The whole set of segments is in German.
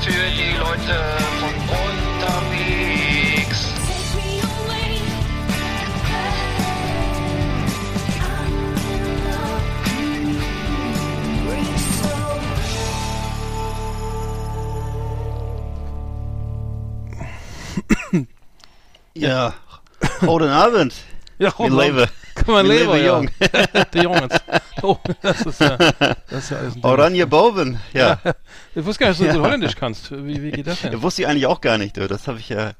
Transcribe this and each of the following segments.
Für die Leute von unterwegs. Ja, guten Abend. Ja, Wir Roland. Man leben, ja. jung. Die Jungs. Oh, das ist ja, das ist ja alles ein. Oranje Boven. Ja. Ich wusste gar nicht, dass du Ja. Holländisch kannst. Wie, wie geht das denn? ja. Wusste ich eigentlich auch gar nicht. Das habe ich ja,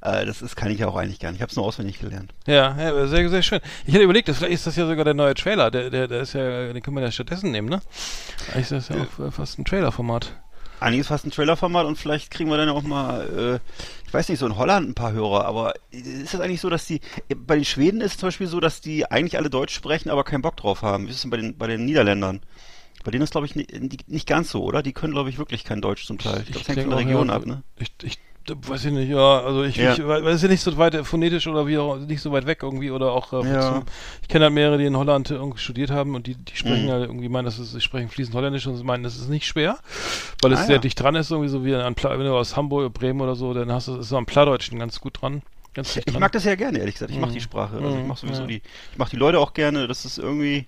äh, das ist, kann ich ja auch eigentlich gar nicht. Ich habe es nur auswendig gelernt. Ja, ja, sehr, sehr schön. Ich hätte überlegt, dass vielleicht ist das ja sogar der neue Trailer. Der, der, der ist ja, den können wir ja stattdessen nehmen, ne? Eigentlich ist das ja auch äh, fast ein Trailer-Format. Eigentlich ist fast ein Trailerformat und vielleicht kriegen wir dann auch mal, äh, ich weiß nicht, so in Holland ein paar Hörer, aber ist das eigentlich so, dass die, bei den Schweden ist es zum Beispiel so, dass die eigentlich alle Deutsch sprechen, aber keinen Bock drauf haben. Wie ist es denn bei den, bei den Niederländern? Bei denen ist, glaube ich, nicht, nicht ganz so, oder? Die können, glaube ich, wirklich kein Deutsch zum Teil. Ich glaube, das hängt von der Region ab, ne? Ich, ich weiß ich nicht, ja, also ich, Ja. ich es ist ja nicht so weit phonetisch oder wie auch nicht so weit weg irgendwie oder auch äh, Ja. ich kenne halt mehrere, die in Holland äh, irgendwie studiert haben und die, die sprechen Mhm. halt irgendwie meinen, dass es, sie sprechen fließend Holländisch und sie meinen, das ist nicht schwer, weil es Ah, sehr ja. dicht dran ist, irgendwie so wie an wenn du aus Hamburg, Bremen oder so, dann hast du ist so am Plattdeutschen ganz gut dran. Ganz Ich dran. mag das ja gerne, ehrlich gesagt. Ich mag Mhm. die Sprache. Also ich Mhm, mag sowieso ja. die, ich mag die Leute auch gerne. Das ist irgendwie,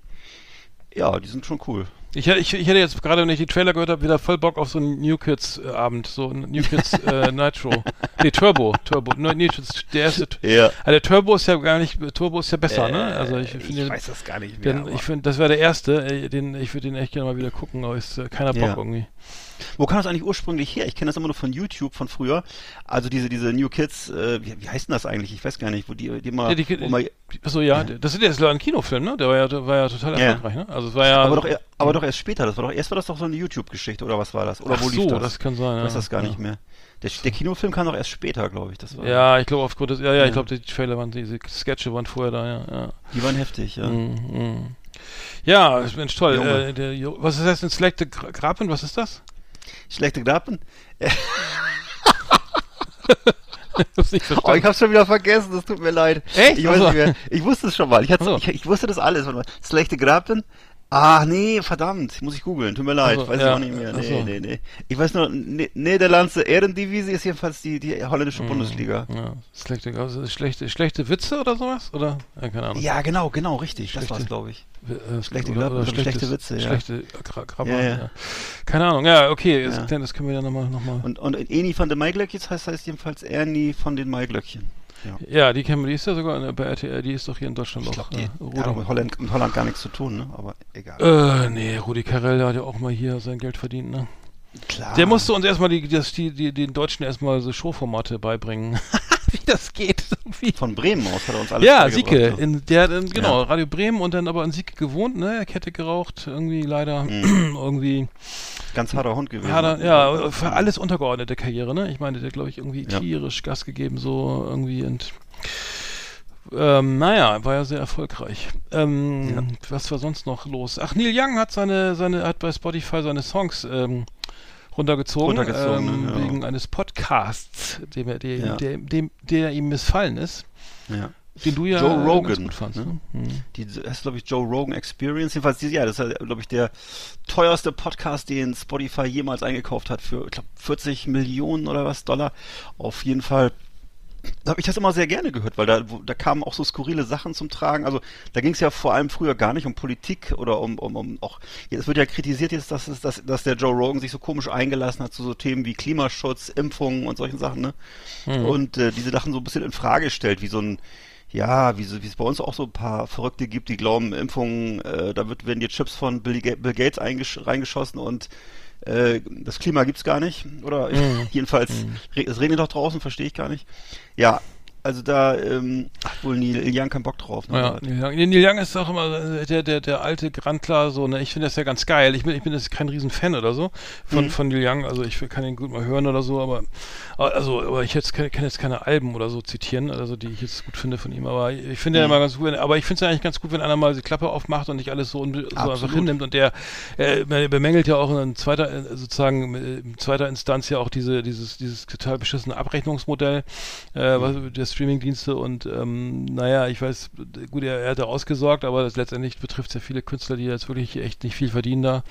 ja, die sind schon cool. Ich, hätte- ich, ich hätte jetzt gerade, wenn ich die Trailer gehört habe, wieder voll Bock auf so einen New Kids äh, Abend, so ein New Kids äh, Nitro. Nee, Turbo, Turbo, New New Kids, der erste. Ja. Also der Turbo ist ja gar nicht, Turbo ist ja besser, ne? Äh, Also ich ich finde, weiß das gar nicht mehr. den, aber- ich finde, das wäre der erste, äh, den, ich würde den echt gerne mal wieder gucken, aber ist äh, keiner Bock Ja. irgendwie. Wo kam das eigentlich ursprünglich her? Ich kenne das immer nur von YouTube von früher. Also diese diese New Kids, äh, wie, wie heißt denn das eigentlich? Ich weiß gar nicht, wo die die mal, Ja, die, wo mal achso, ja, das ist jetzt ein Kinofilm, ne? Der war ja, der war ja total Ja. erfolgreich, ne? Also es war ja. aber doch aber doch erst später. Das war doch erst war das doch so eine YouTube Geschichte oder was war das? Oder Ach wo lief so, das? das kann sein, Ich weiß ja. das gar Ja. nicht mehr. Der, der Kinofilm kam doch erst später, glaube ich. Das war, Ja, ich glaube aufgrund des, ja, ja, Ja. ich glaube die Trailer waren, diese Sketche waren vorher da, ja, ja. Die waren heftig, ja. Mhm. Ja, Mensch, toll. Äh, der, was ist das denn? Selected Gra- Grapen? Was ist das? Schlechte Grappen. Ich hab's nicht Oh, ich hab's schon wieder vergessen, das tut mir leid. Echt? Ich weiß Ach so. nicht mehr. Ich wusste es schon mal. Ich, hatte, Ach so. ich, ich wusste das alles. Schlechte Grappen. Ah, nee, verdammt. Muss ich googeln. Tut mir leid. Ach so, weiß ja. ich auch nicht mehr. Nee, so. nee, nee. Ich weiß nur, ne Niederlandse Ehrendivisie ist jedenfalls die, die holländische Bundesliga. ja, Selected, also schlechte, schlechte Witze oder sowas? Oder? Ja, keine Ahnung. Ja, genau, genau, richtig. Das Schlechte- war's, glaube ich. Äh, schlechte oder- oder schlechte Witze, ja. Schlechte Gra Grappen, Ja, ja, ja. Keine Ahnung, ja, okay, das, das können wir dann nochmal. Noch mal. Und, und Eni von den Maiglöckchen heißt, heißt jedenfalls Ernie von den Maiglöckchen. Ja. Ja, die kennen wir, die ist ja sogar bei RTL, die ist doch hier in Deutschland Ich auch. glaube, die äh, auch mit Holland, mit Holland gar nichts zu tun, ne? Aber egal. Äh, nee, Rudi Carell hat ja auch mal hier sein Geld verdient, ne? Klar. Der musste uns erstmal die, das, die, die, den Deutschen erstmal so Showformate beibringen. Wie das geht. Irgendwie. von Bremen aus hat er uns alles Ja, Sieke, ne? in, der hat in, genau, Ja. Radio Bremen und dann aber in Sieke gewohnt, ne? Kette geraucht, irgendwie leider, Mhm. irgendwie, Ganz harter Hund gewesen. hat er, ja, für alles untergeordnete Karriere, ne? Ich meine, der glaube ich irgendwie Ja. tierisch Gas gegeben, so irgendwie und ähm, naja, war ja sehr erfolgreich. Ähm, Was war sonst noch los? Ach, Neil Young hat seine, seine, hat bei Spotify seine Songs ähm, runtergezogen, Runtergezogen, ähm, ja. wegen eines Podcasts, dem, er- der, Ja. der, dem, der ihm missfallen ist. Ja. Den du ja Joe Rogan, gut fandst. ne? Ne? Mhm. Die das ist, glaube ich, Joe Rogan Experience. Jedenfalls, die, ja, das ist, glaube ich, der teuerste Podcast, den Spotify jemals eingekauft hat für, ich glaube, 40 Millionen oder was Dollar. Auf jeden Fall da habe ich das immer sehr gerne gehört, weil da, wo, da kamen auch so skurrile Sachen zum Tragen. Also da ging es ja vor allem früher gar nicht um Politik oder um, um, um auch, es wird ja kritisiert jetzt, dass, es, dass, dass der Joe Rogan sich so komisch eingelassen hat zu so Themen wie Klimaschutz, Impfungen und solchen Sachen, ne? Und äh, diese Sachen so ein bisschen in Frage stellt, wie so ein, ja, wie, so, wie es bei uns auch so ein paar Verrückte gibt, die glauben, Impfungen, äh, da wird, werden die Chips von Bill, Bill Gates eingesch reingeschossen und äh, das Klima gibt's gar nicht. Oder jedenfalls, re es regnet doch draußen, verstehe ich gar nicht. Ja, also da ähm, hat wohl Neil Young keinen Bock drauf. Ne? Ja, Neil Young, Neil Young ist auch immer der, der, der alte Grandler, so, ne, ich finde das ja ganz geil. Ich bin, ich bin jetzt kein Riesenfan oder so von, Mhm. von Neil Young, also ich kann ihn gut mal hören oder so, aber, also, aber ich jetzt kann, kann jetzt keine Alben oder so zitieren, also die ich jetzt gut finde von ihm, aber ich finde Mhm. ja immer ganz gut, wenn, aber ich finde es ja eigentlich ganz gut, wenn einer mal die Klappe aufmacht und nicht alles so, so einfach hinnimmt und der, äh, bemängelt ja auch in zweiter, äh, sozusagen, äh, in zweiter Instanz ja auch diese, dieses, dieses total beschissene Abrechnungsmodell, äh, was, der Streamingdienste und ähm, naja, ich weiß, gut, er, er hat da ausgesorgt, aber das letztendlich betrifft ja viele Künstler, die jetzt wirklich echt nicht viel verdienen da.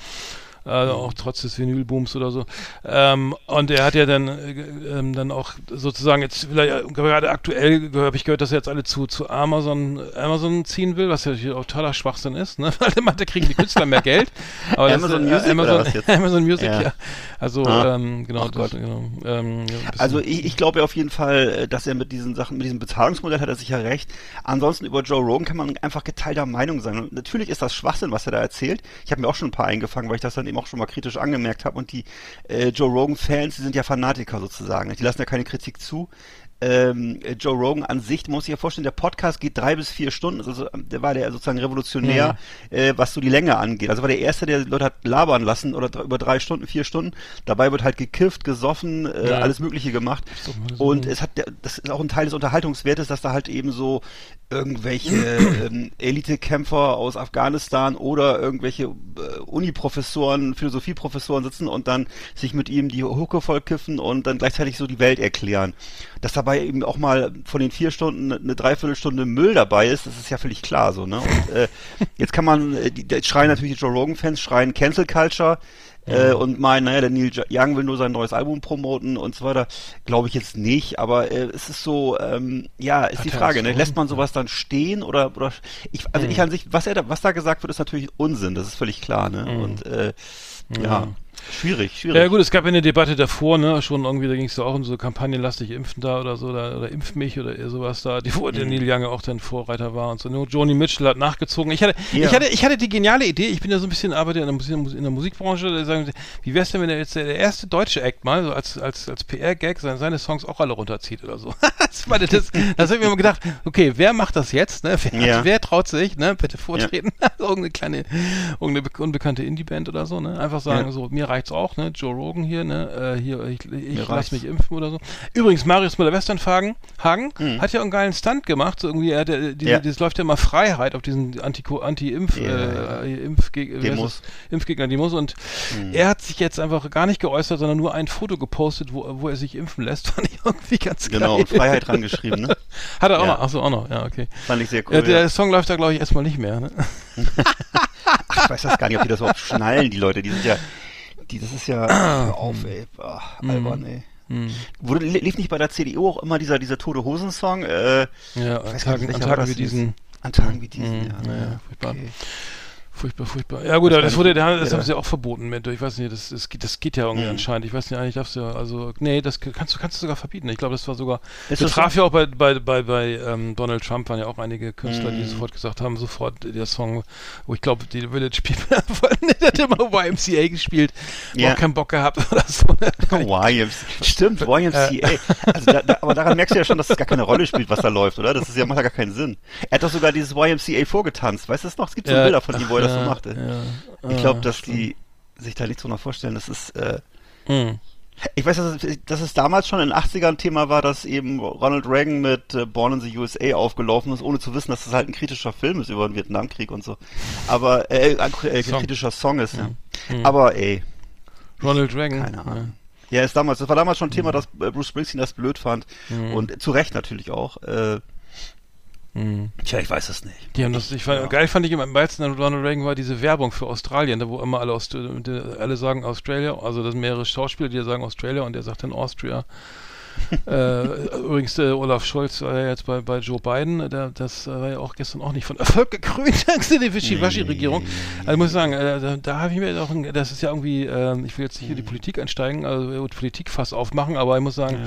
Äh, auch trotz des Vinylbooms oder so. Ähm, und er hat ja dann, äh, ähm, dann auch sozusagen jetzt vielleicht äh, gerade aktuell habe ich gehört, dass er jetzt alle zu, zu Amazon, Amazon ziehen will, was ja auch totaler Schwachsinn ist, ne? Weil immer, da kriegen die Künstler mehr Geld. Amazon ist, Music oder Amazon? Amazon Music, Ja. ja. Also Ah. ähm, genau, das, genau. Ähm, ja, Also ich, ich glaube auf jeden Fall, äh, dass er mit diesen Sachen, mit diesem Bezahlungsmodell hat er sicher recht. Ansonsten über Joe Rogan kann man einfach geteilter Meinung sein. Und natürlich ist das Schwachsinn, was er da erzählt. Ich habe mir auch schon ein paar eingefangen, weil ich das dann eben auch schon mal kritisch angemerkt habe. Und die äh, Joe Rogan-Fans, die sind ja Fanatiker sozusagen. Die lassen ja keine Kritik zu. Ähm, äh, Joe Rogan an sich, muss sich ja vorstellen, der Podcast geht drei bis vier Stunden. Also der war der sozusagen revolutionär, äh, was so die Länge angeht. Also war der erste, der Leute hat labern lassen oder über drei Stunden, vier Stunden. Dabei wird halt gekifft, gesoffen, äh, Ja. alles Mögliche gemacht. so- Und es hat, das ist auch ein Teil des Unterhaltungswertes, dass da halt eben so irgendwelche ähm, Elitekämpfer aus Afghanistan oder irgendwelche äh, Uniprofessoren, Philosophieprofessoren sitzen und dann sich mit ihm die Hucke vollkiffen und dann gleichzeitig so die Welt erklären. Dass dabei eben auch mal von den vier Stunden eine Dreiviertelstunde Müll dabei ist, das ist ja völlig klar so, ne? Und äh, jetzt kann man, äh, die, die schreien natürlich die Joe Rogan-Fans, schreien Cancel Culture, äh, und meinen, naja, der Neil Young will nur sein neues Album promoten und so weiter. Glaube ich jetzt nicht, aber äh, es ist so, ähm, ja, ist Hat die Frage, ne? lässt man sowas dann stehen oder, oder ich, also ich an sich, was er da, was da gesagt wird, ist natürlich Unsinn, das ist völlig klar, ne? Und äh, ja, schwierig, schwierig. Ja gut, es gab ja eine Debatte davor, ne, schon irgendwie, da ging es ja auch um so Kampagnen, lass dich impfen da oder so, oder, oder impf mich oder sowas da, die, wo Mhm. der Neil Young auch dann Vorreiter war und so. Nur Joni Mitchell hat nachgezogen. Ich hatte, Ja. ich hatte, ich hatte die geniale Idee, ich bin ja so ein bisschen, arbeite in der, Musik, in der Musikbranche, da sagen, wie wär's denn, wenn er jetzt der, der erste deutsche Act mal, so als, als, als PR-Gag seine, seine Songs auch alle runterzieht oder so. das, meine, das, das habe ich mir immer gedacht, okay, wer macht das jetzt, ne? Wer, Ja. wer traut sich, ne? Bitte vortreten. irgendeine kleine, irgendeine be- unbekannte Indie-Band oder so, ne? Einfach sagen, Ja. so, mir reicht's auch, ne? Joe Rogan hier, ne? Äh, hier, ich, ich lass reicht's. mich impfen oder so. Übrigens, Marius Müller-Westernhagen Hagen Mhm. hat ja einen geilen Stunt gemacht, so irgendwie, er diese, Ja. das läuft ja immer Freiheit auf diesen Anti- Anti-Impf, Ja, äh, Impfgeg Demos. Impfgegner-Demos und Mhm. er hat sich jetzt einfach gar nicht geäußert, sondern nur ein Foto gepostet, wo, wo er sich impfen lässt. Fand ich irgendwie ganz geil. Genau, und Freiheit rangeschrieben, ne? Hat er auch Ja. noch, achso, auch noch, ja, okay. Fand ich sehr cool. Ja, der. Song läuft da, glaube ich, erstmal nicht mehr, ne? Ach, ich weiß das gar nicht, ob die das überhaupt schnallen, die Leute, die sind ja, die, das ist ja, auf, ey, Ach, Mhm. albern, ey. Wurde, lief nicht bei der CDU auch immer dieser, dieser Tote Hosen-Song? Äh, Ja, an gar nicht, Tagen, an Tagen wie diesen. An Tagen wie diesen, Mhm, ja. naja, okay. Furchtbar, furchtbar. Ja gut, das gar wurde, das wer haben sie auch verboten mit. Ich weiß nicht, das, das, geht- das geht ja irgendwie Mhm. anscheinend. Ich weiß nicht, eigentlich darfst du ja, also, nee, das kannst du, kannst du sogar verbieten. Ich glaube, das war sogar, Ist das das traf ja auch bei, bei, bei, bei ähm, Donald Trump, waren ja auch einige Künstler, die Mhm. sofort gesagt haben, sofort der Song, wo ich glaube, die Village People hat immer YMCA gespielt, Ja. auch keinen Bock gehabt oder so. ne? YMCA. Stimmt, YMCA. Also da, da, aber daran merkst du ja schon, dass es gar keine Rolle spielt, was da läuft, oder? Das ist ja, macht ja gar keinen Sinn. Er hat doch sogar dieses YMCA vorgetanzt. Weißt du das noch? Es gibt so Ja, Bilder von ihm, wo das so ja, machte. ja. Ich glaube, Ah, dass die sich da nichts drunter vorstellen. Das ist, äh, Mhm. ich weiß, dass es, dass es damals schon in den 80ern Thema war, dass eben Ronald Reagan mit äh, Born in the USA aufgelaufen ist, ohne zu wissen, dass das halt ein kritischer Film ist über den Vietnamkrieg und so. Aber, äh, ein äh, Song. kritischer Song ist, ja. Mhm. Aber, ey, Ronald Reagan. keine Ahnung. Ja, ist damals, das war damals schon Thema, dass äh, Bruce Springsteen das blöd fand. Mhm. Und zu Recht natürlich auch. Äh, Hm. Tja, ich weiß es nicht. Die haben das, ich fand, geil fand ich immer am meisten an Ronald Reagan war diese Werbung für Australien, da wo immer alle, Aust alle sagen Australia, also das sind mehrere Schauspieler, die sagen Australia und er sagt dann Austria. Äh, übrigens, äh, Olaf Scholz war ja jetzt bei, bei Joe Biden, der, das äh, war ja auch gestern auch nicht von Erfolg gekrönt, die Wischiwaschi-Regierung. Also ich muss sagen, äh, da, da habe ich mir auch, ein, das ist ja irgendwie, äh, ich will jetzt nicht hier die Politik einsteigen, also äh, Politikfass aufmachen, aber ich muss sagen,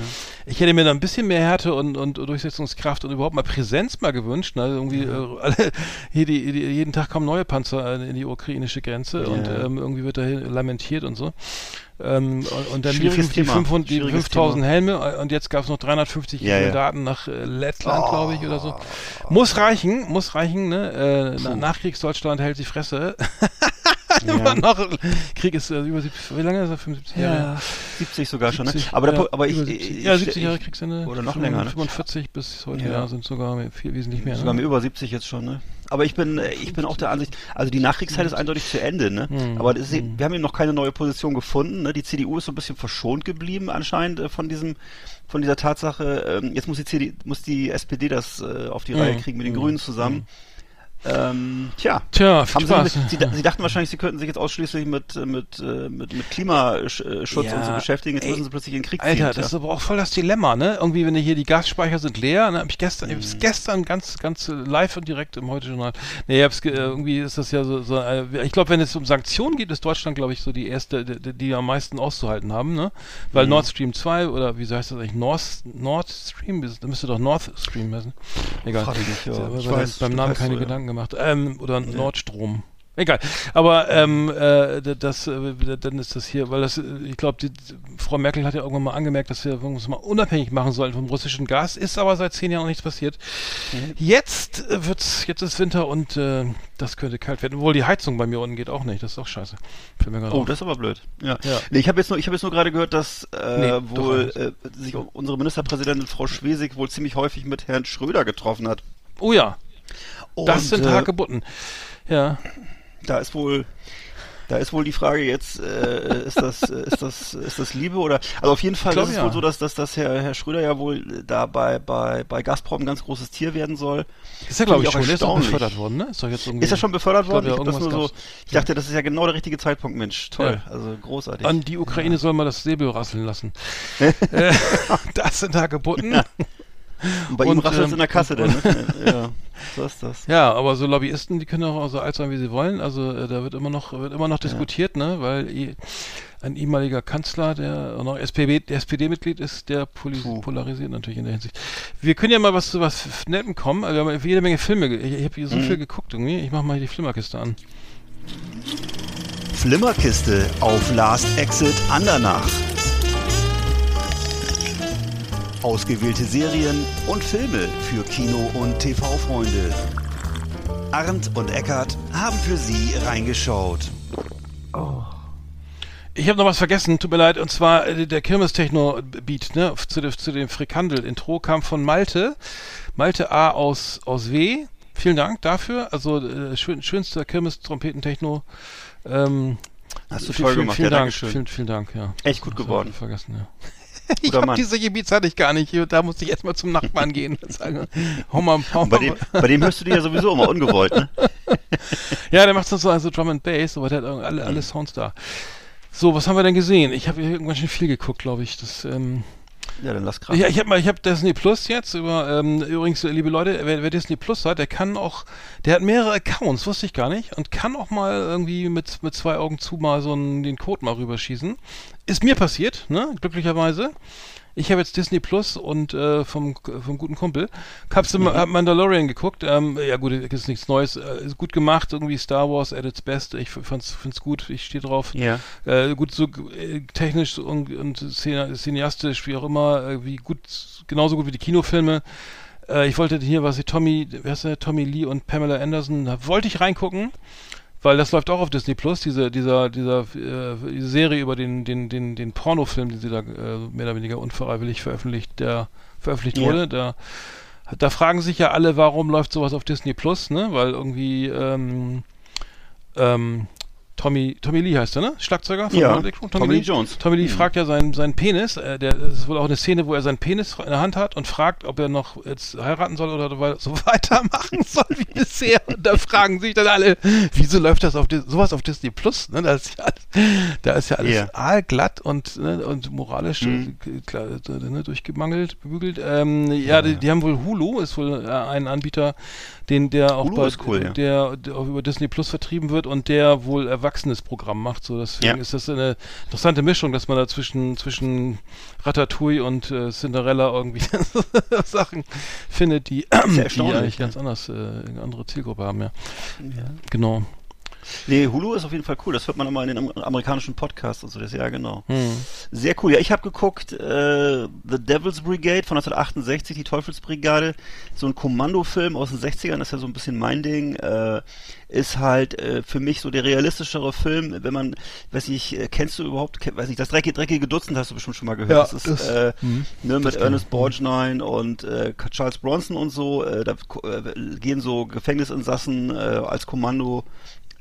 ich hätte mir da ein bisschen mehr Härte und, und Durchsetzungskraft und überhaupt mal Präsenz mal gewünscht. Ne? Irgendwie äh, alle, hier die, die, jeden Tag kommen neue Panzer in die ukrainische Grenze und Ja. ähm, irgendwie wird da lamentiert und so. Ähm, und, und dann die, Schwieriges die, Thema. 500, die Schwieriges 5000 Thema. Helme äh, und jetzt gab es noch 350 Ja, ja. Soldaten nach äh, Lettland, glaube ich, oder so. Muss reichen, muss reichen. Ne? Äh, na, Nachkriegsdeutschland hält die Fresse. Immer noch. Krieg ist äh, über 70, wie lange ist er? 75 Jahre? Ja, 70 sogar schon, ne? 70, Aber, ja, Pu- aber ich, ich, 70, ja, 70 ich, Jahre Kriegsende. oder noch länger, ne? 45 bis heute Ja. ja. sind sogar viel, wesentlich mehr. sogar ne? über 70 jetzt schon, ne? Aber ich bin, äh, ich bin auch der Ansicht, also die Nachkriegszeit ist eindeutig zu Ende, ne? Hm. Aber ist, eben- wir haben eben noch keine neue Position gefunden, ne? Die CDU ist so ein bisschen verschont geblieben anscheinend äh, von diesem, von dieser Tatsache. Ähm, jetzt muss die CD, muss die SPD das äh, auf die Hm. Reihe kriegen mit den Grünen zusammen. Ähm, tja. Tja, viel Haben Spaß. Sie, sie, sie dachten wahrscheinlich, sie könnten sich jetzt ausschließlich mit, äh, mit, äh, mit, mit Klimaschutz Ja, und so beschäftigen. Jetzt ey, müssen sie plötzlich in den Krieg ziehen. Alter, das ist aber auch voll das Dilemma, ne? Irgendwie, wenn hier die Gasspeicher sind leer, ne, hab ich gestern, ich Mhm. hab's gestern ganz, ganz live und direkt im Heute-Journal. Nee, ich hab's, ge- irgendwie ist das ja so, so äh, ich glaube, wenn es um Sanktionen geht, ist Deutschland, glaube ich, so die erste, die, die, am meisten auszuhalten haben, ne? Weil Mhm. Nord Stream 2 oder wie heißt das eigentlich? Nord, Nord Stream, das müsste doch North Stream heißen. Egal. Ich ja. Ich habe Ich weiß, beim Namen keine so, ja. Gedanken gemacht. Ähm, oder Nordstrom. Egal. Aber ähm, äh, das, äh, dann ist das hier, weil das, äh, ich glaube, Frau Merkel hat ja irgendwann mal angemerkt, dass wir uns mal unabhängig machen sollen vom russischen Gas. Ist aber seit zehn Jahren noch nichts passiert. Jetzt äh, wird's, jetzt ist Winter und äh, das könnte kalt werden. Obwohl die Heizung bei mir unten geht auch nicht. Das ist auch scheiße. Oh, auf. das ist aber blöd. Ja. Ja. Nee, ich habe jetzt nur, ich habe jetzt nur gerade gehört, dass äh, Nee, wohl äh, sich unsere Ministerpräsidentin Frau Schwesig wohl ziemlich häufig mit Herrn Schröder getroffen hat. oh ja, das sind äh, Hagebutten. Ja. Da ist wohl, da ist wohl die Frage jetzt, äh, ist das, äh, ist das, ist das Liebe oder? Also auf jeden Fall glaub, ist es ja. wohl so, dass, dass, dass Herr, Herr Schröder ja wohl äh, da bei, bei, bei Gazprom ein ganz großes Tier werden soll. Ist ja, glaube ich, schon. Ist auch befördert worden, ne? Ist doch jetzt irgendwie. Ist er schon befördert glaub, worden? ja, Ich, irgendwas so, ich dachte, das ist ja genau der richtige Zeitpunkt, Mensch. Toll, Ja. also großartig. An die Ukraine soll man das Säbel rasseln lassen. äh, das sind Hagebutten. Und bei ihm und, rasselt es ähm, in der Kasse denn, ne? ja, so ist das. Ja, aber so Lobbyisten, die können auch so alt sein, wie sie wollen. Also äh, da wird immer noch wird immer noch diskutiert, ne, weil eh, ein ehemaliger Kanzler, der auch noch SPD, SPD-Mitglied ist, der Puh. polarisiert natürlich in der Hinsicht. Wir können ja mal was zu was Netten kommen. Wir haben jede Menge Filme. Ich, ich habe hier so Mhm. viel geguckt irgendwie. Ich mach mal die Flimmerkiste an. Flimmerkiste auf Last Exit Andernach. Ausgewählte Serien und Filme für Kino- und TV-Freunde. Arndt und Eckart haben für Sie reingeschaut. Ich habe noch was vergessen, tut mir leid, und zwar äh, der Kirmes-Techno-Beat, ne, zu, dem- zu dem Frikandel-Intro kam von Malte, Malte A aus, aus W. Vielen Dank dafür, also äh, schön, schönster Kirmes-Trompeten-Techno. Ähm, Hast du toll vielen, gemacht, vielen ja, Dank, Dankeschön. vielen, vielen Dank, ja. Echt gut geworden. Vergessen, ja. Ich Guter hab Mann. diese Gebiets hatte ich gar nicht. Da musste ich erstmal zum Nachbarn gehen und sagen, hau mal, hau Und bei mal. dem, bei dem hörst du die ja sowieso immer ungewollt, ne? Ja, der macht so also Drum and Bass, aber der hat alle, alle Sounds da. So, was haben wir denn gesehen? Ich habe irgendwann schon viel geguckt, glaube ich. Das, ähm, Ja, dann lass krachen. ja, ich habe mal, ich habe Disney Plus jetzt über. Ähm, übrigens, äh, liebe Leute, wer, wer Disney Plus hat, der kann auch, der hat mehrere Accounts, wusste ich gar nicht, und kann auch mal irgendwie mit mit zwei Augen zu mal so einen, den Code mal rüberschießen. Ist mir passiert, ne? Glücklicherweise. Ich habe jetzt Disney Plus und äh, vom, vom guten Kumpel. Hab's im, hab Mandalorian geguckt. Ähm, ja gut, ist nichts Neues. Äh, ist gut gemacht, irgendwie Star Wars at its best. Ich fand's, find's gut, ich stehe drauf. Ja. Äh, gut, so äh, technisch und, und cineastisch, wie auch immer, äh, wie gut, genauso gut wie die Kinofilme. Äh, ich wollte hier, was ich Tommy, wer ist der, Tommy Lee und Pamela Anderson, da wollte ich reingucken, weil das läuft auch auf Disney Plus, diese, dieser, dieser äh, diese Serie über den, den, den, den Pornofilm, den sie da äh, mehr oder weniger unfreiwillig veröffentlicht, der veröffentlicht Ja. wurde. Da, da fragen sich ja alle, warum läuft sowas auf Disney Plus, ne? Weil irgendwie ähm, ähm, Tommy, Tommy Lee heißt er, ne? Schlagzeuger von Ja, Crue? Tommy Lee Jones. Tommy Lee Mhm. fragt ja seinen, seinen Penis, äh, der, das ist wohl auch eine Szene, wo er seinen Penis in der Hand hat und fragt, ob er noch jetzt heiraten soll oder so weitermachen soll wie bisher. Und da fragen sich dann alle, wieso läuft das auf sowas auf Disney Plus? Ne? Da ist ja alles, da ist ja alles Ja. aalglatt und, ne, und moralisch Mhm. äh, klar, äh, ne, durchgemangelt, gebügelt. Ähm, ja, Die, die haben wohl Hulu, ist wohl äh, ein Anbieter, den der auch Hulu bei, ist cool, ja. der, der auch über Disney Plus vertrieben wird und der wohl erwachsenes Programm macht. So deswegen Ja. ist das eine interessante Mischung, dass man da zwischen zwischen Ratatouille und äh, Cinderella irgendwie Sachen findet, die, die eigentlich ja. ganz anders äh, eine andere Zielgruppe haben. Ja, genau. Nee, Hulu ist auf jeden Fall cool. Das hört man immer in den am- amerikanischen Podcasts und so. Das ja genau. Hm. Sehr cool. Ja, ich habe geguckt, äh, The Devil's Brigade von 1968, die Teufelsbrigade. So ein Kommandofilm aus den 60ern, das ist ja so ein bisschen mein Ding. Äh, ist halt äh, für mich so der realistischere Film, wenn man, weiß ich, äh, kennst du überhaupt, kenn, weiß ich, das dreckige, dreckige Dutzend hast du bestimmt schon mal gehört. Ja, das ist das- äh, mhm. ne, mit Ernest ich. Borgnine und äh, Charles Bronson und so. Äh, da äh, gehen so Gefängnisinsassen äh, als Kommando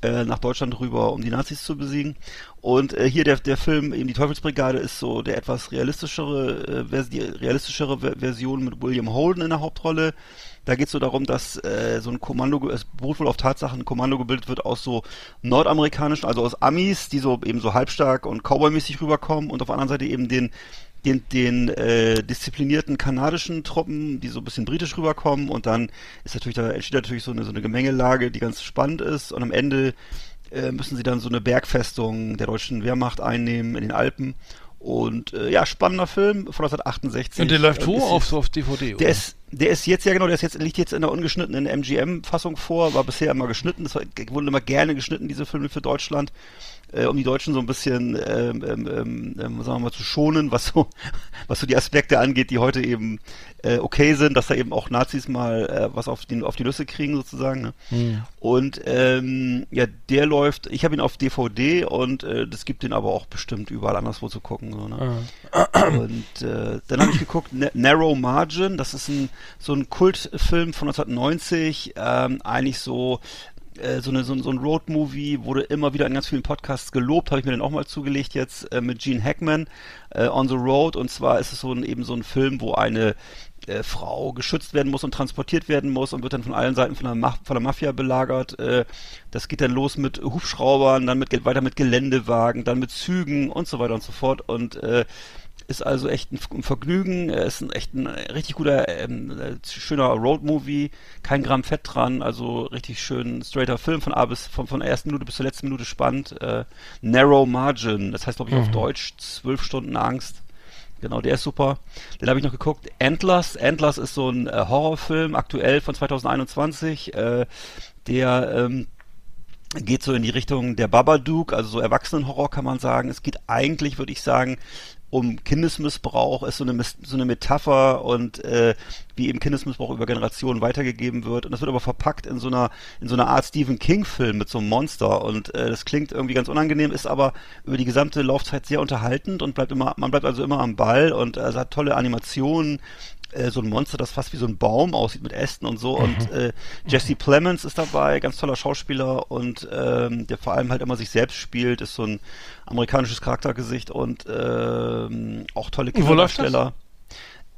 äh, nach Deutschland rüber, um die Nazis zu besiegen. Und äh, hier der, der Film, eben die Teufelsbrigade, ist so der etwas realistischere, äh, die realistischere Ver- Version mit William Holden in der Hauptrolle. Da geht es so darum, dass äh, so ein Kommando, es beruht wohl auf Tatsachen, ein Kommando gebildet wird aus so nordamerikanischen, also aus Amis, die so eben so halbstark und Cowboy-mäßig rüberkommen und auf der anderen Seite eben den den, den äh, disziplinierten kanadischen Truppen, die so ein bisschen britisch rüberkommen und dann ist natürlich, da entsteht natürlich so eine, so eine Gemengelage, die ganz spannend ist und am Ende äh, müssen sie dann so eine Bergfestung der deutschen Wehrmacht einnehmen in den Alpen und äh, ja, spannender Film von 1968. Und der läuft Äh, wo? Auf, auf DVD, oder? der ist, der ist jetzt, ja genau, der ist jetzt, liegt jetzt in der ungeschnittenen MGM-Fassung vor, war bisher immer geschnitten, das war, wurden immer gerne geschnitten, diese Filme für Deutschland, äh, um die Deutschen so ein bisschen, ähm, ähm, ähm, ähm, sagen wir mal, zu schonen, was so, was so die Aspekte angeht, die heute eben äh, okay sind, dass da eben auch Nazis mal äh, was auf die, auf die Nüsse kriegen sozusagen. Ne? Hm. Und ähm, ja, der läuft, ich habe ihn auf DVD und äh, das gibt den aber auch bestimmt überall anderswo zu gucken. So, ne? Und äh, dann habe ich geguckt, Na- Narrow Margin, das ist ein so ein Kultfilm von 1990, ähm, eigentlich so äh, so, eine, so, ein- so ein Road-Movie, wurde immer wieder in ganz vielen Podcasts gelobt, habe ich mir dann auch mal zugelegt jetzt äh, mit Gene Hackman, äh, On the Road. Und zwar ist es so ein, eben so ein Film, wo eine äh, Frau geschützt werden muss und transportiert werden muss und wird dann von allen Seiten von der, Maf von der Mafia belagert. Äh, das geht dann los mit Hubschraubern, dann mit, weiter mit Geländewagen, dann mit Zügen und so weiter und so fort. Und äh, ist also echt ein, Vergnügen. Er ist ein echt ein richtig guter, ähm, äh, schöner Road-Movie. Kein Gramm Fett dran. Also richtig schön straighter Film von A bis, von, von der ersten Minute bis zur letzten Minute spannend. Äh, Narrow Margin. Das heißt, glaube ich, auf Deutsch zwölf Stunden Angst. Genau, der ist super. Den habe ich noch geguckt. Antlers. Antlers ist so ein äh, Horrorfilm, aktuell von 2021. Äh, der, ähm, geht so in die Richtung der Babadook, also so Erwachsenenhorror kann man sagen. Es geht eigentlich, würde ich sagen, um Kindesmissbrauch, ist so eine, so eine Metapher und äh, wie eben Kindesmissbrauch über Generationen weitergegeben wird. Und das wird aber verpackt in so einer, in so einer Art Stephen King-Film mit so einem Monster. Und äh, das klingt irgendwie ganz unangenehm, ist aber über die gesamte Laufzeit sehr unterhaltend und bleibt immer, man bleibt also immer am Ball und es hat tolle Animationen äh, so ein Monster, das fast wie so ein Baum aussieht mit Ästen und so. Und äh, Jesse Plemons ist dabei, ganz toller Schauspieler und ähm, der vor allem halt immer sich selbst spielt, ist so ein amerikanisches Charaktergesicht und ähm, auch tolle? Kinderdarsteller.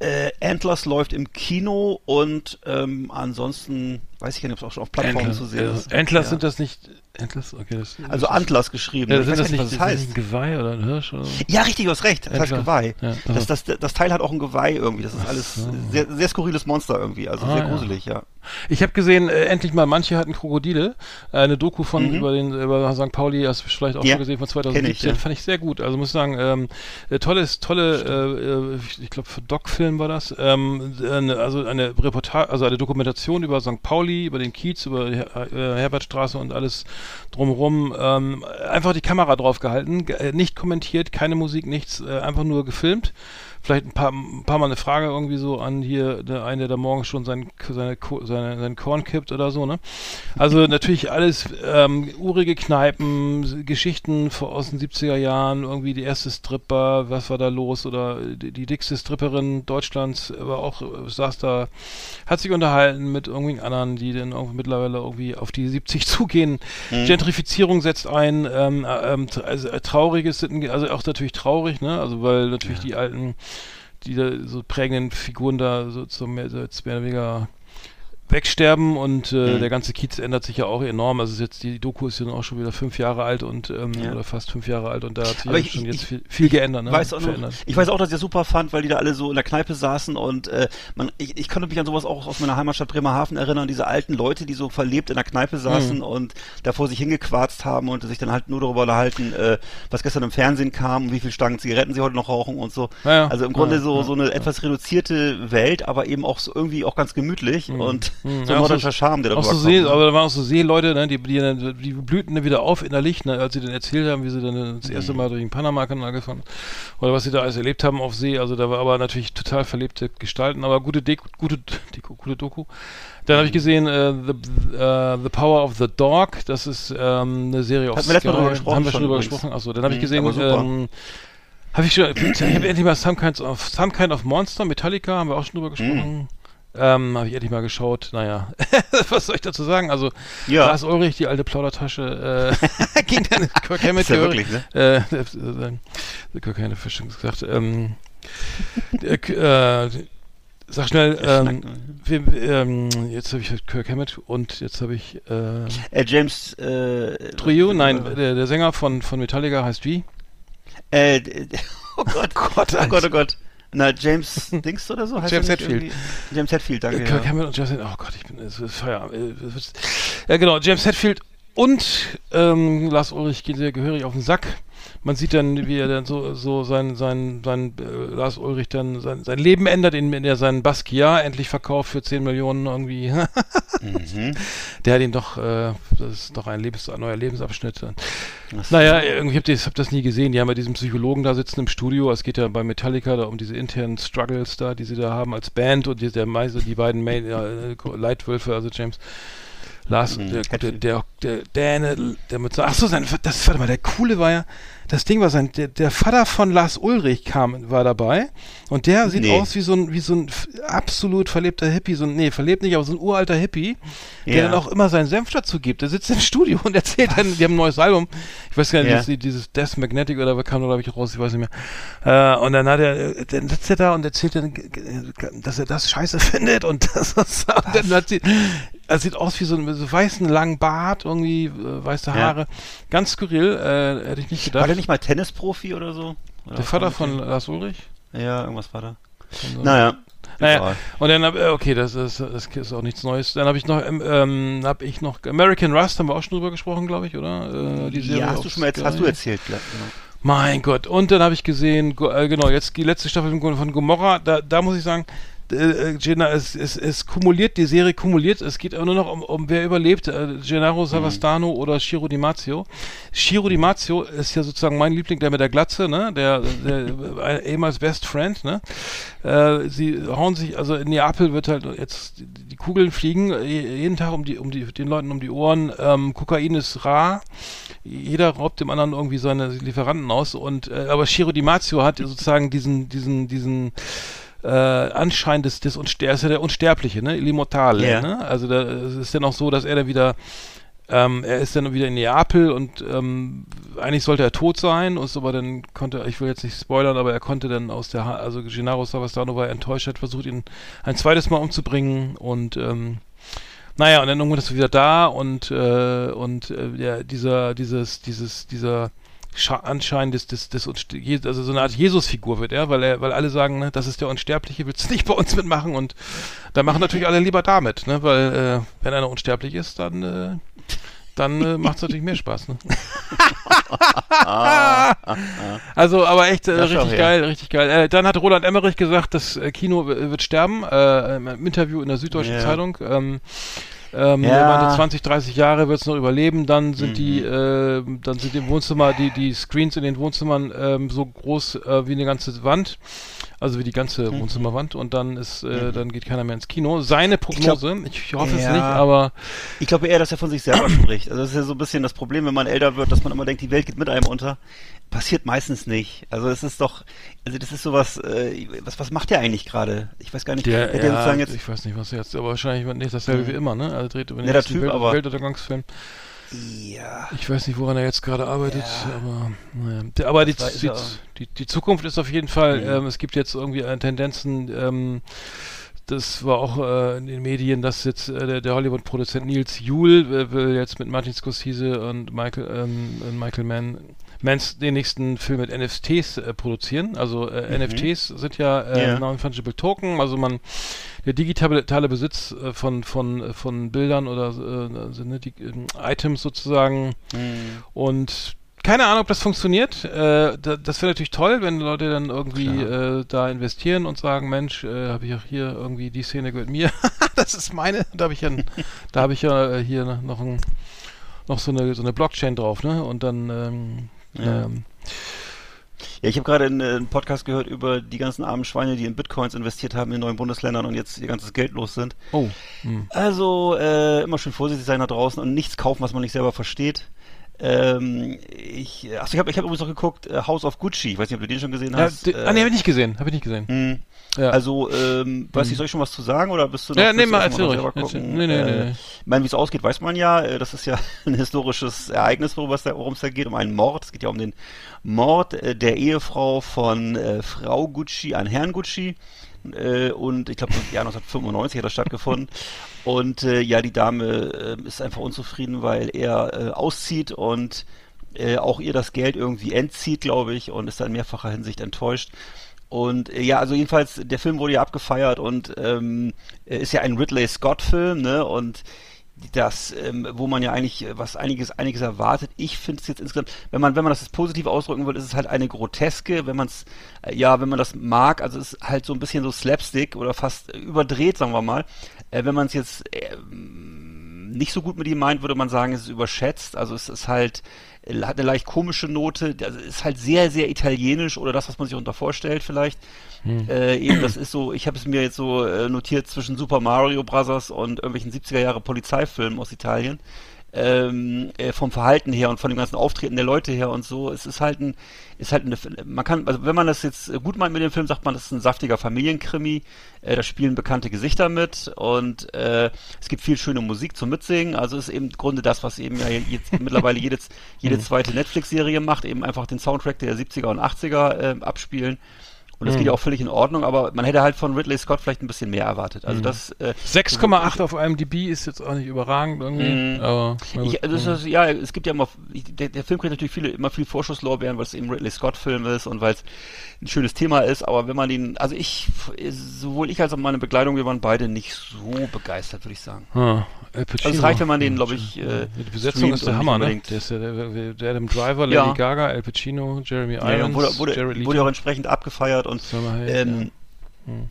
Äh, Antlers läuft im Kino und ähm, ansonsten weiß ich gar nicht, ob es auch schon auf Plattformen zu sehen ist. Endlers Ja. sind das nicht. Endless, okay, Also Antlers geschrieben. Ja, ich sind das nicht, was ist das heißt. ein Geweih oder ein Hirsch? Oder? Ja, richtig, du hast recht. Das heißt Antler. Geweih. Ja, das, das, das Teil hat auch ein Geweih irgendwie. Das ist alles sehr, sehr skurriles Monster irgendwie. Also Ah, sehr ja. gruselig, ja. Ich habe gesehen, äh, endlich mal, manche hatten Krokodile. Äh, eine Doku von Mhm. über den über St. Pauli, hast du vielleicht auch Ja, schon gesehen, von kenn 2017. ich, ja. Fand ich sehr gut. Also muss ich sagen, ähm, äh, tolles, tolle, äh, äh, ich, ich glaube für Doc-Film war das. Ähm, eine, also eine Reportage, also eine Dokumentation über St. Pauli, über den Kiez, über die äh, Herbertstraße und alles drumherum. Ähm, einfach die Kamera drauf gehalten, ge- äh, nicht kommentiert, keine Musik, nichts, äh, einfach nur gefilmt vielleicht ein paar, ein paar Mal eine Frage irgendwie so an hier, der eine, der morgens schon sein, seine, seine, sein Korn kippt oder so, ne? Also natürlich alles ähm, urige Kneipen, Geschichten vor- aus den 70er Jahren, irgendwie die erste Stripper, was war da los oder die, die dickste Stripperin Deutschlands war auch, äh, saß da, hat sich unterhalten mit irgendwelchen anderen, die dann irgendwie mittlerweile irgendwie auf die 70 zugehen. Gentrifizierung setzt ein, ähm, äh, ähm, also, äh, trauriges, also auch natürlich traurig, ne? Also weil natürlich die alten, die so prägenden Figuren da so, so mehr, so jetzt mehr oder weniger wegsterben und äh, Mhm. der ganze Kiez ändert sich ja auch enorm. Also jetzt die Doku ist ja auch schon wieder fünf Jahre alt und ähm, Ja. oder fast fünf Jahre alt und da hat sich ich- schon ich- jetzt viel, viel geändert, ne? weiß auch noch, ich weiß auch, dass ich das super fand, weil die da alle so in der Kneipe saßen und äh, man, ich, ich konnte mich an sowas auch aus meiner Heimatstadt Bremerhaven erinnern, diese alten Leute, die so verlebt in der Kneipe Mhm. saßen und da vor sich hingequarzt haben und sich dann halt nur darüber unterhalten, äh, was gestern im Fernsehen kam und wie viel Stangen Zigaretten sie heute noch rauchen und so. Ja. Also im Grunde Ja, so so eine etwas reduzierte Welt, aber eben auch so irgendwie auch ganz gemütlich und so Mhm. ein Ja, auch norddeutscher Charme, der Auch darüber so See, ne? aber da waren auch so Seeleute, ne, die, die, die blühten dann wieder auf innerlich, ne, als sie dann erzählt haben, wie sie dann das erste Mal durch den Panama-Kanal gefahren oder was sie da alles erlebt haben auf See. Also da war aber natürlich total verlebte Gestalten, aber gute Deko, gute, Deko, gute Doku. Dann habe ich gesehen äh, the, äh, the Power of the Dog. Das ist ähm, eine Serie auf gesprochen Haben wir schon drüber übrigens. gesprochen. Achso, dann habe ich Mhm, gesehen, ähm, habe ich schon, ich habe endlich mal Some Kind of, Some kind of Monster, Metallica, haben wir auch schon drüber gesprochen. Ähm, habe ich endlich mal geschaut. Naja, was soll ich dazu sagen? Also, Ja. Lars Ulrich, die alte Plaudertasche, äh, ging dann Kirk Hammett Ist ja wirklich, ne? Äh, äh, äh, Kirk Hammett hat schon gesagt, ähm, der, äh, sag schnell, ähm, wir, ähm, jetzt habe ich Kirk Hammett und jetzt habe ich, äh, Äh, James äh, Trio, nein, äh, der, der Sänger von, von Metallica heißt wie? Äh, oh Gott, Gott, oh Gott, oh Gott. Na, James Dings oder so? Heißt James er Hetfield. James Hetfield, danke. Äh, Kirk ja. Hammett und Justin, oh Gott, ich bin, es ist Feier. äh, Ja, genau, James Hetfield und ähm, Lars Ulrich gehen sehr gehörig auf den Sack. Man sieht dann, wie er dann so, so sein, sein, sein äh, Lars Ulrich dann sein, sein Leben ändert, indem er seinen Basquiat endlich verkauft für 10 Millionen irgendwie. Mhm. Der hat ihn doch, äh, das ist doch ein, Lebens, ein neuer Lebensabschnitt. Naja, irgendwie hab ich hab das nie gesehen. Die haben ja diesen Psychologen da sitzen im Studio. Es geht ja bei Metallica da um diese internen Struggles da, die sie da haben als Band und die, der meiste, die beiden Main, äh, Leitwölfe, also James. Lars, Mhm, der, der, der, der, der mit so, ach so, sein, das, warte mal, der Coole war ja, das Ding war sein, der, der Vater von Lars Ulrich kam, war dabei und der sieht Nee. aus wie so ein, wie so ein absolut verlebter Hippie, so ein, nee, verlebt nicht, aber so ein uralter Hippie, der Ja. dann auch immer seinen Senf dazu gibt. Der sitzt im Studio und erzählt dann, die haben ein neues Album, ich weiß gar nicht, Ja. dieses, dieses Death Magnetic oder was kam da, glaube ich, raus, ich weiß nicht mehr. Äh, und dann hat er, äh, dann sitzt er da und erzählt dann, dass er das scheiße findet und das, das und dann hat sie, er sieht aus wie so ein so weißen langen Bart, irgendwie äh, weiße Haare. Ganz skurril, äh, hätte ich nicht gedacht. Nicht mal Tennisprofi oder so? Oder der Vater von Lars Ulrich? Ja, irgendwas war da. So- Naja. Naja, egal. und dann, hab- äh, okay, das ist, das ist auch nichts Neues. Dann habe ich noch, ähm, ähm, habe ich noch, American Rust haben wir auch schon drüber gesprochen, glaube ich, oder? Äh, die Serie Ja, hast du schon mal jetzt, Sky. hast du erzählt, genau. Mein Gott. Und dann habe ich gesehen, äh, genau, jetzt die letzte Staffel von von Gomorra, da, da muss ich sagen, äh, Gena, es, es, es kumuliert, die Serie kumuliert, es geht aber nur noch um, um wer überlebt, äh, Gennaro Savastano oder Shiro Di Marzio. Shiro Di Marzio ist ja sozusagen mein Liebling, der mit der Glatze, ne, der, der äh, ehemals Best Friend, ne. Äh, sie hauen sich, also in Neapel wird halt jetzt die, die Kugeln fliegen, äh, jeden Tag um die, um die, den Leuten um die Ohren, ähm, Kokain ist rar, jeder raubt dem anderen irgendwie seine Lieferanten aus. Und äh, aber Shiro Di Marzio hat sozusagen diesen diesen diesen äh, Anschein des, des Unster er ist ja der Unsterbliche, ne? Immortale, Ja. ne? Also da, es ist dann auch so, dass er dann wieder ähm, er ist dann wieder in Neapel und ähm, eigentlich sollte er tot sein, ist aber dann konnte, ich will jetzt nicht spoilern, aber er konnte dann aus der, Ha- also Gennaro Savastano war enttäuscht, hat versucht ihn ein zweites Mal umzubringen und ähm, naja, und dann irgendwann ist er wieder da und äh, und äh, ja, dieser dieses dieses dieser Anschein des des des Unste- Je- also so eine Art Jesus-Figur wird er, weil er weil alle sagen, ne, das ist der Unsterbliche, willst nicht bei uns mitmachen und da machen natürlich alle lieber damit, ne, weil äh, wenn einer unsterblich ist, dann äh, dann äh, macht es natürlich mehr Spaß. Ne? also, aber echt äh, richtig geil, richtig geil. Äh, dann hat Roland Emmerich gesagt, das äh, Kino wird sterben, äh, im Interview in der Süddeutschen Ja. Zeitung. Ähm, Ähm, Ja. Er meinte, 20, 30 Jahre wird es noch überleben, dann sind die, Mhm. äh, dann sind im Wohnzimmer, die, die Screens in den Wohnzimmern ähm, so groß äh, wie eine ganze Wand. Also wie die ganze Mhm. Wohnzimmerwand und dann ist, äh, dann geht keiner mehr ins Kino. Seine Prognose, ich, hoffe es Ja. nicht, aber Ich glaube eher, dass er von sich selber spricht. Also das ist ja so ein bisschen das Problem, wenn man älter wird, dass man immer denkt, die Welt geht mit einem unter. Passiert meistens nicht. Also es ist doch, also das ist sowas, äh, was, was macht der eigentlich gerade? Ich weiß gar nicht, der, der ja, sozusagen jetzt, ich weiß nicht, was er jetzt, aber wahrscheinlich nicht dasselbe wie immer, ne? Also dreht über den Ja, Welt, aber- Weltuntergangsfilm. Ja, Ich weiß nicht, woran er jetzt gerade arbeitet, Ja. aber naja. Aber die, die, die, die Zukunft ist auf jeden Fall, Mhm. ähm, es gibt jetzt irgendwie Tendenzen, ähm, das war auch äh, in den Medien, dass jetzt äh, der, der Hollywood-Produzent Niels Juhl äh, will jetzt mit Martin Scorsese und Michael, ähm, und Michael Mann Mans den nächsten Film mit NFTs äh, produzieren. Also äh, NFTs sind ja, äh, Ja. Non-Fungible Token, also man der digitale Besitz äh, von von äh, von Bildern oder äh, also, ne, die, ähm, Items sozusagen Hm. und keine Ahnung, ob das funktioniert. Äh, da, das wäre natürlich toll, wenn Leute dann irgendwie äh, da investieren und sagen, Mensch, äh, habe ich auch hier irgendwie die Szene gehört mir. das ist meine. Da habe ich ja, da habe ich ja hier noch ein, noch so eine so eine Blockchain drauf, ne? Und dann ähm, Ja. ähm, Ja, ich habe gerade einen, äh, einen Podcast gehört über die ganzen armen Schweine, die in Bitcoins investiert haben in neuen Bundesländern und jetzt ihr ganzes Geld los sind. oh, hm. Also äh, immer schön vorsichtig sein da draußen und nichts kaufen, was man nicht selber versteht. Ähm, ich, achso, ich habe ich hab übrigens noch geguckt, äh, House of Gucci. Ich weiß nicht, ob du den schon gesehen ja, hast. die, ah, nee, habe ich nicht gesehen, habe ich nicht gesehen. Hm. Ja. Also, ähm, weiß ich, soll ich schon was zu sagen oder bist du noch ja, nee, mal erzähl ruhig. selber Erzähl- gucken? Nee, nee, äh, nee. Ich meine, wie es ausgeht, weiß man ja. Äh, Das ist ja ein historisches Ereignis, worüber es da, worum es da geht, um einen Mord. Es geht ja um den Mord äh, der Ehefrau von äh, Frau Gucci an Herrn Gucci. Äh, und ich glaube, im Jahr 1995 hat das stattgefunden. Und äh, ja, die Dame äh, ist einfach unzufrieden, weil er äh, auszieht und äh, auch ihr das Geld irgendwie entzieht, glaube ich, und ist da in mehrfacher Hinsicht enttäuscht. Und äh, ja, also jedenfalls, der Film wurde ja abgefeiert und ähm, äh, ist ja ein Ridley Scott-Film, ne? Und das, ähm, wo man ja eigentlich äh, was einiges, einiges erwartet. Ich finde es jetzt insgesamt, wenn man, wenn man das jetzt positiv ausdrücken will, ist es halt eine groteske, wenn man es, äh, ja, wenn man das mag, also es ist halt so ein bisschen so Slapstick oder fast äh, überdreht, sagen wir mal. Äh, wenn man es jetzt ähm, nicht so gut mit ihm meint, würde man sagen, es ist überschätzt. Also es ist halt, äh, hat eine leicht komische Note, also ist halt sehr, sehr italienisch oder das, was man sich unter vorstellt vielleicht. Äh, eben, das ist so, ich habe es mir jetzt so äh, notiert zwischen Super Mario Brothers und irgendwelchen 70er Jahre Polizeifilmen aus Italien. Ähm, äh, vom Verhalten her und von dem ganzen Auftreten der Leute her und so. Es ist halt ein, ist halt eine, man kann, also wenn man das jetzt gut meint mit dem Film, sagt man, das ist ein saftiger Familienkrimi. Äh, da spielen bekannte Gesichter mit und äh, es gibt viel schöne Musik zum Mitsingen. Also ist eben im Grunde das, was eben ja jetzt mittlerweile jede, jede zweite Netflix-Serie macht, eben einfach den Soundtrack der 70er und 80er äh, abspielen. Und das geht ja auch völlig in Ordnung, aber man hätte halt von Ridley Scott vielleicht ein bisschen mehr erwartet. Also das äh, 6,8 auf IMDb ist jetzt auch nicht überragend irgendwie, Mhm. aber ich, also das ist, ja, es gibt ja immer, ich, der, der Film kriegt natürlich viele, immer viel Vorschusslorbeeren, weil es eben Ridley Scott-Film ist und weil es ein schönes Thema ist, aber wenn man den, also ich, sowohl ich als auch meine Begleitung, wir waren beide nicht so begeistert, würde ich sagen. Ah. Also es reicht, wenn man den, glaube ich, äh, Die Besetzung ist der Hammer, ne? Der ist ja der, der Adam Driver, Lady Ja. Gaga, Al Pacino, Jeremy Ja, ja, Irons, wurde, wurde, Jared wurde auch entsprechend abgefeiert und Hayek, ähm,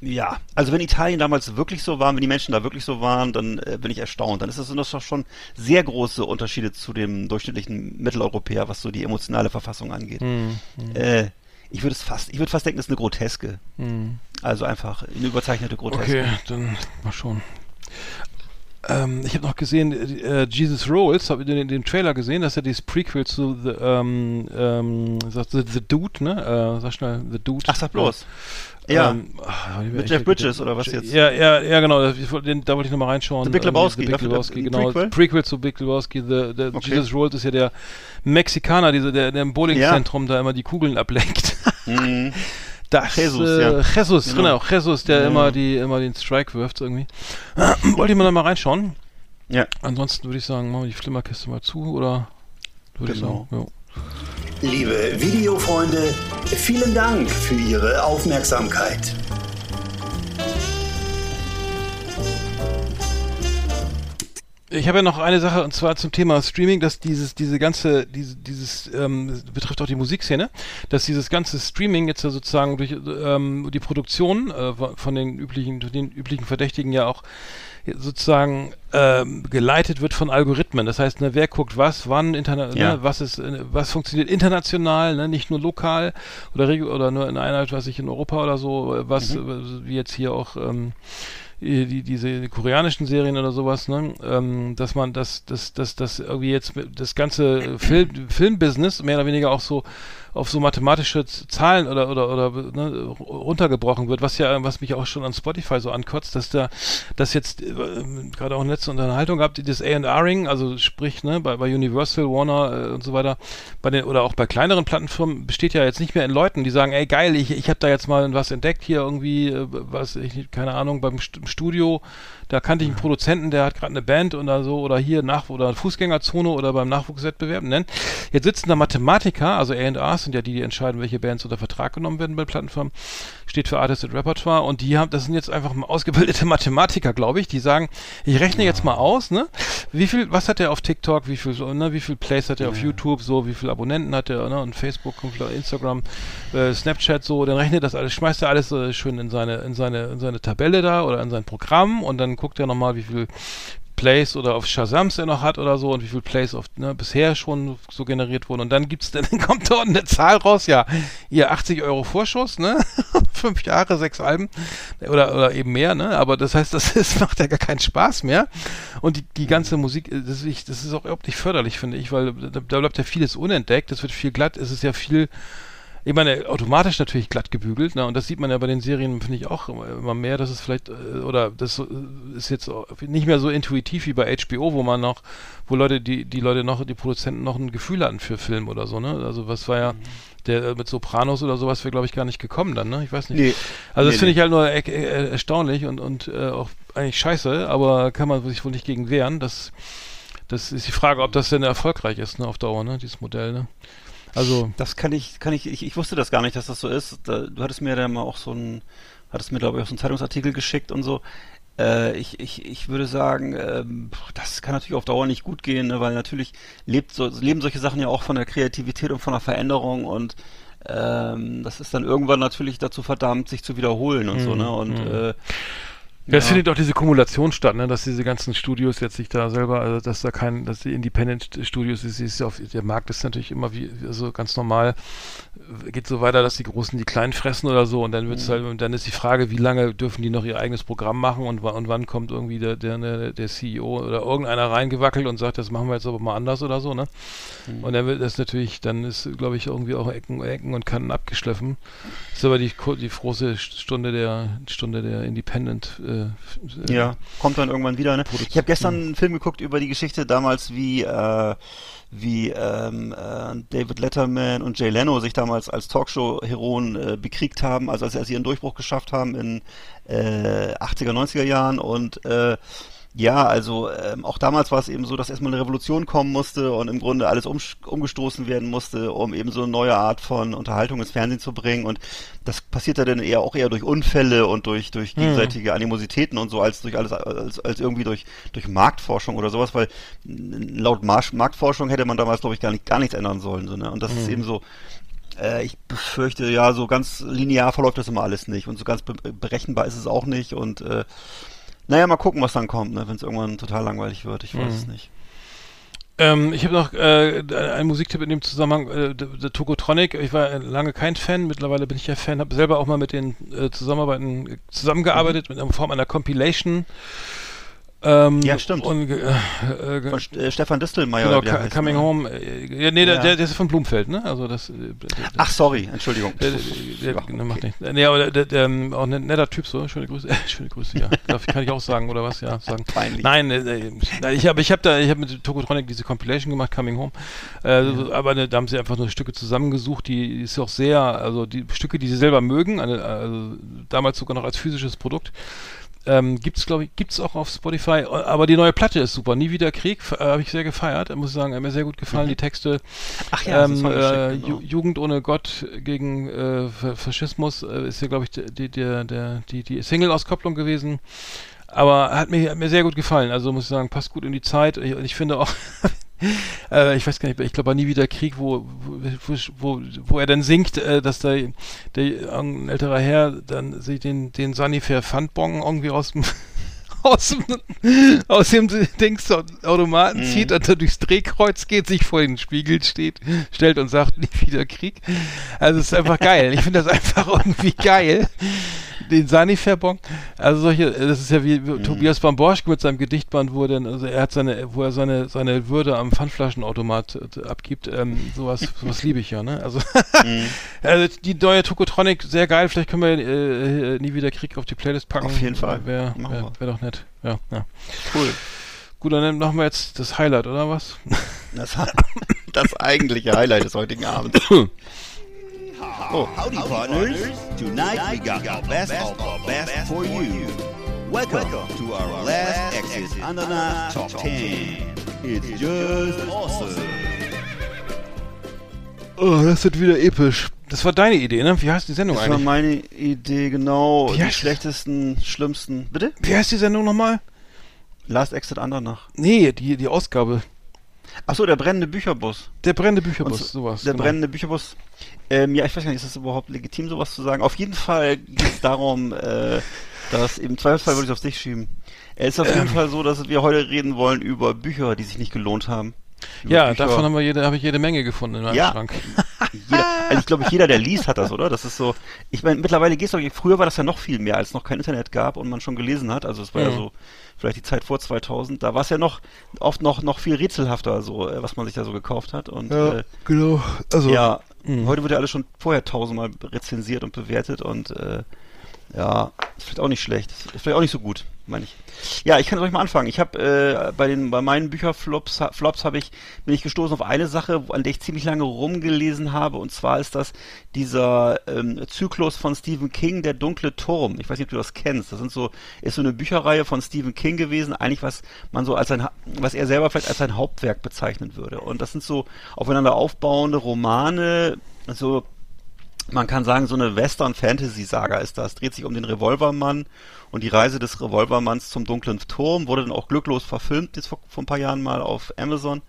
ja, also wenn Italien damals wirklich so war, wenn die Menschen da wirklich so waren, dann äh, bin ich erstaunt. Dann ist das, sind das doch schon sehr große Unterschiede zu dem durchschnittlichen Mitteleuropäer, was so die emotionale Verfassung angeht. Hm, Äh, ich würde es fast, ich würde fast denken, das ist eine Groteske. hm. Also einfach eine überzeichnete Groteske. Okay, dann mal schon. Ähm, ich habe noch gesehen, äh, Jesus Rolls, habe ich den, den Trailer gesehen, das ist ja dieses Prequel zu The, ähm, ähm, The, The Dude, ne? Äh, sag schnell, The Dude. Ach, sag bloß. Ja, Ähm, ach, ich- Mit Jeff Bridges, oder was jetzt? Ja, ja, ja, genau. den- Da wollte ich nochmal reinschauen. The Big Irgendwie, Lebowski, The Big Lebowski, genau. Prequel? Prequel zu Big Lebowski. The, the Okay. Jesus Rolls ist ja der Mexikaner, dieser, der, der im Bowlingzentrum da immer die Kugeln ablenkt. Mhm. Das, Jesus, äh, ja. Jesus, genau. Genau. Jesus, der Ja. immer die immer den Strike wirft irgendwie. Wollte ich mal da mal reinschauen. Ja. Ansonsten würde ich sagen, machen wir die Flimmerkiste mal zu oder würde Genau. ich sagen. Ja. Liebe Videofreunde, vielen Dank für Ihre Aufmerksamkeit. Ich habe ja noch eine Sache und zwar zum Thema Streaming, dass dieses, diese ganze, diese, dieses ähm, betrifft auch die Musikszene, dass dieses ganze Streaming jetzt ja sozusagen durch ähm, die Produktion äh, von den üblichen, den üblichen Verdächtigen ja auch sozusagen ähm, geleitet wird von Algorithmen. Das heißt, ne, wer guckt was, wann, interna Ja. ne, was ist, äh, was funktioniert international, ne, nicht nur lokal oder oder nur in einer, was ich in Europa oder so, äh, was Mhm. äh, wie jetzt hier auch ähm, die, diese koreanischen Serien oder sowas, ne, ähm, dass man das, das, das, das irgendwie jetzt das ganze Film, Filmbusiness mehr oder weniger auch so auf so mathematische Zahlen oder oder oder ne, runtergebrochen wird, was ja was mich auch schon an Spotify so ankotzt, dass da das jetzt äh, gerade auch in letzter Unterhaltung gehabt, das A&R-Ring, also sprich ne, bei, bei Universal, Warner äh, und so weiter, bei den oder auch bei kleineren Plattenfirmen besteht ja jetzt nicht mehr in Leuten, die sagen, ey geil, ich ich habe da jetzt mal was entdeckt hier irgendwie, äh, was ich keine Ahnung beim St- im Studio, da kannte ich einen Produzenten, der hat gerade eine Band oder so oder hier nach oder Fußgängerzone oder beim Nachwuchswettbewerb nennen. Jetzt sitzen da Mathematiker, also A&Rs sind ja die, die entscheiden, welche Bands unter Vertrag genommen werden bei Plattenfirmen, steht für Artist and Repertoire und die haben, das sind jetzt einfach ausgebildete Mathematiker, glaube ich, die sagen, ich rechne jetzt mal aus, ne, wie viel, was hat er auf TikTok, wie viel, ne, wie viel Plays hat er auf YouTube, so, wie viele Abonnenten hat er, ne, und Facebook, Instagram, äh, Snapchat, so, dann rechnet das alles, schmeißt er alles äh, schön in seine, in seine, in seine Tabelle da oder in sein Programm und dann guckt er nochmal, wie viel Plays oder auf Shazams er noch hat oder so und wie viel Plays auf, ne, bisher schon so generiert wurden. Und dann gibt's dann kommt unten eine Zahl raus, ja, ihr 80 Euro Vorschuss, ne, fünf Jahre, sechs Alben oder, oder eben mehr, ne, aber das heißt, das ist, macht ja gar keinen Spaß mehr. Und die, die ganze Musik, äh, das ist, das ist auch überhaupt nicht förderlich, finde ich, weil da, da bleibt ja vieles unentdeckt, es wird viel glatt, es ist ja viel ich meine, automatisch natürlich glatt gebügelt, ne? Und das sieht man ja bei den Serien, finde ich auch immer, mehr, dass es vielleicht, äh, oder das so, äh, ist jetzt nicht mehr so intuitiv wie bei HBO, wo man noch, wo Leute, die, die Leute noch, die Produzenten noch ein Gefühl hatten für Film oder so, ne? Also was war ja, der äh, mit Sopranos oder sowas wäre, glaube ich, gar nicht gekommen dann, ne? Ich weiß nicht. Nee. Also das Nee, finde nee. ich halt nur er äh, erstaunlich und, und äh, auch eigentlich scheiße, aber kann man sich wohl nicht gegen wehren. Das, das ist die Frage, ob das denn erfolgreich ist, ne, auf Dauer, ne, dieses Modell, ne? Also, Das kann ich, kann ich, ich, ich wusste das gar nicht, dass das so ist. Da, du hattest mir da mal auch so ein, hattest mir glaube ich auch so einen Zeitungsartikel geschickt und so. Äh, ich, ich, ich würde sagen, ähm, das kann natürlich auf Dauer nicht gut gehen, ne, weil natürlich lebt so, leben solche Sachen ja auch von der Kreativität und von der Veränderung und ähm, das ist dann irgendwann natürlich dazu verdammt, sich zu wiederholen und so, ne? Und äh, Ja, es Ja. findet auch diese Kumulation statt, ne, dass diese ganzen Studios jetzt sich da selber, also dass da kein, dass die Independent Studios ist, ist auf, der Markt ist natürlich immer wie, also ganz normal, geht so weiter, dass die Großen die Kleinen fressen oder so und dann wird's halt, und dann ist die Frage, wie lange dürfen die noch ihr eigenes Programm machen und, und wann kommt irgendwie der, der, der, CEO oder irgendeiner reingewackelt und sagt, das machen wir jetzt aber mal anders oder so, ne? Und dann wird das natürlich, dann ist, glaube ich, irgendwie auch Ecken, Ecken und Kanten abgeschliffen. ist aber die, die große Stunde der, Stunde der Independent, äh, äh, Ja, kommt dann irgendwann wieder. Ne? Ich habe gestern einen Film geguckt über die Geschichte damals, wie äh, wie ähm, äh, David Letterman und Jay Leno sich damals als Talkshow-Heroen äh, bekriegt haben, also als, als sie ihren Durchbruch geschafft haben in äh, 80er, 90er Jahren und äh, ja, also ähm, auch damals war es eben so, dass erstmal eine Revolution kommen musste und im Grunde alles um, umgestoßen werden musste, um eben so eine neue Art von Unterhaltung ins Fernsehen zu bringen. Und das passiert ja dann eher auch eher durch Unfälle und durch, durch gegenseitige Animositäten und so, als durch alles, als, als irgendwie durch, durch Marktforschung oder sowas, weil laut Marsch, Marktforschung hätte man damals, glaube ich, gar nicht, gar nichts ändern sollen. So, ne? Und das ist eben so, äh, ich befürchte, ja, so ganz linear verläuft das immer alles nicht und so ganz be berechenbar ist es auch nicht und äh, naja, mal gucken, was dann kommt, ne, wenn es irgendwann total langweilig wird. Ich weiß es nicht. Ähm, ich habe noch äh, einen Musiktipp in dem Zusammenhang, äh, der, Tokotronic. Ich war lange kein Fan, mittlerweile bin ich ja Fan, habe selber auch mal mit den äh, Zusammenarbeiten zusammengearbeitet, mit einer Form einer Compilation. Ähm, Ja, stimmt. Und, äh, äh, Von äh, Stefan Distelmeier. genau, heißt, Coming ne? Home. Äh, ja, nee, Der, Ja. der, der ist von Blumfeld, ne? Also das. Äh, der, Ach, sorry, Entschuldigung. der, der, der, Ja, der macht okay. nicht. Nee, aber der, ähm, auch ein netter Typ so. Schöne Grüße. Schöne Grüße, ja. Darf, kann ich auch sagen, oder was? Ja, sagen. Peinlich. Nein, ich habe ich hab da, ich habe mit Tokotronic diese Compilation gemacht, Coming Home. So, Aber ne, da haben sie einfach nur Stücke zusammengesucht, die ist auch sehr, also die Stücke, die sie selber mögen, eine, also damals sogar noch als physisches Produkt. Ähm, gibt's glaube ich, gibt's auch auf Spotify, aber die neue Platte ist super. Nie wieder Krieg, äh, habe ich sehr gefeiert, muss ich sagen, hat mir sehr gut gefallen, die Texte. Mhm. Ach ja, ähm, äh, genau. Ju Jugend ohne Gott gegen äh, Fa- Faschismus äh, ist ja, glaube ich, die, die, die, die Single-Auskopplung gewesen. Aber hat mir, hat mir sehr gut gefallen. Also muss ich sagen, passt gut in die Zeit. Ich- ich finde auch, äh, ich weiß gar nicht, ich glaube, nie wieder Krieg, wo, wo, wo, wo er dann singt, äh, dass da der, ein älterer Herr dann sich den, den Sanifair Pfandbon irgendwie aus dem aus dem, aus dem Dings Automaten zieht und dann durchs Drehkreuz geht, sich vor den Spiegel steht, stellt und sagt, nie wieder Krieg. Also es ist einfach geil. Ich finde das einfach irgendwie geil. Den Sanifair-Bon. Also solche, das ist ja wie Tobias Bamborschke mit seinem Gedichtband, wo er dann, also er hat seine, wo er seine, seine Würde am Pfandflaschenautomat äh, abgibt. Ähm, sowas, sowas liebe ich ja, ne? Also, also die neue Tokotronic, sehr geil. Vielleicht können wir äh, äh, nie wieder Krieg auf die Playlist packen. Auf jeden Fall. Wäre wär, wär doch nett. Ja, ja. Cool. Gut, dann machen wir jetzt das Highlight, oder was? Das, das eigentliche Highlight des heutigen Abends. Oh, Howdy, partners. Tonight we got our best of our best for you. Welcome to our last Exit Ananas Top 10. It's just awesome. Oh, das wird wieder episch. Das war deine Idee, ne? Wie heißt die Sendung das war eigentlich? meine Idee, genau. Wie die schlechtesten, schlimmsten. Bitte? Wie heißt die Sendung nochmal? Last Exit Andernach. Nee, die, die Ausgabe. Achso, der brennende Bücherbus. Der brennende Bücherbus, Und sowas. Der genau. brennende Bücherbus. Ähm, ja, ich weiß gar nicht, ist das überhaupt legitim, sowas zu sagen? Auf jeden Fall geht es darum, äh, dass im Zweifelsfall würde ich auf dich schieben. Es ist auf jeden Fall so, dass wir heute reden wollen über Bücher, die sich nicht gelohnt haben. Über Ja, Bücher- davon haben wir jede, habe ich jede Menge gefunden in meinem Ja. Schrank. also ich glaube, jeder, der liest, hat das, oder? Das ist so. Ich meine, mittlerweile geht's doch. Früher war das ja noch viel mehr, als es noch kein Internet gab und man schon gelesen hat. Also es war ja Mhm. so vielleicht die Zeit vor 2000. Da war es ja noch oft noch noch viel rätselhafter, so äh, was man sich da so gekauft hat. Und äh, genau. Also, ja, Mhm. heute wird ja alles schon vorher tausendmal rezensiert und bewertet und äh, ja, ist vielleicht auch nicht schlecht. Ist vielleicht auch nicht so gut, meine ich. Ja, ich kann euch mal anfangen. Ich habe äh, bei den bei meinen Bücherflops Flops habe ich bin ich gestoßen auf eine Sache, an der ich ziemlich lange rumgelesen habe und zwar ist das dieser ähm, Zyklus von Stephen King, der dunkle Turm. Ich weiß nicht, ob du das kennst. Das sind so ist so eine Bücherreihe von Stephen King gewesen, eigentlich was man so als ein was er selber vielleicht als sein Hauptwerk bezeichnen würde. Und das sind so aufeinander aufbauende Romane, so man kann sagen, so eine Western-Fantasy-Saga ist das. Dreht sich um den Revolvermann und die Reise des Revolvermanns zum dunklen Turm. Wurde dann auch glücklos verfilmt, jetzt vor, vor ein paar Jahren mal auf Amazon.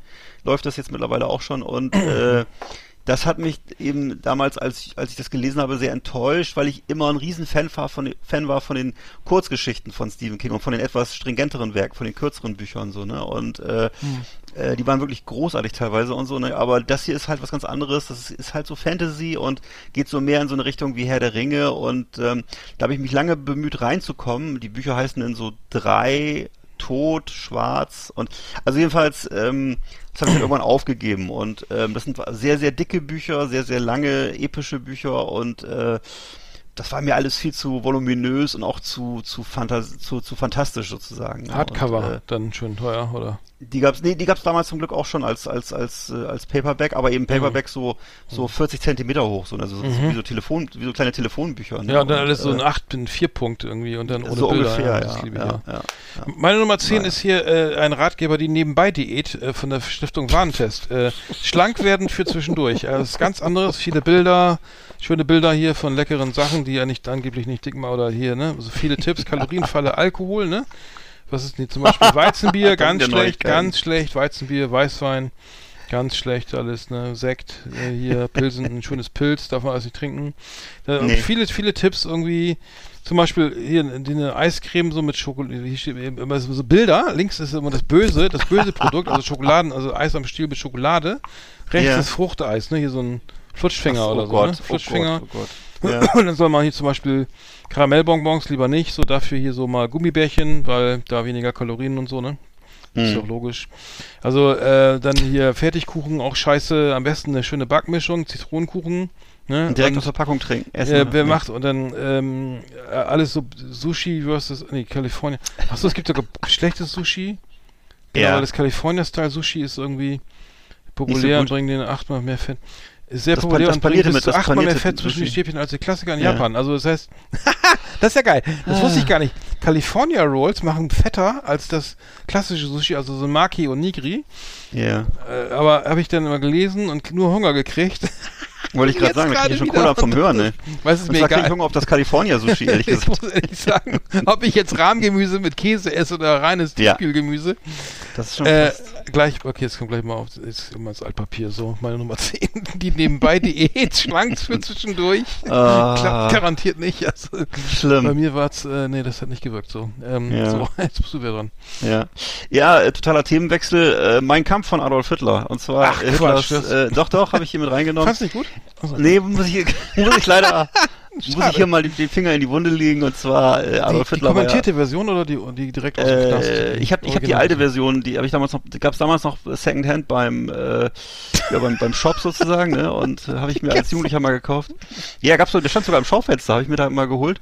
Läuft das jetzt mittlerweile auch schon. Und äh, das hat mich eben damals, als ich, als ich das gelesen habe, sehr enttäuscht, weil ich immer ein riesen Fan war von, den- Fan war von den Kurzgeschichten von Stephen King und von den etwas stringenteren Werken, von den kürzeren Büchern so, ne? Und äh, äh, die waren wirklich großartig teilweise und so, ne? Aber das hier ist halt was ganz anderes. Das ist, ist halt so Fantasy und geht so mehr in so eine Richtung wie Herr der Ringe und ähm, da habe ich mich lange bemüht reinzukommen. Die Bücher heißen in so drei Tod, Schwarz und also jedenfalls, ähm, das habe ich dann irgendwann aufgegeben und ähm, das sind sehr, sehr dicke Bücher, sehr, sehr lange, epische Bücher und äh, das war mir alles viel zu voluminös und auch zu zu, fantas zu, zu fantastisch sozusagen. ne? Hardcover, Und, äh, dann schön teuer, oder? Die gab's, nee, die gab's damals zum Glück auch schon als als als äh, als Paperback, aber eben Paperback so so 40 Zentimeter hoch, so also so, wie so Telefon, wie so kleine Telefonbücher. Ne? Ja, und dann alles so äh, ein 8, ein 4 Punkt irgendwie und dann ohne so Bilder. ungefähr, ja, ja, ja, ja. Meine Nummer 10 Naja. ist hier äh, ein Ratgeber, die Nebenbei-Diät äh, von der Stiftung Warentest. Äh, schlank werden für zwischendurch. Also das ist ganz anderes, viele Bilder, schöne Bilder hier von leckeren Sachen, die ja nicht angeblich nicht dick machen oder hier, ne? Also viele Tipps, Kalorienfalle, Alkohol, ne? Was ist denn zum Beispiel Weizenbier, ganz schlecht, ganz schlecht, Weizenbier, Weißwein, ganz schlecht alles, ne? Sekt, äh, hier, Pilsen, ein schönes Pilz, darf man alles nicht trinken. Äh, Nee. Viele, viele Tipps irgendwie. Zum Beispiel hier eine Eiscreme so mit Schokolade, hier steht immer so Bilder. Links ist immer das Böse, das böse Produkt, also Schokoladen, also Eis am Stiel mit Schokolade. Rechts Ja. ist Fruchteis, ne? Hier so ein Flutschfinger Ach so, oder oh so, Gott, ne? oh Flutschfinger. Gott, oh Gott. Ja. Und dann soll man hier zum Beispiel Karamellbonbons lieber nicht, so dafür hier so mal Gummibärchen, weil da weniger Kalorien und so, ne? Ist Hm. doch logisch. Also äh, dann hier Fertigkuchen, auch scheiße, am besten eine schöne Backmischung, Zitronenkuchen. Ne? Direkt aus der Packung trinken. Essen. äh, wer Nee. macht und dann ähm, äh, alles so Sushi versus nee, Kalifornien. Achso, es gibt sogar schlechtes Sushi. Genau, Ja. weil das California-Style Sushi ist irgendwie populär gut. und bringt den achtmal mehr Fett. Ist sehr Das populär und bringt bis mit- zu achtmal mehr Fett zwischen die. Stäbchen als die Klassiker in Ja. Japan. Also das heißt, das ist ja geil. Das wusste ich gar nicht. California Rolls machen fetter als das klassische Sushi, also so Maki und Nigri. Ja. Äh, aber habe ich dann immer gelesen und nur Hunger gekriegt. Wollte ich gerade sagen, da krieg ich schon Cola vom Hören, ne? Weiß es Und mir krieg ich egal. Hunger auf das California-Sushi, ehrlich ich gesagt. muss ehrlich sagen, ob ich jetzt Rahmgemüse mit Käse esse oder reines Ja. Tiefkühlgemüse. Das ist schon Äh, gleich, okay, jetzt kommt gleich mal auf, jetzt immer das Altpapier, so, meine Nummer 10. Die nebenbei Diät, schlank für zwischendurch. Ah. Klappt garantiert nicht. Also, Schlimm. Bei mir war's, äh, nee, das hat nicht gewirkt, so. Ähm, Ja. so, jetzt bist du wieder dran. Ja, ja äh, totaler Themenwechsel. Äh, mein Kampf von Adolf Hitler. Und zwar Ach, Hitlers, Quatsch, äh, doch, doch, habe ich hier mit reingenommen. Fandst du nicht gut? Nee, muss ich, muss ich leider, muss ich hier mal den, den Finger in die Wunde legen. Und zwar äh, die, Adolf die Hitler ja, kommentierte Version oder die, die direkt aus dem Knast? äh, ich habe ich hab die alte Version, die habe ich damals noch, gab es damals noch Secondhand beim, äh, ja, beim, beim Shop sozusagen, ne? Und äh, habe ich mir als Jugendlicher mal gekauft. Ja, gab's so, der stand sogar im Schaufenster, habe ich mir da mal geholt.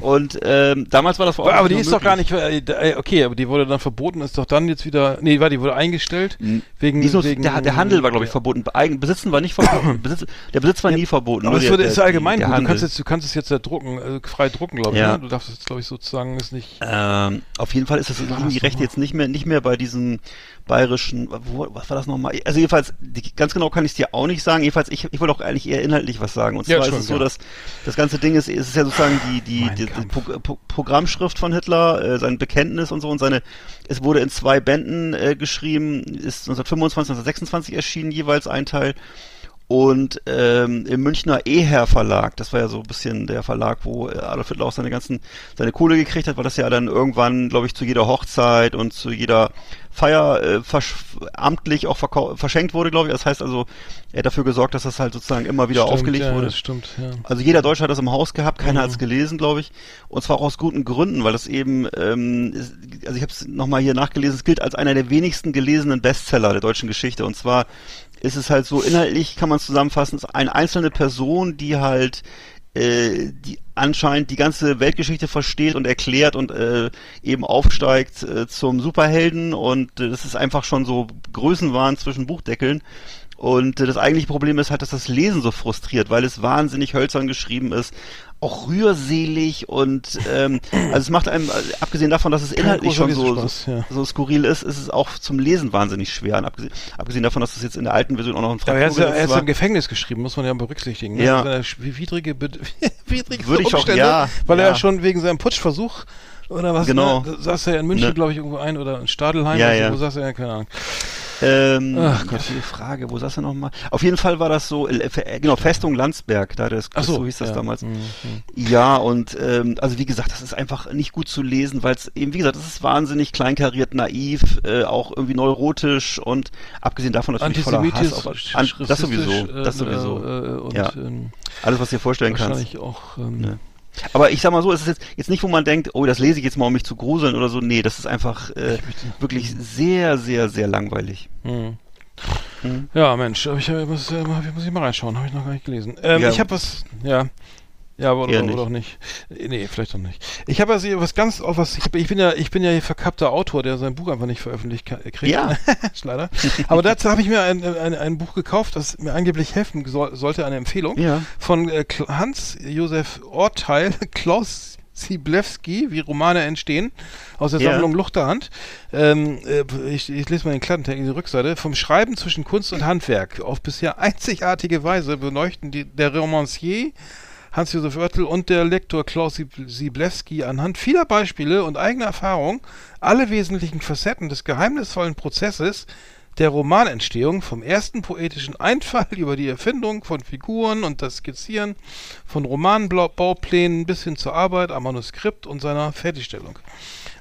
Und ähm, damals war das vor Ort Aber die ist nur doch gar nicht, möglich. äh, äh, okay, aber die wurde dann verboten, ist doch dann jetzt wieder, nee, war die wurde eingestellt, wegen, Die ist nur, wegen der, der Handel war, glaube ich, verboten. Eigen, Besitzen war nicht verboten. Besitz, der Besitz war nie verboten. Aber es ist ja allgemein gut. Du kannst, jetzt, du kannst es jetzt ja drucken, äh, frei drucken, glaube ich. Ja. Ne? Du darfst es, glaube ich, sozusagen ist nicht. Ähm, auf jeden Fall ist das Rechte nochmal? jetzt nicht mehr nicht mehr bei diesem bayerischen, wo, was war das nochmal? Also jedenfalls, die, ganz genau kann ich es dir auch nicht sagen. Jedenfalls, ich, ich wollte auch eigentlich eher inhaltlich was sagen. Und Ja, zwar ist schon, es so, ja. dass das ganze Ding ist, es ist ja sozusagen die, die, die, die. Pro, Pro, Programmschrift von Hitler, äh, sein Bekenntnis und so und seine, es wurde in zwei Bänden äh, geschrieben, ist 1925, 1926 erschienen, jeweils ein Teil. Und ähm, im Münchner Eher Verlag, das war ja so ein bisschen der Verlag, wo äh, Adolf Hitler auch seine ganzen, seine Kohle gekriegt hat, weil das ja dann irgendwann, glaube ich, zu jeder Hochzeit und zu jeder Feier äh, amtlich auch verschenkt wurde, glaube ich. Das heißt also, er hat dafür gesorgt, dass das halt sozusagen immer wieder Stimmt, aufgelegt ja, wurde. Das stimmt, ja. Also jeder Deutsche hat das im Haus gehabt, keiner Mhm. hat es gelesen, glaube ich. Und zwar auch aus guten Gründen, weil das eben, ähm, ist, also ich habe es nochmal hier nachgelesen, es gilt als einer der wenigsten gelesenen Bestseller der deutschen Geschichte. Und zwar ist es halt so, inhaltlich kann man zusammenfassen, ist eine einzelne Person, die halt äh, die anscheinend die ganze Weltgeschichte versteht und erklärt und äh, eben aufsteigt äh, zum Superhelden und äh, das ist einfach schon so Größenwahn zwischen Buchdeckeln. Und äh, das eigentliche Problem ist halt, dass das Lesen so frustriert, weil es wahnsinnig hölzern geschrieben ist, auch rührselig und ähm, also es macht einem, äh, abgesehen davon, dass es inhaltlich schon so, so, ja. so skurril ist, ist es auch zum Lesen wahnsinnig schwer. Und abgesehen, abgesehen davon, dass es jetzt in der alten Version auch noch ein ist, ja, er ist war. im Gefängnis geschrieben, muss man ja berücksichtigen. Ne? Ja. Also, widrige, widrige Würde ich auch- ja, weil er ja. ja schon wegen seinem Putschversuch oder was, Genau. ne, saß er in München, Ne. glaube ich, irgendwo ein oder in Stadelheim, Ja, oder so, ja. wo saß er, keine Ahnung. Ähm, Ach Gott. die Frage, wo saß er nochmal? Auf jeden Fall war das so, äh, äh, genau, Festung Landsberg, da das, so, so hieß das ja. damals. Mhm, Ja, und ähm, also wie gesagt, das ist einfach nicht gut zu lesen, weil es eben, wie gesagt, es ist wahnsinnig kleinkariert, naiv, äh, auch irgendwie neurotisch und abgesehen davon natürlich voller Hass. Auf, an, das sowieso, das äh, sowieso. Äh, und Ja. ähm, Alles, was du dir vorstellen kannst. wahrscheinlich auch. Ähm, Ne. Aber ich sag mal so, es ist jetzt, jetzt nicht, wo man denkt, oh, das lese ich jetzt mal, um mich zu gruseln oder so. Nee, das ist einfach äh, wirklich sehr, sehr, sehr langweilig. Mhm. Mhm. Ja, Mensch, ich, muss, äh, muss ich mal reinschauen, habe ich noch gar nicht gelesen. Ähm, Ja. Ich habe was, ja. Ja, aber oder, nicht. oder auch nicht. Äh, Nee, vielleicht auch nicht. Ich habe also was ganz, auch was, ich, ich bin ja, ich bin ja hier verkappter Autor, der sein Buch einfach nicht veröffentlicht kriegt. Ja. Leider. Aber dazu habe ich mir ein, ein, ein Buch gekauft, das mir angeblich helfen soll, sollte, eine Empfehlung. Ja. Von äh, Kl- Hans-Josef Orteil, Klaus Siblewski, wie Romane entstehen, aus der Ja. Sammlung Luchterhand. Ähm, äh, ich, ich lese mal den Klappentext, die Rückseite. Vom Schreiben zwischen Kunst und Handwerk auf bisher einzigartige Weise beleuchten die, der Romancier Hans-Josef Oertel und der Lektor Klaus Sieb- Siblewski anhand vieler Beispiele und eigener Erfahrung alle wesentlichen Facetten des geheimnisvollen Prozesses der Romanentstehung vom ersten poetischen Einfall über die Erfindung von Figuren und das Skizzieren von Romanbauplänen bis hin zur Arbeit am Manuskript und seiner Fertigstellung.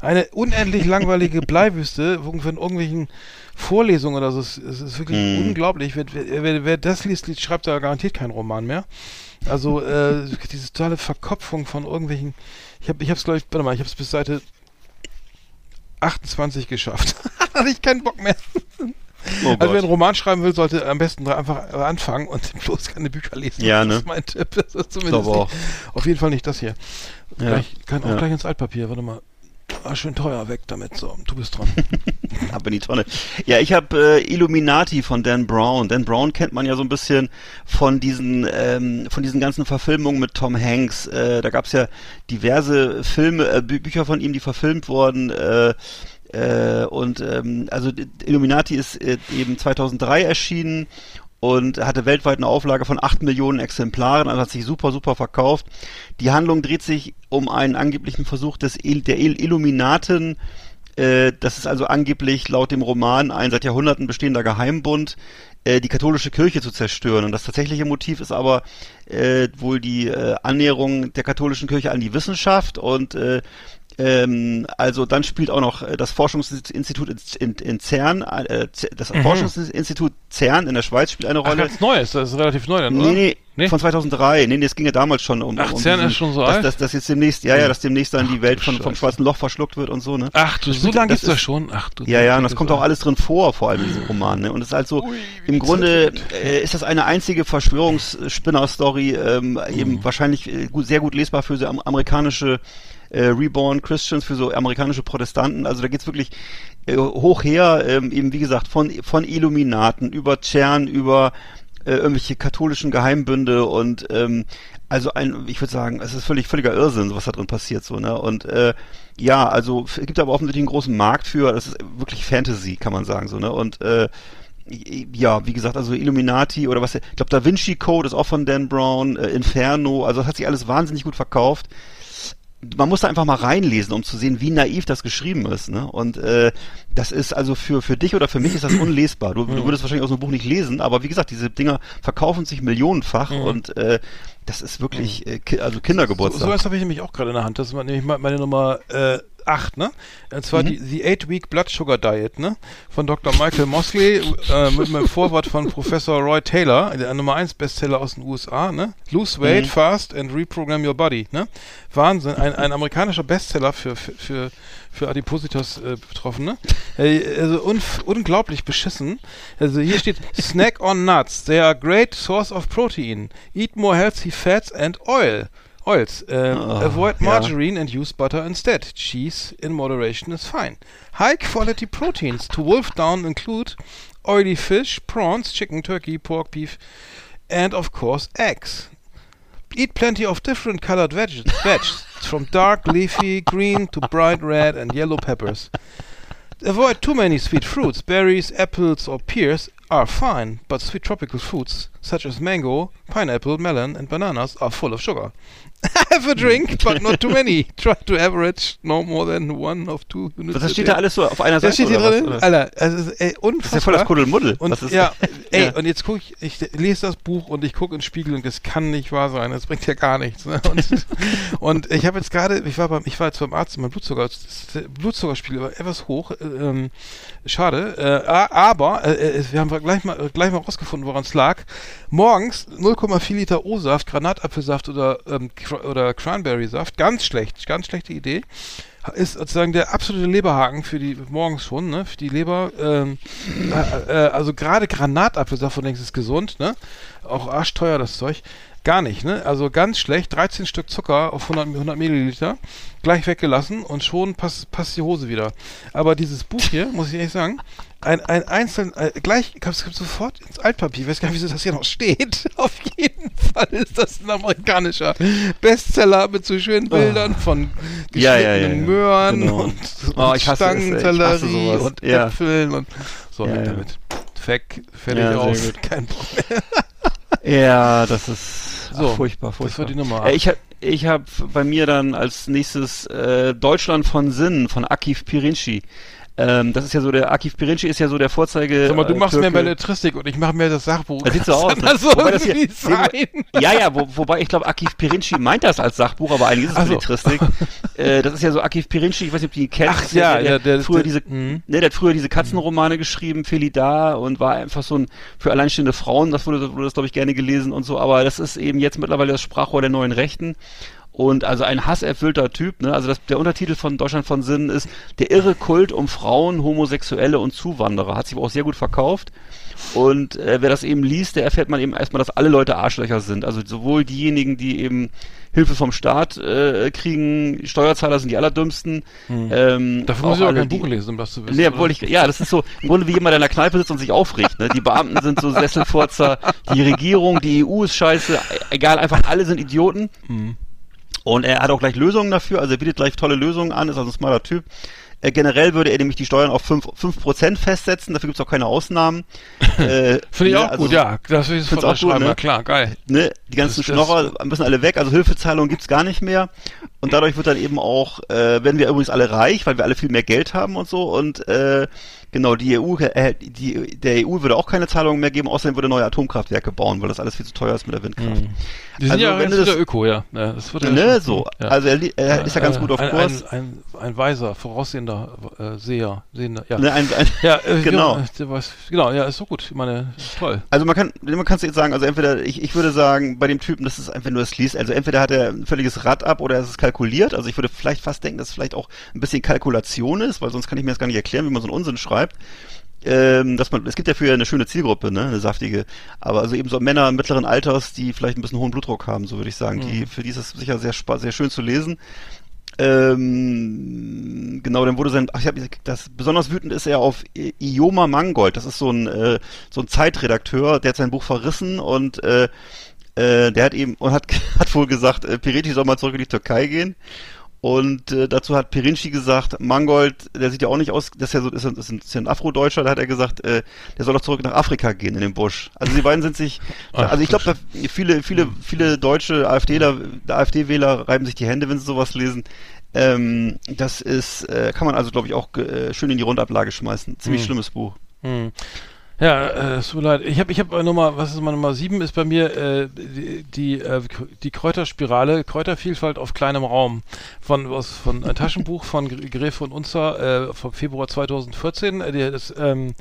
Eine unendlich langweilige Bleiwüste von irgendwelchen Vorlesungen oder so. Es ist wirklich Mhm. unglaublich. Wer, wer, wer das liest, liest, schreibt da garantiert keinen Roman mehr. Also äh, diese totale Verkopfung von irgendwelchen. Ich habe, ich habe es glaube ich, warte mal, ich habe es bis Seite 28 geschafft. Hatte ich keinen Bock mehr. Oh also wer einen. Roman schreiben will, sollte am besten einfach anfangen und bloß keine Bücher lesen. Ja, das ne? ist mein Tipp. Das ist zumindest nicht, auf jeden Fall nicht das hier. Ja. Gleich, kann auch Ja. gleich ins Altpapier. Warte mal. Ah, schön teuer weg damit. So, du bist dran. Ab in die Tonne. Ja, ich habe äh, Illuminati von Dan Brown. Dan Brown kennt man ja so ein bisschen von diesen ähm, von diesen ganzen Verfilmungen mit Tom Hanks. Äh, da gab's ja diverse Filme, äh, Bü Bücher von ihm, die verfilmt wurden. Äh, äh, und ähm, also Illuminati ist äh, eben 2003 erschienen und hatte weltweit eine Auflage von 8 Millionen Exemplaren, also hat sich super, super verkauft. Die Handlung dreht sich um einen angeblichen Versuch des Il der Il Illuminaten, äh, das ist also angeblich laut dem Roman ein seit Jahrhunderten bestehender Geheimbund, äh, die katholische Kirche zu zerstören. Und das tatsächliche Motiv ist aber äh, wohl die äh, Annäherung der katholischen Kirche an die Wissenschaft und äh, ähm, also dann spielt auch noch äh, das Forschungsinstitut in, in, in CERN, äh, Z- das Forschungsinstitut CERN in der Schweiz spielt eine Ach, Rolle. ganz Neues, das ist relativ neu dann, oder? Nee, nee, Nee? von 2003. Nee, nee, es ging ja damals schon um, Ach, um CERN diesen- ist schon so dass, alt? dass, dass jetzt demnächst, ja, ja, dass demnächst dann die Welt von, vom schwarzen Loch verschluckt wird und so, ne? Ach du, Das so lange gibt's das ist- schon? Ach du. Ja, ja, und das kommt auch alles drin vor, vor allem in diesem Roman. Ne? Und es ist halt so, Ui, im Grunde äh, ist das eine einzige Verschwörungsspinner-Story, ähm, eben Mhm. wahrscheinlich äh, gut, sehr gut lesbar für so am amerikanische äh, Reborn Christians, für so amerikanische Protestanten. Also da geht's wirklich äh, hoch her, ähm, eben wie gesagt, von, von Illuminaten über CERN, über äh, irgendwelche katholischen Geheimbünde und ähm, also ein, ich würde sagen, es ist völlig völliger Irrsinn, was da drin passiert so, ne? Und äh, ja, also es gibt aber offensichtlich einen großen Markt für, das ist wirklich Fantasy, kann man sagen, so, ne? Und äh, ja, wie gesagt, also Illuminati oder was, ich glaube Da Vinci Code ist auch von Dan Brown, äh, Inferno, also das hat sich alles wahnsinnig gut verkauft. Man muss da einfach mal reinlesen, um zu sehen, wie naiv das geschrieben ist. Ne? Und äh, das ist also für, für dich oder für mich ist das unlesbar. Du, du würdest wahrscheinlich aus so einem Buch nicht lesen, aber wie gesagt, diese Dinger verkaufen sich millionenfach und äh, das ist wirklich äh, ki also So, Kindergeburtstag. so was habe ich nämlich auch gerade in der Hand. Das ist nämlich meine Nummer äh, 8, ne? Und zwar die, die 8-Week Blood Sugar Diet, ne? Von Dr. Michael Mosley äh, mit einem Vorwort von Professor Roy Taylor, der Nummer 1 Bestseller aus den USA, ne? Lose weight fast and reprogram your body, ne? Wahnsinn, ein, ein amerikanischer Bestseller für, für, für, für Adipositas äh, Betroffene. Äh, also unf unglaublich beschissen. Also hier steht Snack on nuts. They are a great source of protein. Eat more healthy fats and oil. Oils. Äh, um, oh, avoid ja. margarine and use butter instead. Cheese in moderation is fine. High quality proteins to wolf down include oily fish, prawns, chicken, turkey, pork, beef, and of course eggs. Eat plenty of different colored veg, veg from dark leafy green to bright red and yellow peppers. Avoid too many sweet fruits. Berries, apples, or pears are fine, but sweet tropical fruits such as mango, pineapple, melon, and bananas are full of sugar. Have a drink, but not too many. Try to average no more than one of two units. das steht da alles so auf einer Das Seite steht hier was, drin, oder? Alter, also, ey, unfassbar. Das ist ja voll das Kuddelmuddel. Und Was ist- ja, ey, Ja. und jetzt gucke ich, ich lese das Buch und ich gucke ins Spiegel und das kann nicht wahr sein. Das bringt ja gar nichts. Ne? Und, und ich habe jetzt gerade, ich war beim, ich war jetzt beim Arzt, mein Blutzucker, das Blutzuckerspiegel war etwas hoch. äh, Ähm, schade. Äh, aber äh, äh, wir haben gleich mal gleich mal rausgefunden, woran es lag. Morgens 0,4 Liter O-Saft, Granatapfelsaft oder ähm, oder Cranberry-Saft, ganz schlecht, ganz schlechte Idee ist sozusagen der absolute Leberhaken für die morgens schon, ne? Für die Leber. Ähm, äh, äh, also gerade Granatapfelsaft von denkst ist gesund, ne? Auch arschteuer das Zeug. Gar nicht, ne? Also ganz schlecht. 13 Stück Zucker auf 100, 100 Milliliter. Gleich weggelassen und schon passt, passt die Hose wieder. Aber dieses Buch hier, muss ich ehrlich sagen, ein, ein einzeln, äh, gleich, ich hab's sofort ins Altpapier. Ich weiß gar nicht, wieso das hier noch steht. Auf jeden Fall ist das ein amerikanischer Bestseller mit so schönen Bildern von Oh. Ja, ja, ja, geschnittenen. Möhren Genau. und, Oh, und es, Stangensellerie und. Äpfeln und so Ja, damit. Weg, fertig Ja, aus, kein mehr. Ja, das ist So, ach, furchtbar, das war furchtbar. die Nummer Äh, ich habe ich hab bei mir dann als nächstes äh, Deutschland von Sinn von Akif Pirinci. Ähm, das ist ja so der Akif Pirinci ist ja so der Vorzeige. Sag mal, du äh, machst mehr Türke. Belletristik und ich mache mehr das Sachbuch. Das sieht so aus. Das so Wobei das hier- sein? Ja, ja, wo, wobei ich glaube, Akif Pirinci meint das als Sachbuch, aber eigentlich ist es Ach so. Belletristik. äh, das ist ja so Akif Pirinci, ich weiß nicht, ob du ihn kennst. Ach Das ja, der, ja, der- früher der- diese, mhm. ne, der hat früher diese Katzenromane geschrieben, Felida und war einfach so ein für alleinstehende Frauen, das wurde, wurde das glaube ich gerne gelesen und so, aber das ist eben jetzt mittlerweile das Sprachrohr der neuen Rechten. Und also ein hasserfüllter Typ, ne? Also das, der Untertitel von Deutschland von Sinnen ist Der irre Kult um Frauen, Homosexuelle und Zuwanderer. Hat sich aber auch sehr gut verkauft. Und äh, wer das eben liest, der erfährt man eben erstmal, dass alle Leute Arschlöcher sind. Also sowohl diejenigen, die eben Hilfe vom Staat äh, kriegen, Steuerzahler sind die allerdümmsten. Ähm, Dafür muss ich auch alle, kein Buch lesen, um das zu wissen. Nee, obwohl ich, ja, das ist so, im Grunde wie jemand, der in der Kneipe sitzt und sich aufregt, ne? Die Beamten sind so Sesselfurzer, die Regierung, die EU ist scheiße, egal, einfach alle sind Idioten. Mhm. Und er hat auch gleich Lösungen dafür, also er bietet gleich tolle Lösungen an, ist also ein smarter Typ. Äh, generell würde er nämlich die Steuern auf 5%, 5 festsetzen, dafür gibt's auch keine Ausnahmen. äh, Finde ich ne, auch also gut, ja. Das find's sofort auch gut, ne? klar, geil. Ne, die ganzen Das- das- Schnorrer müssen alle weg, also Hilfezahlungen gibt's gar nicht mehr. Und dadurch wird dann eben auch, äh, werden wir übrigens alle reich, weil wir alle viel mehr Geld haben und so. Und äh, genau, die EU, äh, die, der EU würde auch keine Zahlungen mehr geben, außerdem würde neue Atomkraftwerke bauen, weil das alles viel zu teuer ist mit der Windkraft. Die sind Also, ja wenn du wieder das- Öko, ja. ja das wird ja Ne, so. ja. Also er, er ist ja ganz Äh, gut auf ein, Kurs. Ein, ein, ein weiser, voraussehender äh, Seher, Sehender, ja. Ne, ein, ein, ja, äh, genau. Ja, der weiß, genau, ja, ist so gut. Ich meine, toll. Also man kann, man kann es jetzt sagen, also entweder, ich, ich würde sagen, bei dem Typen, das ist einfach nur das liest, also entweder hat er ein völliges Rad ab oder es ist kalkuliert, also ich würde vielleicht fast denken, dass es vielleicht auch ein bisschen Kalkulation ist, weil sonst kann ich mir das gar nicht erklären, wie man so einen Unsinn schreibt. Ähm, dass man, es gibt ja für eine schöne Zielgruppe, ne, eine saftige, aber also eben so Männer mittleren Alters, die vielleicht ein bisschen hohen Blutdruck haben, so würde ich sagen, die, für die ist es sicher sehr spa sehr schön zu lesen. Ähm, genau, dann wurde sein, ach, ich hab, das besonders wütend ist er auf Ioma Mangold. Das ist so ein äh, so ein Zeitredakteur, der hat sein Buch verrissen und äh, äh, der hat eben und hat hat wohl gesagt, äh, Pireti soll mal zurück in die Türkei gehen. Und äh, dazu hat Pirinci gesagt, Mangold, der sieht ja auch nicht aus, das ist ja so, ist, ein- ist ein, ist ein Afrodeutscher, da hat er gesagt, äh, der soll doch zurück nach Afrika gehen in den Busch. Also die beiden sind sich, Ach, also ich glaube, viele, viele, viele deutsche AfDler, AfD-Wähler reiben sich die Hände, wenn sie sowas lesen. Ähm, das ist, äh, kann man also, glaube ich, auch äh, schön in die Rundablage schmeißen. Ziemlich Hm. schlimmes Buch. Hm. Ja, äh, es tut mir leid. Ich habe ich hab äh, Nummer, was ist meine Nummer sieben ist bei mir äh, die die, äh, die Kräuterspirale, Kräutervielfalt auf kleinem Raum von aus von ein Taschenbuch von Gr- Gräfe und Unzer äh, vom Februar 2014. Äh, das, ähm,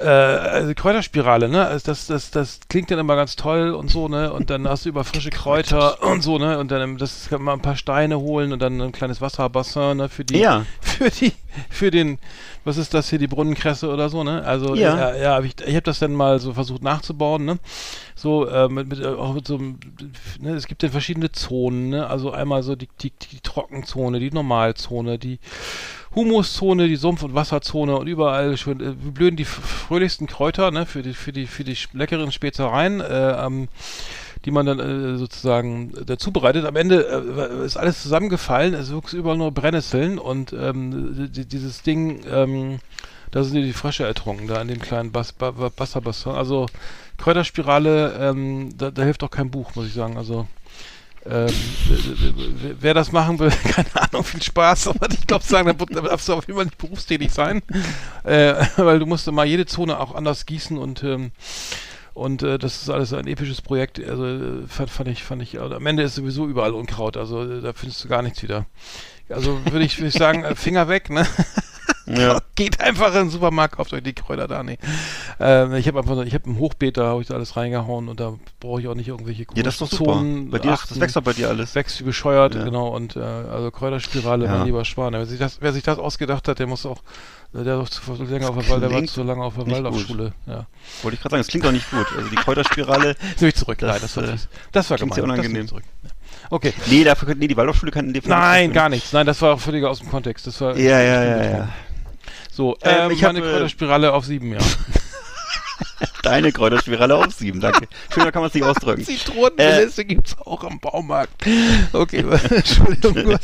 äh, also Kräuterspirale, ne? Also das, das, das klingt dann immer ganz toll und so, ne? Und dann hast du über frische Kräuter und so, ne? Und dann ähm, das kann man ein paar Steine holen und dann ein kleines Wasserbassin, ne? Für die, Ja. für die, für den, was ist das hier, die Brunnenkresse oder so, ne? Also Ja. ja, ja hab ich, ich habe das dann mal so versucht nachzubauen, ne? So äh, mit, mit äh, auch mit so ne? Es gibt dann verschiedene Zonen, ne? Also einmal so die, die, die Trockenzone, die Normalzone, die Humuszone, die Sumpf- und Wasserzone und überall schön äh, blühen die fröhlichsten Kräuter, ne? Für die, für die, für die leckeren Spezereien. Äh, ähm, die man dann äh, sozusagen äh, zubereitet. Am Ende äh, ist alles zusammengefallen, es wuchs überall nur Brennnesseln und ähm, die, dieses Ding, ähm, da sind die Frösche ertrunken, da in dem kleinen Bas ba. Also Kräuterspirale, ähm, da, da hilft auch kein Buch, muss ich sagen. Also ähm, wer- wer das machen will, keine Ahnung, viel Spaß, aber ich glaube, sagen, da darfst du auf jeden Fall nicht berufstätig sein, äh, weil du musst immer jede Zone auch anders gießen und ähm, und äh, das ist alles ein episches Projekt. Also äh, fand, fand ich, fand ich. Also, am Ende ist sowieso überall Unkraut. Also äh, da findest du gar nichts wieder. Also würde ich, würd ich sagen, äh, Finger weg, ne? Ja. Geht einfach in den Supermarkt, kauft euch die Kräuter da, nee. Ähm, ich habe einfach, ich habe ein Hochbeet, da habe ich da alles reingehauen und da brauche ich auch nicht irgendwelche Ja, das ist doch super. Zonen Bei dir ist, das achten. wächst doch bei dir alles. Wächst wie bescheuert, Ja. genau. Und äh, also Kräuterspirale, Ja. mein lieber Schwan. Wer sich das, wer sich das ausgedacht hat, der muss auch, der, war zu, länger auf der, Wald- der war zu lange auf der Waldorfschule. Ja. Wollte ich gerade sagen, das klingt doch nicht gut. Also die Kräuterspirale. Nehme ich zurück. Das, Nein, das war äh. Das war gemein. sehr Das unangenehm. Ja. Okay. Nee, dafür, nee, die Waldorfschule kann in dem Fall Nein, gar nichts. Nein, das war auch völlig aus dem Kontext. Das war Ja, ja, ja, ja. So, Ähm, ähm, ich meine hab, äh, Kräuterspirale auf sieben, ja. Deine Kräuterspirale auf sieben, danke. Schöner kann man es nicht ausdrücken. Zitronenmelisse gibt's auch am Baumarkt. Okay, Entschuldigung.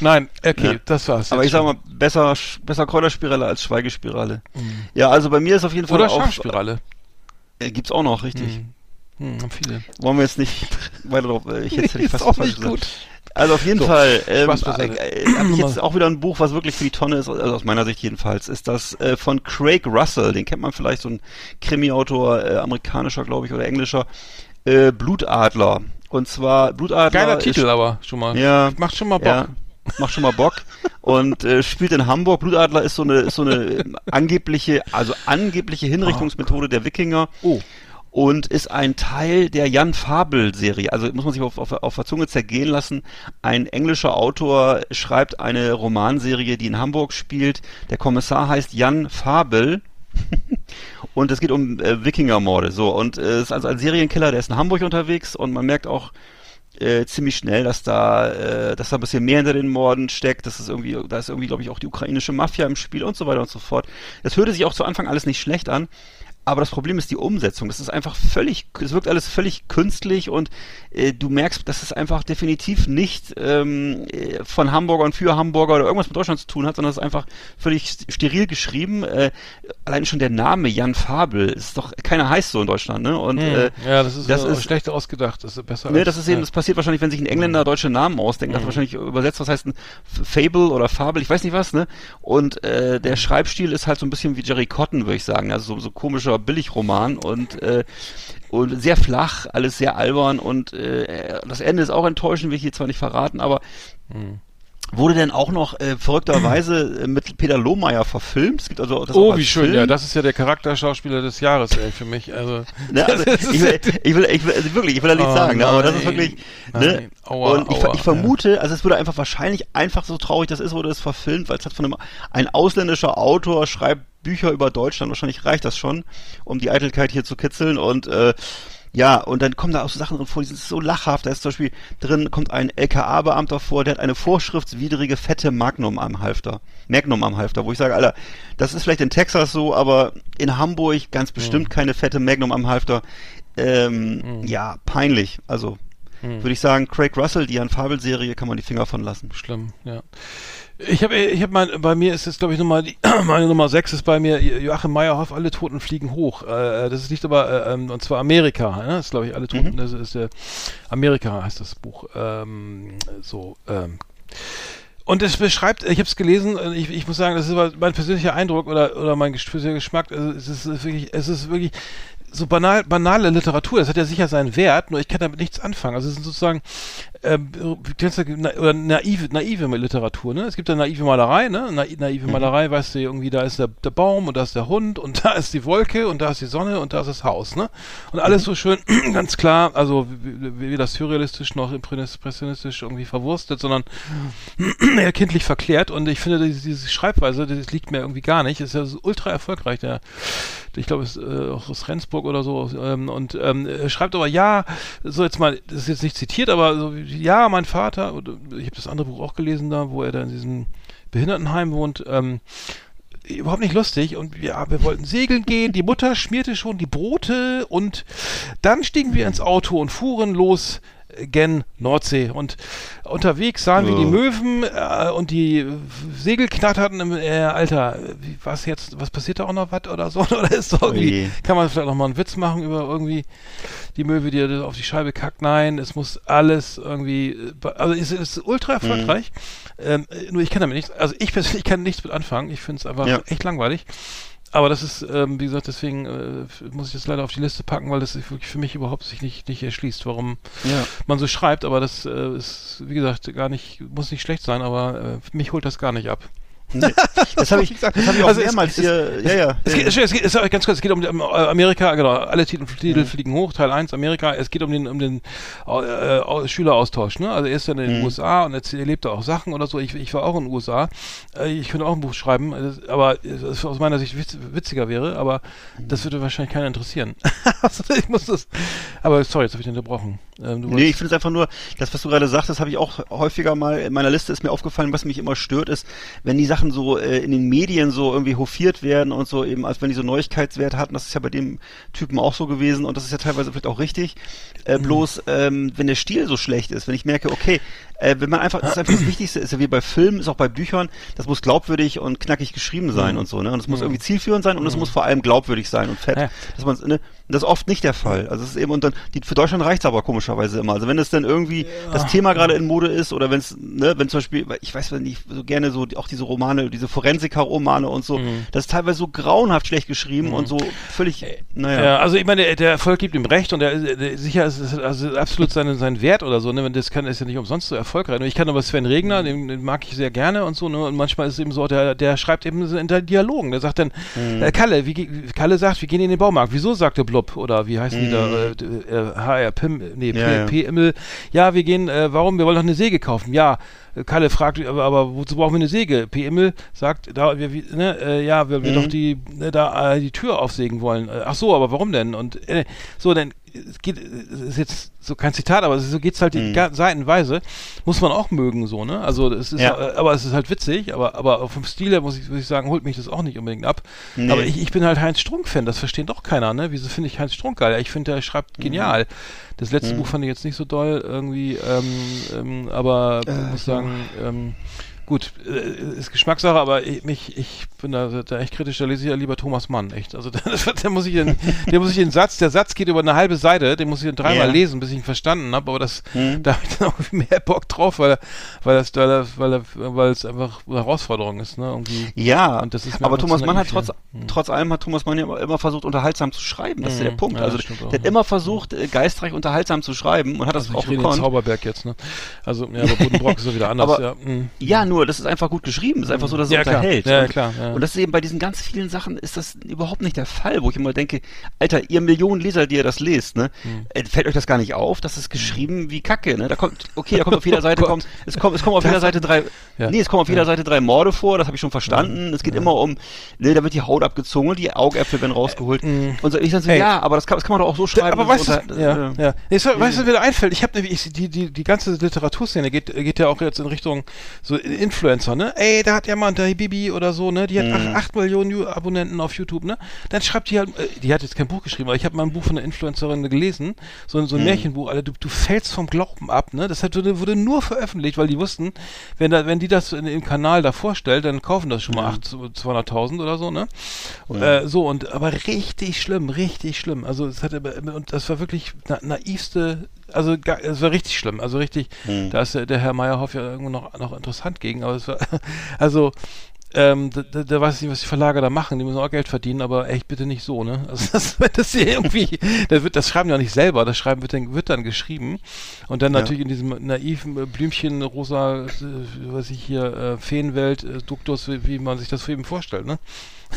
Nein, okay, Ja. das war's. Aber ich sag schon. mal, besser, besser Kräuterspirale als Schweigespirale. Ja, also bei mir ist auf jeden Fall Oder auch, Schamspirale. Äh, gibt's auch noch, richtig. Hm. Hm, viele. Wollen wir jetzt nicht weiter drauf, äh, ich jetzt hätte ich Ist fast auch was falsch nicht gesagt. gut. Also auf jeden So, Fall ähm, äh, äh, habe ich jetzt auch wieder ein Buch, was wirklich für die Tonne ist, also aus meiner Sicht jedenfalls, ist das äh, von Craig Russell, den kennt man vielleicht, so ein Krimi-Autor, äh, amerikanischer, glaube ich, oder englischer, äh, Blutadler. Und zwar Blutadler Geiler ist- Titel aber schon mal. Ja. Macht schon mal Bock. Ja, macht schon mal Bock. Und äh, spielt in Hamburg. Blutadler ist so eine, ist so eine ähm, angebliche, also angebliche Hinrichtungsmethode der Wikinger. Oh. Und ist ein Teil der Jan Fabel-Serie. Also muss man sich auf, auf, auf der Zunge zergehen lassen. Ein englischer Autor schreibt eine Romanserie, die in Hamburg spielt. Der Kommissar heißt Jan Fabel. und es geht um äh, Wikingermorde. So, und äh, es ist also ein Serienkiller, der ist in Hamburg unterwegs und man merkt auch, äh, ziemlich schnell, dass da, äh, dass da ein bisschen mehr hinter den Morden steckt. Das ist irgendwie, da ist irgendwie, glaube ich, auch die ukrainische Mafia im Spiel und so weiter und so fort. Das hörte sich auch zu Anfang alles nicht schlecht an. Aber das Problem ist die Umsetzung. Das ist einfach völlig, es wirkt alles völlig künstlich und äh, du merkst, dass es einfach definitiv nicht ähm, äh, von Hamburgern für Hamburger oder irgendwas mit Deutschland zu tun hat, sondern es ist einfach völlig steril geschrieben. Äh, allein schon der Name Jan Fabel ist doch, keiner heißt so in Deutschland, ne? Und Hm. äh, ja, das ist, das ist- schlecht ausgedacht. Das ist besser. Ne, als- das ist eben, ja. das passiert wahrscheinlich, wenn sich ein Engländer deutsche Namen ausdenkt, das wahrscheinlich übersetzt, was heißt ein Fable oder Fabel, ich weiß nicht was, ne? Und äh, der Schreibstil ist halt so ein bisschen wie Jerry Cotton, würde ich sagen, also so, so komischer Billigroman und äh, und sehr flach, alles sehr albern und äh, das Ende ist auch enttäuschend, will ich hier zwar nicht verraten, aber wurde denn auch noch äh, verrückterweise äh, mit Peter Lohmeier verfilmt? Es gibt also das Oh, wie schön, Film. ja, das ist ja der Charakterschauspieler des Jahres, ey, für mich. Also, Ne, also, ich, will, ich will, ich will, also wirklich, ich will da nichts Oh sagen, ne, aber das ist nein. wirklich, ne, Nein. Aua, und ich, aua, ich vermute, also es würde einfach wahrscheinlich einfach so traurig das ist, wurde es verfilmt, weil es hat von einem, ein ausländischer Autor schreibt Bücher über Deutschland, wahrscheinlich reicht das schon, um die Eitelkeit hier zu kitzeln und, äh, ja, und dann kommen da auch so Sachen drin vor, die sind so lachhaft. Da ist zum Beispiel drin, kommt ein LKA-Beamter vor, der hat eine vorschriftswidrige fette Magnum am Halfter. Magnum am Halfter, wo ich sage, Alter, das ist vielleicht in Texas so, aber in Hamburg ganz bestimmt keine fette Magnum am Halfter. Ähm, Ja, peinlich. Also, würde ich sagen, Craig Russell, die Jan Fabel-Serie, kann man die Finger von lassen. Schlimm, ja. Ich habe, ich habe mein, bei mir ist es, glaube ich, Nummer, die, meine Nummer 6 ist bei mir Joachim Meyerhoff, alle Toten fliegen hoch. Äh, das ist nicht aber, äh, ähm, und zwar Amerika, ne? das ist, glaube ich, alle Toten, das ist äh, Amerika heißt das Buch. Ähm, so, ähm, und es beschreibt, ich habe es gelesen, äh, ich, ich muss sagen, das ist mein persönlicher Eindruck oder, oder mein persönlicher Geschmack, also es ist wirklich, es ist wirklich so banal, banale Literatur, das hat ja sicher seinen Wert, nur ich kann damit nichts anfangen. Also es ist sozusagen ähm, wie kennst du, na, oder naive, naive Literatur, ne? Es gibt ja naive Malerei, ne? Na, naive Malerei, weißt du, irgendwie, da ist der, der Baum und da ist der Hund und da ist die Wolke und da ist die Sonne und da ist das Haus, ne? Und alles so schön, ganz klar, also das surrealistisch noch impressionistisch irgendwie verwurstet, sondern eher kindlich verklärt und ich finde, diese, diese Schreibweise, das liegt mir irgendwie gar nicht. Ist ja so ultra erfolgreich, der, ich glaube, es ist äh, auch aus Rendsburg oder so. Ähm, und ähm, er schreibt aber, ja, so jetzt mal, das ist jetzt nicht zitiert, aber so, wie, ja, mein Vater, oder, ich habe das andere Buch auch gelesen da, wo er da in diesem Behindertenheim wohnt, ähm, überhaupt nicht lustig. Und ja, wir wollten segeln gehen, die Mutter schmierte schon die Brote und dann stiegen wir ins Auto und fuhren los äh, gen Nordsee und unterwegs sahen wir die Oh. Möwen äh, und die Segel knatterten im, äh, Alter, wie, was jetzt, was passiert da auch noch was oder so oder ist doch irgendwie, Oje. kann man vielleicht noch mal einen Witz machen über irgendwie die Möwe, die auf die Scheibe kackt, nein, es muss alles irgendwie, äh, also es ist ultra erfolgreich, ähm, äh, nur ich kann damit nichts, also ich persönlich kann nichts mit anfangen, ich finde es einfach Ja. echt langweilig. Aber das ist, ähm, wie gesagt, deswegen äh, muss ich das leider auf die Liste packen, weil das ist wirklich für mich überhaupt sich nicht, nicht erschließt, warum Ja. man so schreibt. Aber das äh, ist, wie gesagt, gar nicht, muss nicht schlecht sein, aber äh, mich holt das gar nicht ab. Nee. Das habe ich, das hab ich auch Also es- mehrmals es- hier. ja, ja. Es geht, es geht, es geht, ganz kurz, es geht um Amerika, genau, alle Titel, Titel fliegen hoch, Teil 1 Amerika, es geht um den, um den äh, äh, Schüleraustausch, ne? Also er ist dann in den USA und er erlebt da auch Sachen oder so. Ich, ich war auch in den USA, äh, ich könnte auch ein Buch schreiben, äh, das- aber es aus meiner Sicht witz, witziger wäre, aber das würde wahrscheinlich keiner interessieren. ich muss das, aber sorry, jetzt habe ich dich unterbrochen. Ähm, Nee, ich finde es einfach nur, das, was du gerade sagtest, habe ich auch häufiger mal in meiner Liste ist mir aufgefallen, was mich immer stört, ist, wenn die Sachen so äh, in den Medien so irgendwie hofiert werden und so eben, als wenn die so Neuigkeitswert hatten, das ist ja bei dem Typen auch so gewesen und das ist ja teilweise vielleicht auch richtig. Äh, Mhm. bloß, ähm, wenn der Stil so schlecht ist, wenn ich merke, okay, äh, wenn man einfach, das ist einfach das Wichtigste, ist ja wie bei Filmen, ist auch bei Büchern, das muss glaubwürdig und knackig geschrieben sein und so, ne? Und es muss irgendwie zielführend sein und es muss vor allem glaubwürdig sein und fett. Ja. Dass man, ne? Und das ist oft nicht der Fall. Also es ist eben, und dann, die, für Deutschland reicht's aber komischerweise immer. Also wenn es dann irgendwie das Thema gerade in Mode ist oder wenn es, ne, wenn zum Beispiel, ich weiß nicht, so gerne so, auch diese Romane, diese Forensiker-Romane und so, das ist teilweise so grauenhaft schlecht geschrieben und so völlig, naja. Ja, also ich meine, der, Erfolg gibt ihm recht und der sicher ist es also absolut seinen, seinen Wert oder so, ne? Wenn das kann, ist ja nicht umsonst so erfolgreich. Und ich kann aber Sven Regner, den, den mag ich sehr gerne und so, ne? Und manchmal ist es eben so, der, der schreibt eben so in der Dialogen. Der sagt dann, äh, Kalle, wie, Kalle sagt, wir gehen in den Baumarkt. Wieso sagt der Blub? Oder wie heißen die da? Äh, d- äh, HR Pim, nee, Ja, P, ja. P Immel. Ja, wir gehen, äh, warum? Wir wollen doch eine Säge kaufen. Ja. äh, Kalle fragt, aber, aber wozu brauchen wir eine Säge? P. Immel sagt, da, wir, ne, äh, ja, weil wir doch die, ne, da äh, die Tür aufsägen wollen. Äh, ach so, aber warum denn? Und äh, so, dann es geht, es ist jetzt so kein Zitat, aber so geht's halt die Mhm. seitenweise. Muss man auch mögen, so, ne? Also, es ist, Ja. äh, aber es ist halt witzig, aber, aber vom Stil her muss ich, muss ich sagen, holt mich das auch nicht unbedingt ab. Nee. Aber ich, ich bin halt Heinz Strunk-Fan, das versteht doch keiner, ne? Wieso finde ich Heinz Strunk geil? Ich finde, der schreibt Mhm. genial. Das letzte Buch fand ich jetzt nicht so doll, irgendwie, ähm, ähm, aber Äh, ich muss sagen, ähm, Gut, äh, ist Geschmackssache, aber ich, mich, ich bin da, da echt kritisch, da lese ich ja lieber Thomas Mann, echt. Also da, da muss ich den, der muss ich den Satz, der Satz geht über eine halbe Seite, den muss ich dann dreimal Ja. lesen, bis ich ihn verstanden habe, aber das, Mhm. da habe ich dann auch mehr Bock drauf, weil, weil das, weil, weil, weil es einfach eine Herausforderung ist, ne, irgendwie. Ja, ist aber Thomas Mann hat trotz, ja. Hm. trotz allem hat Thomas Mann ja immer, versucht, unterhaltsam zu schreiben. Das ist ja der Mhm. Punkt. Ja, also auch, der hat ja. immer versucht, äh, geistreich unterhaltsam zu schreiben und hat das Also auch ich rede gekonnt. Zauberberg jetzt, ne? Also, ja, aber Buddenbrock ist so wieder anders, Aber- ja. mhm. Ja, nur, das ist einfach gut geschrieben. Es ist einfach so, dass es Ja, klar. unterhält. Ja, und, klar, ja. und das ist eben bei diesen ganz vielen Sachen ist das überhaupt nicht der Fall, wo ich immer denke, Alter, ihr Millionen Leser, die ihr das lest, ne, Hm. äh, fällt euch das gar nicht auf? Das ist geschrieben wie Kacke, ne? Da kommt, okay, da kommt auf jeder Seite, Oh kommt, es kommt, es kommen auf Das- jeder Seite drei, Ja. nee, es kommen auf jeder Seite drei Morde vor, das habe ich schon verstanden. Es geht immer um, ne, da wird die Haut abgezogen die Augäpfel werden rausgeholt. Und so, ich sag so, Hm. Ey. ja, aber das kann, das kann man doch auch so schreiben. aber es weißt du, ja, äh, ja. Nee, so, weißt du, einfällt? Ich habe ich, die, die, die ganze Literaturszene geht, geht ja auch jetzt in Richtung so Influencer, ne? Ey, da hat jemand, der Bibi oder so, ne? Die hat Mhm. ach, 8 Millionen Abonnenten auf YouTube, ne? Dann schreibt die halt, äh, die hat jetzt kein Buch geschrieben, aber ich habe mal ein Buch von einer Influencerin gelesen, so, ein- so Mhm. ein Märchenbuch, Alter, du, du fällst vom Glauben ab, ne? Das hat, wurde, nur veröffentlicht, weil die wussten, wenn, da, wenn die das in, im Kanal da vorstellt, dann kaufen das schon mal 8, 200.000 oder so, ne? Äh, so, und aber richtig schlimm, richtig schlimm. Also es hat und das war wirklich na, naivste, also es war richtig schlimm, also richtig, da ist der, der Herr Meyerhoff ja irgendwo noch, noch interessant gegen, aber es war, also ähm, da, da, da weiß ich nicht, was die Verlage da machen, die müssen auch Geld verdienen, aber echt bitte nicht so, ne? Also das, das hier irgendwie, das, wird, das schreiben die auch nicht selber, das Schreiben wird dann, wird dann geschrieben und dann Ja. natürlich in diesem naiven äh, Blümchen, rosa, äh, was ich hier, äh, Feenwelt, äh, Duktus, wie, wie man sich das für eben vorstellt, ne?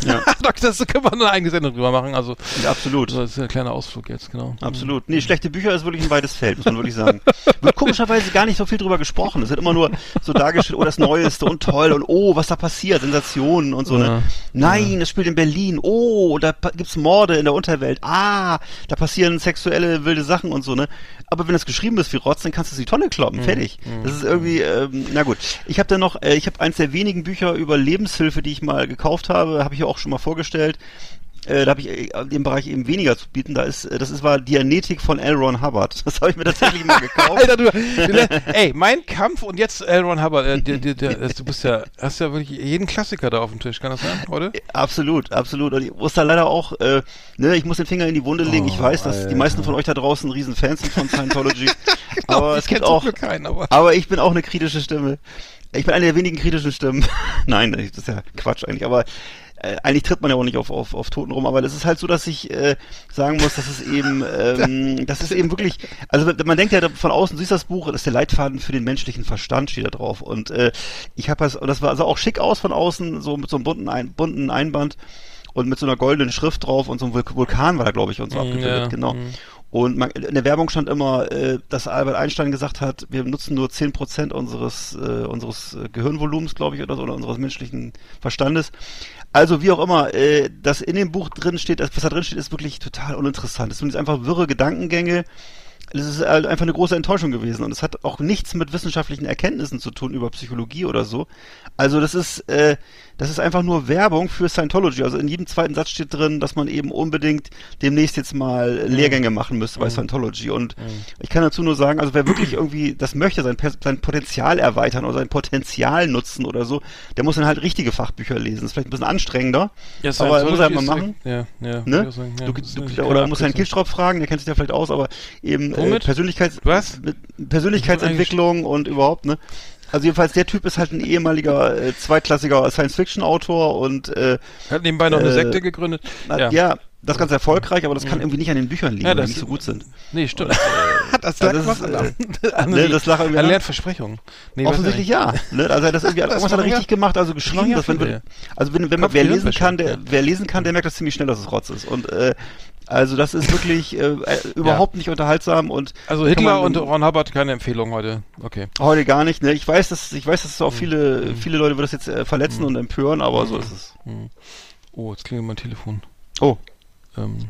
Ja. Das können wir eine eigene Sendung drüber machen, also ja, absolut. so, das ist ein kleiner Ausflug jetzt, genau. Absolut. Nee, schlechte Bücher ist wirklich ein weites Feld, muss man wirklich sagen. Wird komischerweise gar nicht so viel drüber gesprochen. Es wird immer nur so dargestellt, oh, das Neueste und toll und oh, was da passiert, Sensationen und so. Ja. Ne? Nein, es spielt in Berlin. Oh, da gibt's Morde in der Unterwelt. Ah, da passieren sexuelle wilde Sachen und so, ne? Aber wenn das geschrieben ist wie Rotz, dann kannst du es die Tonne kloppen. Mhm. Fertig. Das ist irgendwie, ähm, na gut. Ich habe dann noch, äh, ich habe eins der wenigen Bücher über Lebenshilfe, die ich mal gekauft habe, habe ich ja auch schon mal vorgestellt. Äh, da habe ich äh, in dem Bereich eben weniger zu bieten. Da ist, äh, das ist war Dianetik von L. Ron Hubbard. Das habe ich mir tatsächlich mal gekauft. Alter, du, ey, mein Kampf und jetzt L. Ron Hubbard, äh, der, der, der, du bist ja, hast ja wirklich jeden Klassiker da auf dem Tisch, kann das sein, heute? Absolut, absolut. Und ich muss da leider auch, äh, ne, ich muss den Finger in die Wunde legen. ich Oh, weiß, dass die Alter. meisten von euch da draußen riesen Fans sind von Scientology. aber ich es gibt auch, keinen, aber- aber ich bin auch eine kritische Stimme. Ich bin eine der wenigen kritischen Stimmen. Nein, das ist ja Quatsch eigentlich, aber äh, eigentlich tritt man ja auch nicht auf, auf, auf Toten rum, aber es ist halt so, dass ich äh, sagen muss, dass es eben, ähm, das ist eben wirklich, also man denkt ja von außen, du siehst das Buch, das ist der Leitfaden für den menschlichen Verstand, steht da drauf. Und äh, ich habe das, und das war also auch schick aus von außen, so mit so einem bunten, Ein, bunten Einband und mit so einer goldenen Schrift drauf und so ein Vul- Vulkan war da, glaube ich, und so Mm, abgebildet, ja, genau. mm. Und man, in der Werbung stand immer, äh, dass Albert Einstein gesagt hat, wir nutzen nur 10% unseres, äh, unseres äh, Gehirnvolumens, glaube ich, oder so, oder unseres menschlichen Verstandes. Also wie auch immer, äh, das in dem Buch drin steht, das, was da drin steht, ist wirklich total uninteressant. Es sind einfach wirre Gedankengänge. Es ist halt einfach eine große Enttäuschung gewesen und es hat auch nichts mit wissenschaftlichen Erkenntnissen zu tun über Psychologie oder so. Also das ist, äh, das ist einfach nur Werbung für Scientology. Also in jedem zweiten Satz steht drin, dass man eben unbedingt demnächst jetzt mal Lehrgänge machen müsste bei Scientology. Und ich kann dazu nur sagen, also wer wirklich irgendwie das möchte, sein, sein Potenzial erweitern oder sein Potenzial nutzen oder so, der muss dann halt richtige Fachbücher lesen. Das ist vielleicht ein bisschen anstrengender, aber muss er halt mal machen. Ja, ja. Ne? sagen, ja. du, du, oder muss Herrn. Kilstrop fragen, der kennt sich ja vielleicht aus, aber eben äh? Persönlichkeits Persönlichkeitsentwicklung und überhaupt, ne? Also jedenfalls der Typ ist halt ein ehemaliger äh, zweitklassiger Science-Fiction-Autor und äh, Hat nebenbei noch eine äh, Sekte gegründet. ja. ja, das ganz erfolgreich, aber das kann irgendwie nicht an den Büchern liegen, Ja, das- die nicht so gut sind. Nee, stimmt. das also lag das was ist, äh, an, ne, das lag irgendwie an Lernversprechungen. Nee, Offensichtlich ich ja. Ne? Also er hat das irgendwie, Das hat er richtig gemacht, also geschrieben. ja dass wenn, also wenn, wenn man, wer lesen kann, der, wer lesen kann, der merkt das ziemlich schnell, dass es Rotz ist. Und äh, also das ist wirklich äh, äh, überhaupt nicht unterhaltsam und Also Hitler man- und Ron Hubbard keine Empfehlung heute. Okay. Heute gar nicht, ne? Ich weiß, dass ich weiß, dass es Mhm. auch viele, viele Leute wird das jetzt äh, verletzen und empören, aber so ist es. Oh, jetzt klingelt mein Telefon. Oh, Ähm,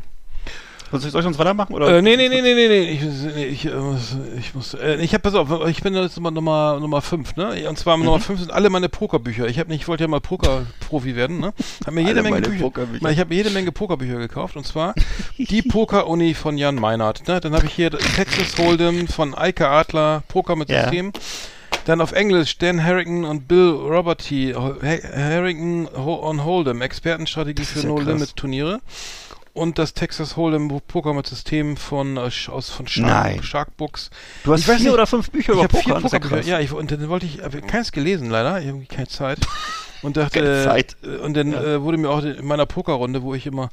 Soll ich, soll ich uns weitermachen? Oder? Äh, nee, nee, nee, nee, nee, nee, ich, nee, ich, äh, muss, ich muss, äh, ich hab, pass auf, ich bin jetzt Nummer, Nummer, Nummer 5, ne? Und zwar Nummer 5 sind alle meine Pokerbücher. Ich habe ich wollte ja mal Pokerprofi werden, ne? Hab mir jede Alle Menge Bücher, Pokerbücher. ich habe jede Menge Pokerbücher gekauft und zwar die Poker-Uni von Jan Meinert, ne? Dann habe ich hier Texas Hold'em von Eike Adler, Poker mit Ja. System. Dann auf Englisch Dan Harrington und Bill Roberty, Harrington on Hold'em, Expertenstrategie für ja. No-Limit-Turniere. Und das Texas Hold'em Poker mit System von, äh, aus, von. Shark, Sharkbooks. Du hast Ich vier nicht, oder fünf Bücher Ich über habe Poker. vier Pokerbücher. Ja, ich, und dann wollte ich, habe keins gelesen leider, irgendwie keine Zeit. Und dachte, äh, und dann äh, wurde mir auch in meiner Pokerrunde, wo ich immer,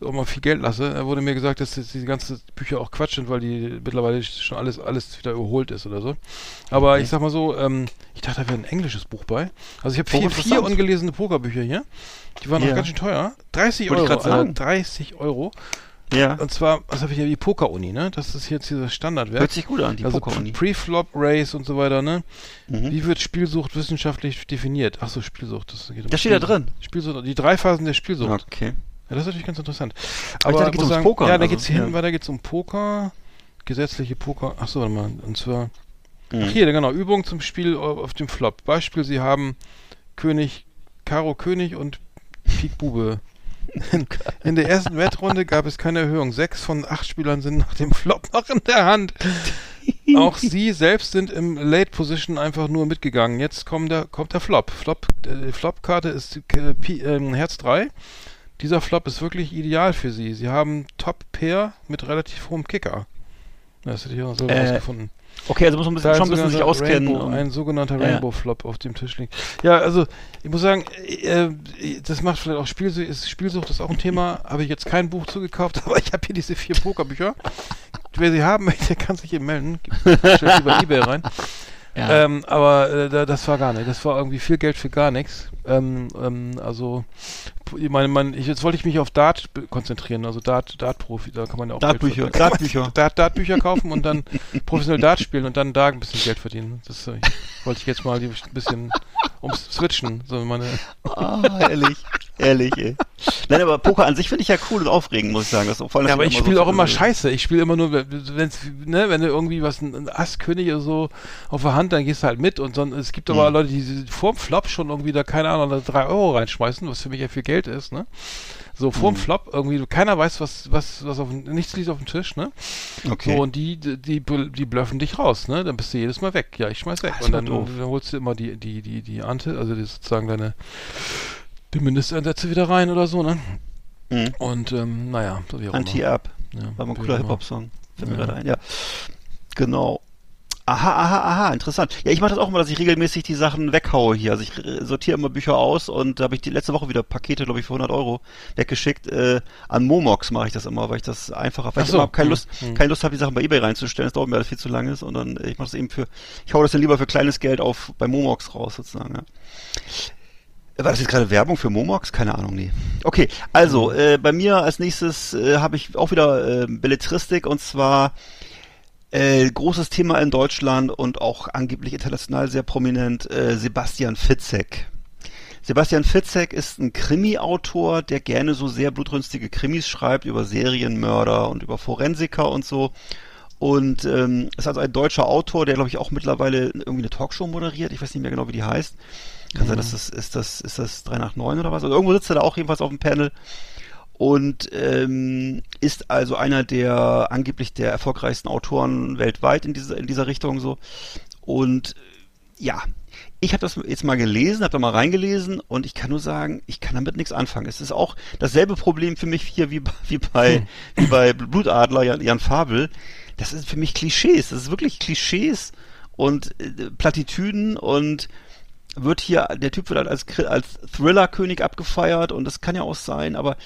immer viel Geld lasse, äh, wurde mir gesagt, dass diese ganzen Bücher auch Quatsch sind, weil die mittlerweile schon alles, alles wieder überholt ist oder so. Aber ich sag mal so, ähm, ich dachte, da wäre ein englisches Buch bei. Also ich habe vier, vier ungelesene Pokerbücher hier. Die waren Ja. auch ganz schön teuer. 30 Wollte Euro. Alter, 30 Euro. Ja. Und zwar, was habe ich hier, die Poker-Uni, ne? Das ist jetzt dieses Standardwerk. Hört sich gut an, die also Poker-Uni. Pre-Flop Race und so weiter, ne? Mhm. Wie wird Spielsucht wissenschaftlich definiert? Ach so, Spielsucht. Das geht um Das steht da drin. Spielsucht, die drei Phasen der Spielsucht. Okay. Ja, das ist natürlich ganz interessant. Aber ich dachte, da ich geht's muss ums Pokern, Ja, da also, geht's hier hinten ja. weiter geht's um Poker, gesetzliche Poker. Ach so, warte mal. Und zwar, Mhm. ach hier, genau, Übung zum Spiel auf auf dem Flop. Beispiel, Sie haben König, Karo König und Pik Bube. In, in der ersten Wettrunde gab es keine Erhöhung. Sechs von acht Spielern sind nach dem Flop noch in der Hand. Auch sie selbst sind im Late Position einfach nur mitgegangen. Jetzt kommt der, kommt der Flop. Flop äh, Flop-Karte ist äh, Pi, ähm, Herz 3. Dieser Flop ist wirklich ideal für sie. Sie haben Top-Pair mit relativ hohem Kicker. Das hätte ich auch selber Äh, rausgefunden. Okay, also muss man bisschen, schon ein bisschen sich auskennen. Rainbow, um- ein sogenannter ja. Rainbow-Flop auf dem Tisch liegt. Ja, also ich muss sagen, äh, das macht vielleicht auch Spielsucht, ist, Spielsucht ist auch ein Thema. Habe ich jetzt kein Buch zugekauft, aber ich habe hier diese vier Pokerbücher. Wer sie haben möchte, kann sich hier melden. Stellt über Ebay rein. Ja. Ähm, aber äh, da, das war gar nicht. Das war irgendwie viel Geld für gar nichts. Ähm, ähm, also, ich meine, man, ich, jetzt wollte ich mich auf Dart konzentrieren, also Dart, Dart-Profi, da kann man ja auch Dartbücher. Dartbücher. Dart, Dartbücher kaufen und dann professionell Dart spielen und dann da ein bisschen Geld verdienen. Das äh, wollte ich jetzt mal ein bisschen ums Switchen, so meine. Ah, ehrlich. Ehrlich, ey. Nein, aber Poker an sich finde ich ja cool und aufregend, muss ich sagen. Das, vor allem, Ja, aber ich so spiele auch viel- immer Scheiße. Ich spiele immer nur, wenn's, ne, wenn du irgendwie was, ein, ein Ass-König oder so auf der Hand, dann gehst du halt mit und sonst, es gibt aber Mhm. Leute, die vorm Flop schon irgendwie da, keine Ahnung, da drei Euro reinschmeißen, was für mich ja viel Geld ist, ne? So vorm Mhm. Flop irgendwie, keiner weiß, was, was, was auf, dem- nichts liegt auf dem Tisch, ne? Okay. So, und die, die, die, blöffen dich raus, ne? Dann bist du jedes Mal weg. Ja, ich schmeiß weg. Das und dann, dann holst du immer die, die, die, die Ante, also die sozusagen deine, die Mindesteinsätze wieder rein oder so, ne? Mhm. Und, ähm, naja, so wie auch. Anti-Up. Ja, War mal ein cooler. Hip-Hop-Song. Fällt mir Ja. gerade ein, ja. Genau. Aha, aha, aha, interessant. Ja, ich mache das auch immer, dass ich regelmäßig die Sachen weghaue hier. Also ich äh, sortiere immer Bücher aus und da habe ich die letzte Woche wieder Pakete, glaube ich, für 100 Euro weggeschickt. Äh, an Momox mache ich das immer, weil ich das einfacher, weil Ach ich so, immer keine hm, Lust, hm. keine Lust habe, die Sachen bei Ebay reinzustellen. Das dauert mir alles viel zu lange ist und dann, äh, ich mache das eben für, ich hau das dann lieber für kleines Geld auf bei Momox raus sozusagen. Ja. War das jetzt gerade Werbung für Momox? Keine Ahnung, nee. Okay, also äh, bei mir als nächstes äh, habe ich auch wieder äh, Belletristik und zwar äh, großes Thema in Deutschland und auch angeblich international sehr prominent äh, Sebastian Fitzek. Sebastian Fitzek ist ein Krimi-Autor, der gerne so sehr blutrünstige Krimis schreibt über Serienmörder und über Forensiker und so. Und ähm, ist also ein deutscher Autor, der glaube ich auch mittlerweile irgendwie eine Talkshow moderiert. Ich weiß nicht mehr genau, wie die heißt. Kann sein, dass das ist das ist das 3 nach 9 oder was. Also irgendwo sitzt er da auch jedenfalls auf dem Panel und ähm, ist also einer der angeblich der erfolgreichsten Autoren weltweit in dieser in dieser Richtung so. Und ja, ich habe das jetzt mal gelesen, habe da mal reingelesen und ich kann nur sagen, ich kann damit nichts anfangen. Es ist auch dasselbe Problem für mich hier wie, bei- wie bei wie bei Blutadler Jan, Jan Fabel. Das ist für mich Klischees. Das ist wirklich Klischees und äh, Plattitüden und wird hier, der Typ wird halt als, als Thriller-König abgefeiert und das kann ja auch sein, aber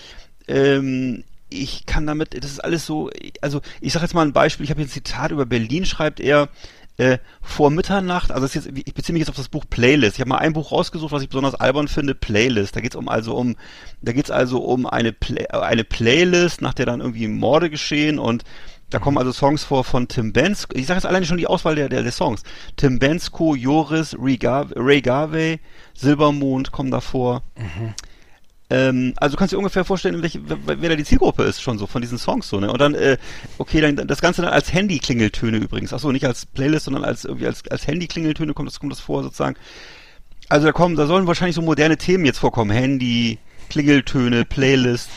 ähm, ich kann damit, das ist alles so, also ich sage jetzt mal ein Beispiel, ich habe hier ein Zitat über Berlin, schreibt er, äh, vor Mitternacht, also jetzt, ich beziehe mich jetzt auf das Buch Playlist. Ich habe mal ein Buch rausgesucht, was ich besonders albern finde, Playlist. Da geht's um also um, da geht's also um eine Play, eine Playlist, nach der dann irgendwie Morde geschehen und da kommen also Songs vor von Tim Bensko. Ich sage jetzt alleine schon die Auswahl der, der, der Songs. Tim Bensko, Joris, Ray, Gar Ray Garvey, Silbermond kommen davor. Ähm, also du kannst dir ungefähr vorstellen, welche, wer da die Zielgruppe ist schon so von diesen Songs so, ne? Und dann, äh, okay, dann das Ganze dann als Handy-Klingeltöne übrigens. Achso, nicht als Playlist, sondern als irgendwie als, als Handy-Klingeltöne kommt das, kommt das vor sozusagen. Also da kommen, da sollen wahrscheinlich so moderne Themen jetzt vorkommen. Handy, Klingeltöne, Playlist.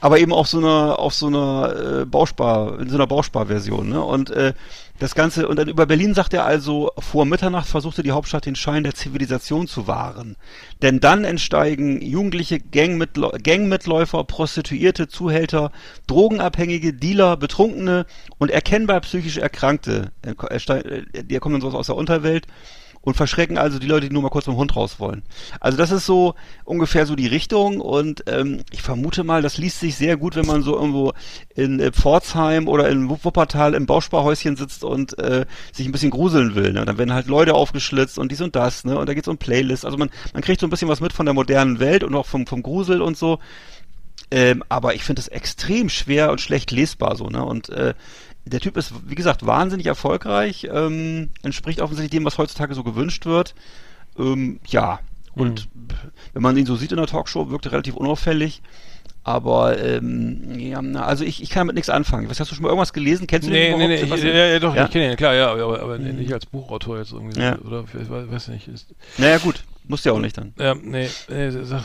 Aber eben auf so einer, auf so einer äh, Bauspar, in so einer Bausparversion, ne? Und äh, das Ganze, und dann über Berlin sagt er also, vor Mitternacht versuchte die Hauptstadt den Schein der Zivilisation zu wahren. Denn dann entsteigen Jugendliche Gangmitläu Gangmitläufer, Prostituierte, Zuhälter, Drogenabhängige, Dealer, Betrunkene und erkennbar psychisch Erkrankte. Er- er äh, Die kommen dann so aus der Unterwelt und verschrecken also die Leute, die nur mal kurz mit dem Hund raus wollen. Also das ist so ungefähr so die Richtung und ähm, ich vermute mal, das liest sich sehr gut, wenn man so irgendwo in äh, Pforzheim oder in Wupp- Wuppertal im Bausparhäuschen sitzt und äh, sich ein bisschen gruseln will. Ne? Dann werden halt Leute aufgeschlitzt und dies und das, ne? Und da geht's um Playlists. Also man, man kriegt so ein bisschen was mit von der modernen Welt und auch vom, vom Grusel und so. Ähm, aber ich finde es extrem schwer und schlecht lesbar so, ne? Und äh, der Typ ist, wie gesagt, wahnsinnig erfolgreich, ähm, entspricht offensichtlich dem, was heutzutage so gewünscht wird. Ähm, ja, und wenn man ihn so sieht in der Talkshow, wirkt er relativ unauffällig. Aber ähm, ja, also ich, ich kann damit nichts anfangen. Was hast du schon mal irgendwas gelesen? Kennst du Nee, den nee, überhaupt? nee, ich, Sebastian? ja, ja, doch, Ja? ich kenne ihn, klar, ja, aber, aber nicht als Buchautor jetzt irgendwie, Ja. oder, ich weiß, nicht. Ist, Naja, gut. Musst ja auch nicht dann. ja, nee, nee, sag,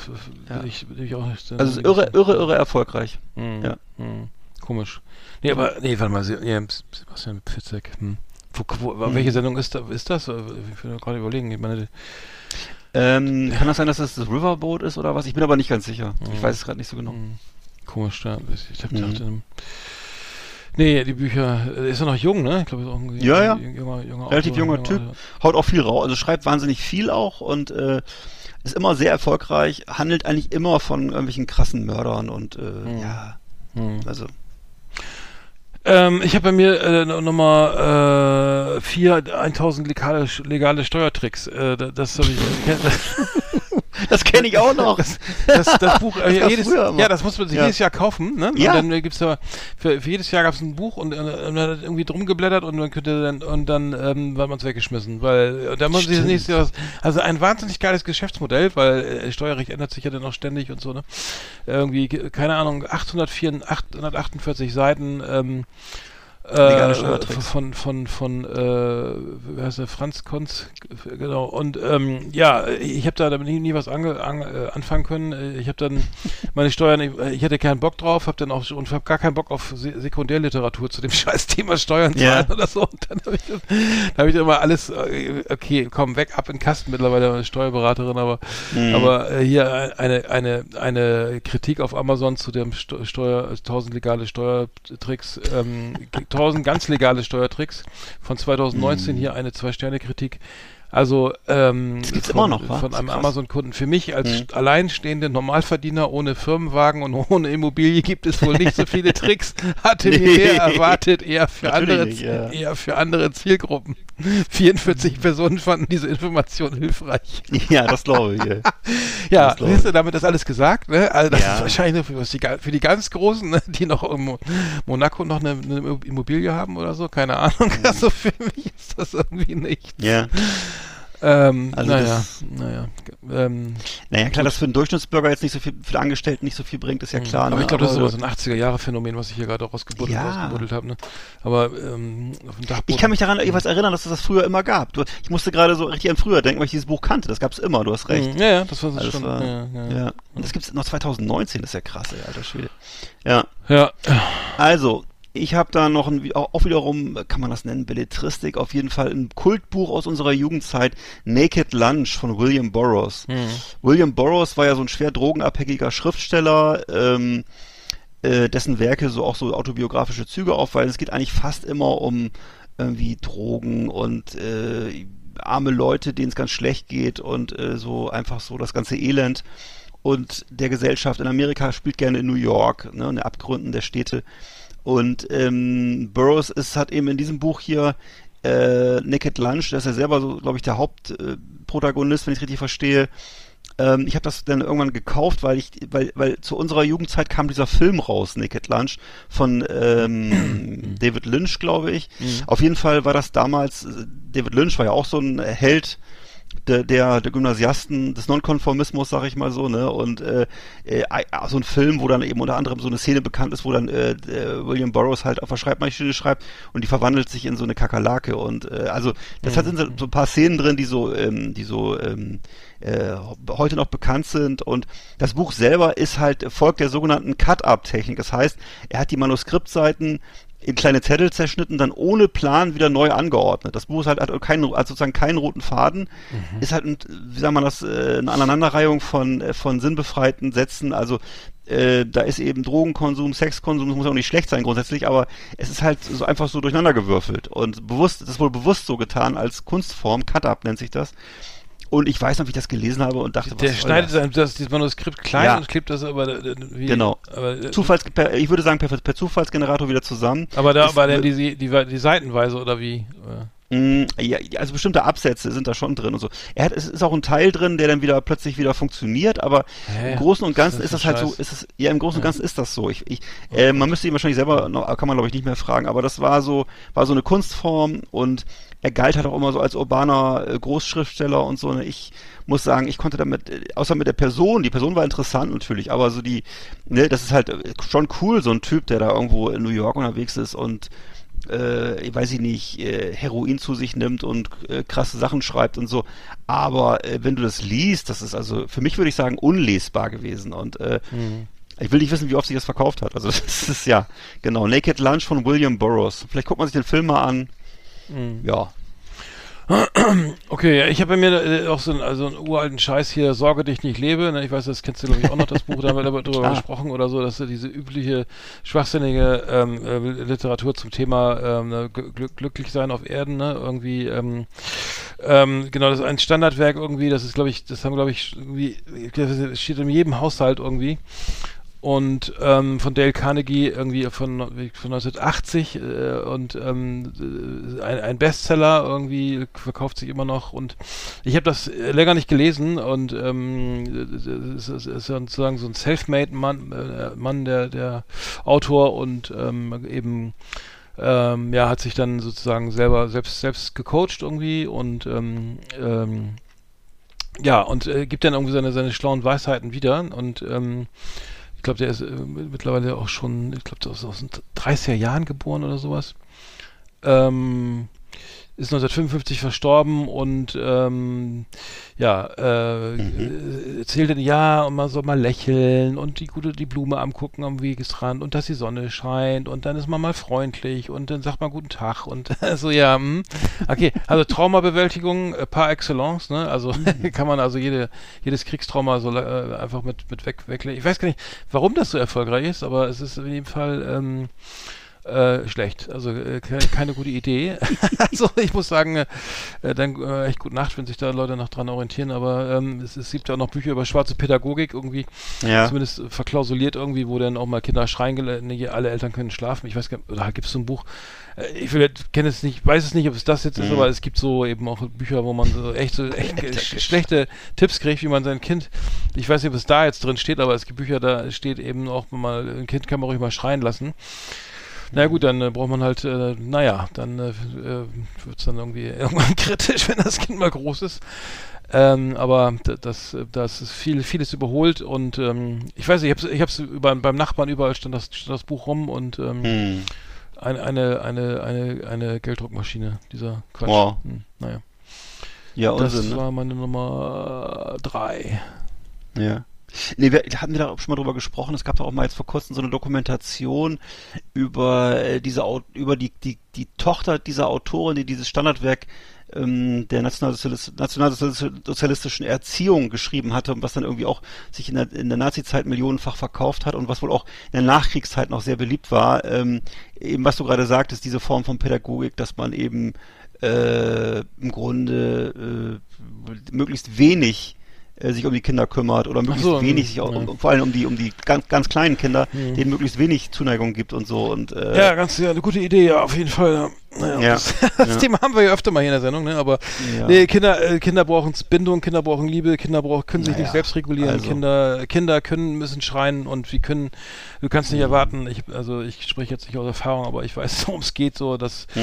Ja. ich, ich auch nicht. Also es ist irre, irre, irre erfolgreich. Hm, Ja. hm, komisch. Nee, aber, nee, warte mal, Sebastian Fitzek, hm. Wo, wo, Welche Sendung ist, da, ist das? Ich will gerade überlegen. Ich meine, Ähm, kann das sein, dass das das Riverboat ist oder was? Ich bin aber nicht ganz sicher. Ich Mhm. weiß es gerade nicht so genau. hm, komisch, ja. Ich, ich hab Mhm. gedacht, ähm, nee, die Bücher, äh, ist er noch jung, ne? Ich glaube, ist auch ein Ja, ja. junger, junger Relativ Autor, junger Typ. ja. Haut auch viel raus, also schreibt wahnsinnig viel auch und äh, ist immer sehr erfolgreich, handelt eigentlich immer von irgendwelchen krassen Mördern und äh, ja, Hm. also Ähm, ich habe bei mir äh, Nummer äh, 4, 1000 legale, legale Steuertricks. Äh, da- das habe ich. das kenne ich auch noch. Das, das, das Buch, äh, jedes, ja, das muss man sich Ja. jedes Jahr kaufen, ne? Ja. Und dann äh, gibt's da, für, für jedes Jahr gab's ein Buch und, äh, und man hat irgendwie drum geblättert und man könnte dann, und dann, ähm, war man's weggeschmissen, weil, äh, da muss ich das nächste Jahr, also ein wahnsinnig geiles Geschäftsmodell, weil, äh, Steuerrecht ändert sich ja dann auch ständig und so, ne? Irgendwie, ge- keine Ahnung, 804, 848 Seiten, ähm, äh, Steuertricks. von von von äh, wie heißt der? Franz Konz? Genau. Und ähm, ja ich habe da damit nie, nie was ange, an, äh, anfangen können. Äh, ich habe dann meine Steuern ich, äh, ich hatte keinen Bock drauf habe dann auch und habe gar keinen Bock auf Se Sekundärliteratur zu dem scheiß Thema Steuern zahlen oder so. Und dann habe ich das, da habe ich immer alles äh, okay komm weg ab in den Kasten mittlerweile eine Steuerberaterin aber Mhm. aber äh, hier eine eine eine Kritik auf Amazon zu dem Steuer 1000 legale Steuertricks ähm, 1000 ganz legale Steuertricks von 2019 hier eine zwei Sterne Kritik also ähm, von, immer noch, von einem. Amazon-Kunden. Für mich als Mhm. st- alleinstehende Normalverdiener ohne Firmenwagen und ohne Immobilie gibt es wohl nicht so viele Tricks. Hatte mir Nee. mehr erwartet, eher für Natürlich andere, nicht, ja. eher für andere Zielgruppen. 44 Personen fanden diese Information hilfreich. ja, das glaube ich. Ja. Das glaub siehst du, damit ist alles gesagt. Ne? Also das Ja. ist wahrscheinlich für, die, für die ganz Großen, ne? die noch in Mo- Monaco noch eine, eine Immobilie haben oder so, keine Ahnung. Mhm. Also für mich ist das irgendwie nicht. ja. Ähm, Also naja, naja. Ähm, Naja, klar, dass für einen Durchschnittsbürger jetzt nicht so viel, für den Angestellten nicht so viel bringt, ist ja klar. aber ne? ich glaube, das ist aber so ein 80er-Jahre-Phänomen, was ich hier gerade rausgebuddelt, Ja. rausgebuddelt habe. Ne? Aber ähm, auf dem Dachboden. Ich kann mich daran jeweils erinnern, dass es das früher immer gab. Du, ich musste gerade so richtig an früher denken, weil ich dieses Buch kannte. Das gab es immer, du hast recht. Mhm, Ja, ja, das war so Also schon. war, ja, ja, ja. Und das gibt es noch 2019, das ist ja krass, ey, alter Schwede. Ja, ja. also, ich habe da noch ein, auch wiederum, kann man das nennen, Belletristik, auf jeden Fall ein Kultbuch aus unserer Jugendzeit, Naked Lunch von William Burroughs. Mhm. William Burroughs war ja so ein schwer drogenabhängiger Schriftsteller, ähm, äh, dessen Werke so auch so autobiografische Züge aufweisen. Es geht eigentlich fast immer um irgendwie Drogen und äh, arme Leute, denen es ganz schlecht geht und äh, so einfach so das ganze Elend und der Gesellschaft in Amerika spielt gerne in New York, ne, in den Abgründen der Städte. Und ähm, Burroughs ist, hat eben in diesem Buch hier äh, Naked Lunch, da ist er selber so, glaube ich, der Hauptprotagonist, äh, wenn ich richtig verstehe. Ähm, ich habe das dann irgendwann gekauft, weil ich, weil, weil zu unserer Jugendzeit kam dieser Film raus, Naked Lunch, von ähm, David Lynch, glaube ich. Auf jeden Fall war das damals, äh, David Lynch war ja auch so ein Held der, der, der Gymnasiasten des Nonkonformismus, sag ich mal so, ne? Und äh, äh, so ein Film, wo dann eben unter anderem so eine Szene bekannt ist, wo dann äh, äh, William Burroughs halt auf der Schreibmaschine schreibt und die verwandelt sich in so eine Kakerlake und äh, also das hat sind so, so ein paar Szenen drin, die so, ähm, die so ähm, äh, heute noch bekannt sind und das Buch selber ist halt folgt der sogenannten Cut-Up-Technik. Das heißt, er hat die Manuskriptseiten in kleine Zettel zerschnitten, dann ohne Plan wieder neu angeordnet. Das Buch ist halt, hat keinen, also sozusagen keinen roten Faden, ist halt, ein, wie sagt man das, äh, eine Aneinanderreihung von, äh, von sinnbefreiten Sätzen, also äh, da ist eben Drogenkonsum, Sexkonsum, das muss auch nicht schlecht sein grundsätzlich, aber es ist halt so einfach so durcheinandergewürfelt und bewusst, das ist wohl bewusst so getan als Kunstform, Cut-Up nennt sich das. Und ich weiß noch, wie ich das gelesen habe und dachte, Der was schneidet das? dann das, dieses Manuskript klein Ja. und klebt das aber äh, wie, Genau. Aber, äh, Zufalls, per, ich würde sagen, per, per Zufallsgenerator wieder zusammen. aber da aber dann wird- die, die, die Seitenweise oder wie? Äh, Ja, also bestimmte Absätze sind da schon drin und so. Er hat, es ist auch ein Teil drin, der dann wieder plötzlich wieder funktioniert, aber Hä? im Großen und Ganzen Was ist ist das das halt so, ist es, ja, im Großen und Ganzen ist das so. Ich, ich, äh, man müsste ihn wahrscheinlich selber, noch, kann man glaube ich nicht mehr fragen, aber das war so, war so eine Kunstform und er galt halt auch immer so als urbaner äh, Großschriftsteller und so. Ne? Ich muss sagen, ich konnte damit, äh, außer mit der Person, die Person war interessant natürlich, aber so die, ne, das ist halt äh, schon cool, so ein Typ, der da irgendwo in New York unterwegs ist und äh, ich weiß ich nicht, äh, Heroin zu sich nimmt und äh, krasse Sachen schreibt und so. Aber äh, wenn du das liest, das ist also für mich würde ich sagen unlesbar gewesen und äh, ich will nicht wissen, wie oft sich das verkauft hat. Also das ist ja genau Naked Lunch von William Burroughs. Vielleicht guckt man sich den Film mal an. Ja, Okay, ja, ich habe bei mir äh, auch so einen, also einen uralten Scheiß hier, Sorge dich nicht lebe. Ne? Ich weiß, das kennst du, glaube ich, auch noch, das Buch, da haben wir darüber gesprochen oder so, dass diese übliche schwachsinnige ähm, äh, Literatur zum Thema ähm, ne, glück, glücklich sein auf Erden, ne? irgendwie, ähm, ähm, genau, das ist ein Standardwerk irgendwie, das ist, glaube ich, das haben, glaube ich, irgendwie, das steht in jedem Haushalt irgendwie. Und ähm, von Dale Carnegie irgendwie von, von 1980 äh, und ähm, äh, ein, ein Bestseller irgendwie verkauft sich immer noch. Und ich habe das äh, länger nicht gelesen und ähm, ist, ist sozusagen so ein self-made Mann, äh, Mann der, der Autor und ähm, eben ähm, ja hat sich dann sozusagen selber selbst selbst gecoacht irgendwie und ähm, ähm, ja und äh, gibt dann irgendwie seine seine schlauen Weisheiten wieder. Und ähm, ich glaube, der ist äh, mittlerweile auch schon, ich glaube, aus, aus den 30er Jahren geboren oder sowas. Ähm, ist 1955 verstorben und ähm, ja, äh, äh, erzählt dann, ja, und man soll mal lächeln und die gute, die Blume angucken am Wegesrand und dass die Sonne scheint und dann ist man mal freundlich und dann sagt man guten Tag und so, ja, hm. okay, also Traumabewältigung äh, par excellence, ne, also kann man also jede, jedes Kriegstrauma so äh, einfach mit, mit weg, weglegen. Ich weiß gar nicht, warum das so erfolgreich ist, aber es ist in jedem Fall, ähm, äh, schlecht. Also äh, ke keine gute Idee. also ich muss sagen, äh, dann äh, echt gute Nacht, wenn sich da Leute noch dran orientieren, aber ähm, es, es gibt ja auch noch Bücher über schwarze Pädagogik irgendwie, ja. zumindest äh, verklausuliert irgendwie, wo dann auch mal Kinder schreien, nee, alle Eltern können schlafen. Ich weiß gar nicht, oder gibt es so ein Buch, äh, ich will- kenne es nicht, weiß es nicht, ob es das jetzt ist, Mhm. aber es gibt so eben auch Bücher, wo man so echt so echt sch- schlechte Tipps kriegt, wie man sein Kind, ich weiß nicht, ob es da jetzt drin steht, aber es gibt Bücher, da steht eben auch mal, ein Kind kann man ruhig mal schreien lassen. Na gut, dann äh, braucht man halt, äh, naja, dann äh, äh, wird es dann irgendwie irgendwann kritisch, wenn das Kind mal groß ist. Ähm, aber das, das ist viel, vieles überholt und ähm, ich weiß nicht, ich ich hab's über, beim Nachbarn überall stand das, stand das Buch rum und ähm, Hm. eine, eine, eine, eine, eine Gelddruckmaschine, dieser Quatsch. Wow. Hm, naja. Ja, Das Unsinn, ne? war meine Nummer drei. Ja. Nee, wir hatten wir da schon mal drüber gesprochen. Es gab da auch mal jetzt vor kurzem so eine Dokumentation über äh, diese über die, die die Tochter dieser Autorin, die dieses Standardwerk ähm, der nationalsozialis- nationalsozialistischen Erziehung geschrieben hatte und was dann irgendwie auch sich in der, in der Nazi-Zeit millionenfach verkauft hat und was wohl auch in der Nachkriegszeit noch sehr beliebt war. Ähm, eben was du gerade sagtest, diese Form von Pädagogik, dass man eben äh, im Grunde äh, möglichst wenig sich um die Kinder kümmert oder möglichst so, wenig mm, sich auch, ja. um, vor allem um die um die ganz ganz kleinen Kinder, denen möglichst wenig Zuneigung gibt und so und äh, Ja, ganz ja, eine gute Idee, ja, auf jeden Fall. Ja. Naja, Ja, das, das ja. Thema haben wir ja öfter mal hier in der Sendung, ne? Aber Ja. nee, Kinder, äh, Kinder brauchen Bindung, Kinder brauchen Liebe, Kinder brauchen, können sich Naja, nicht selbst regulieren, also. Kinder, Kinder können, müssen schreien und wir können, du kannst Mhm. nicht erwarten, ich, also ich spreche jetzt nicht aus Erfahrung, aber ich weiß, worum es geht, so, dass Mhm.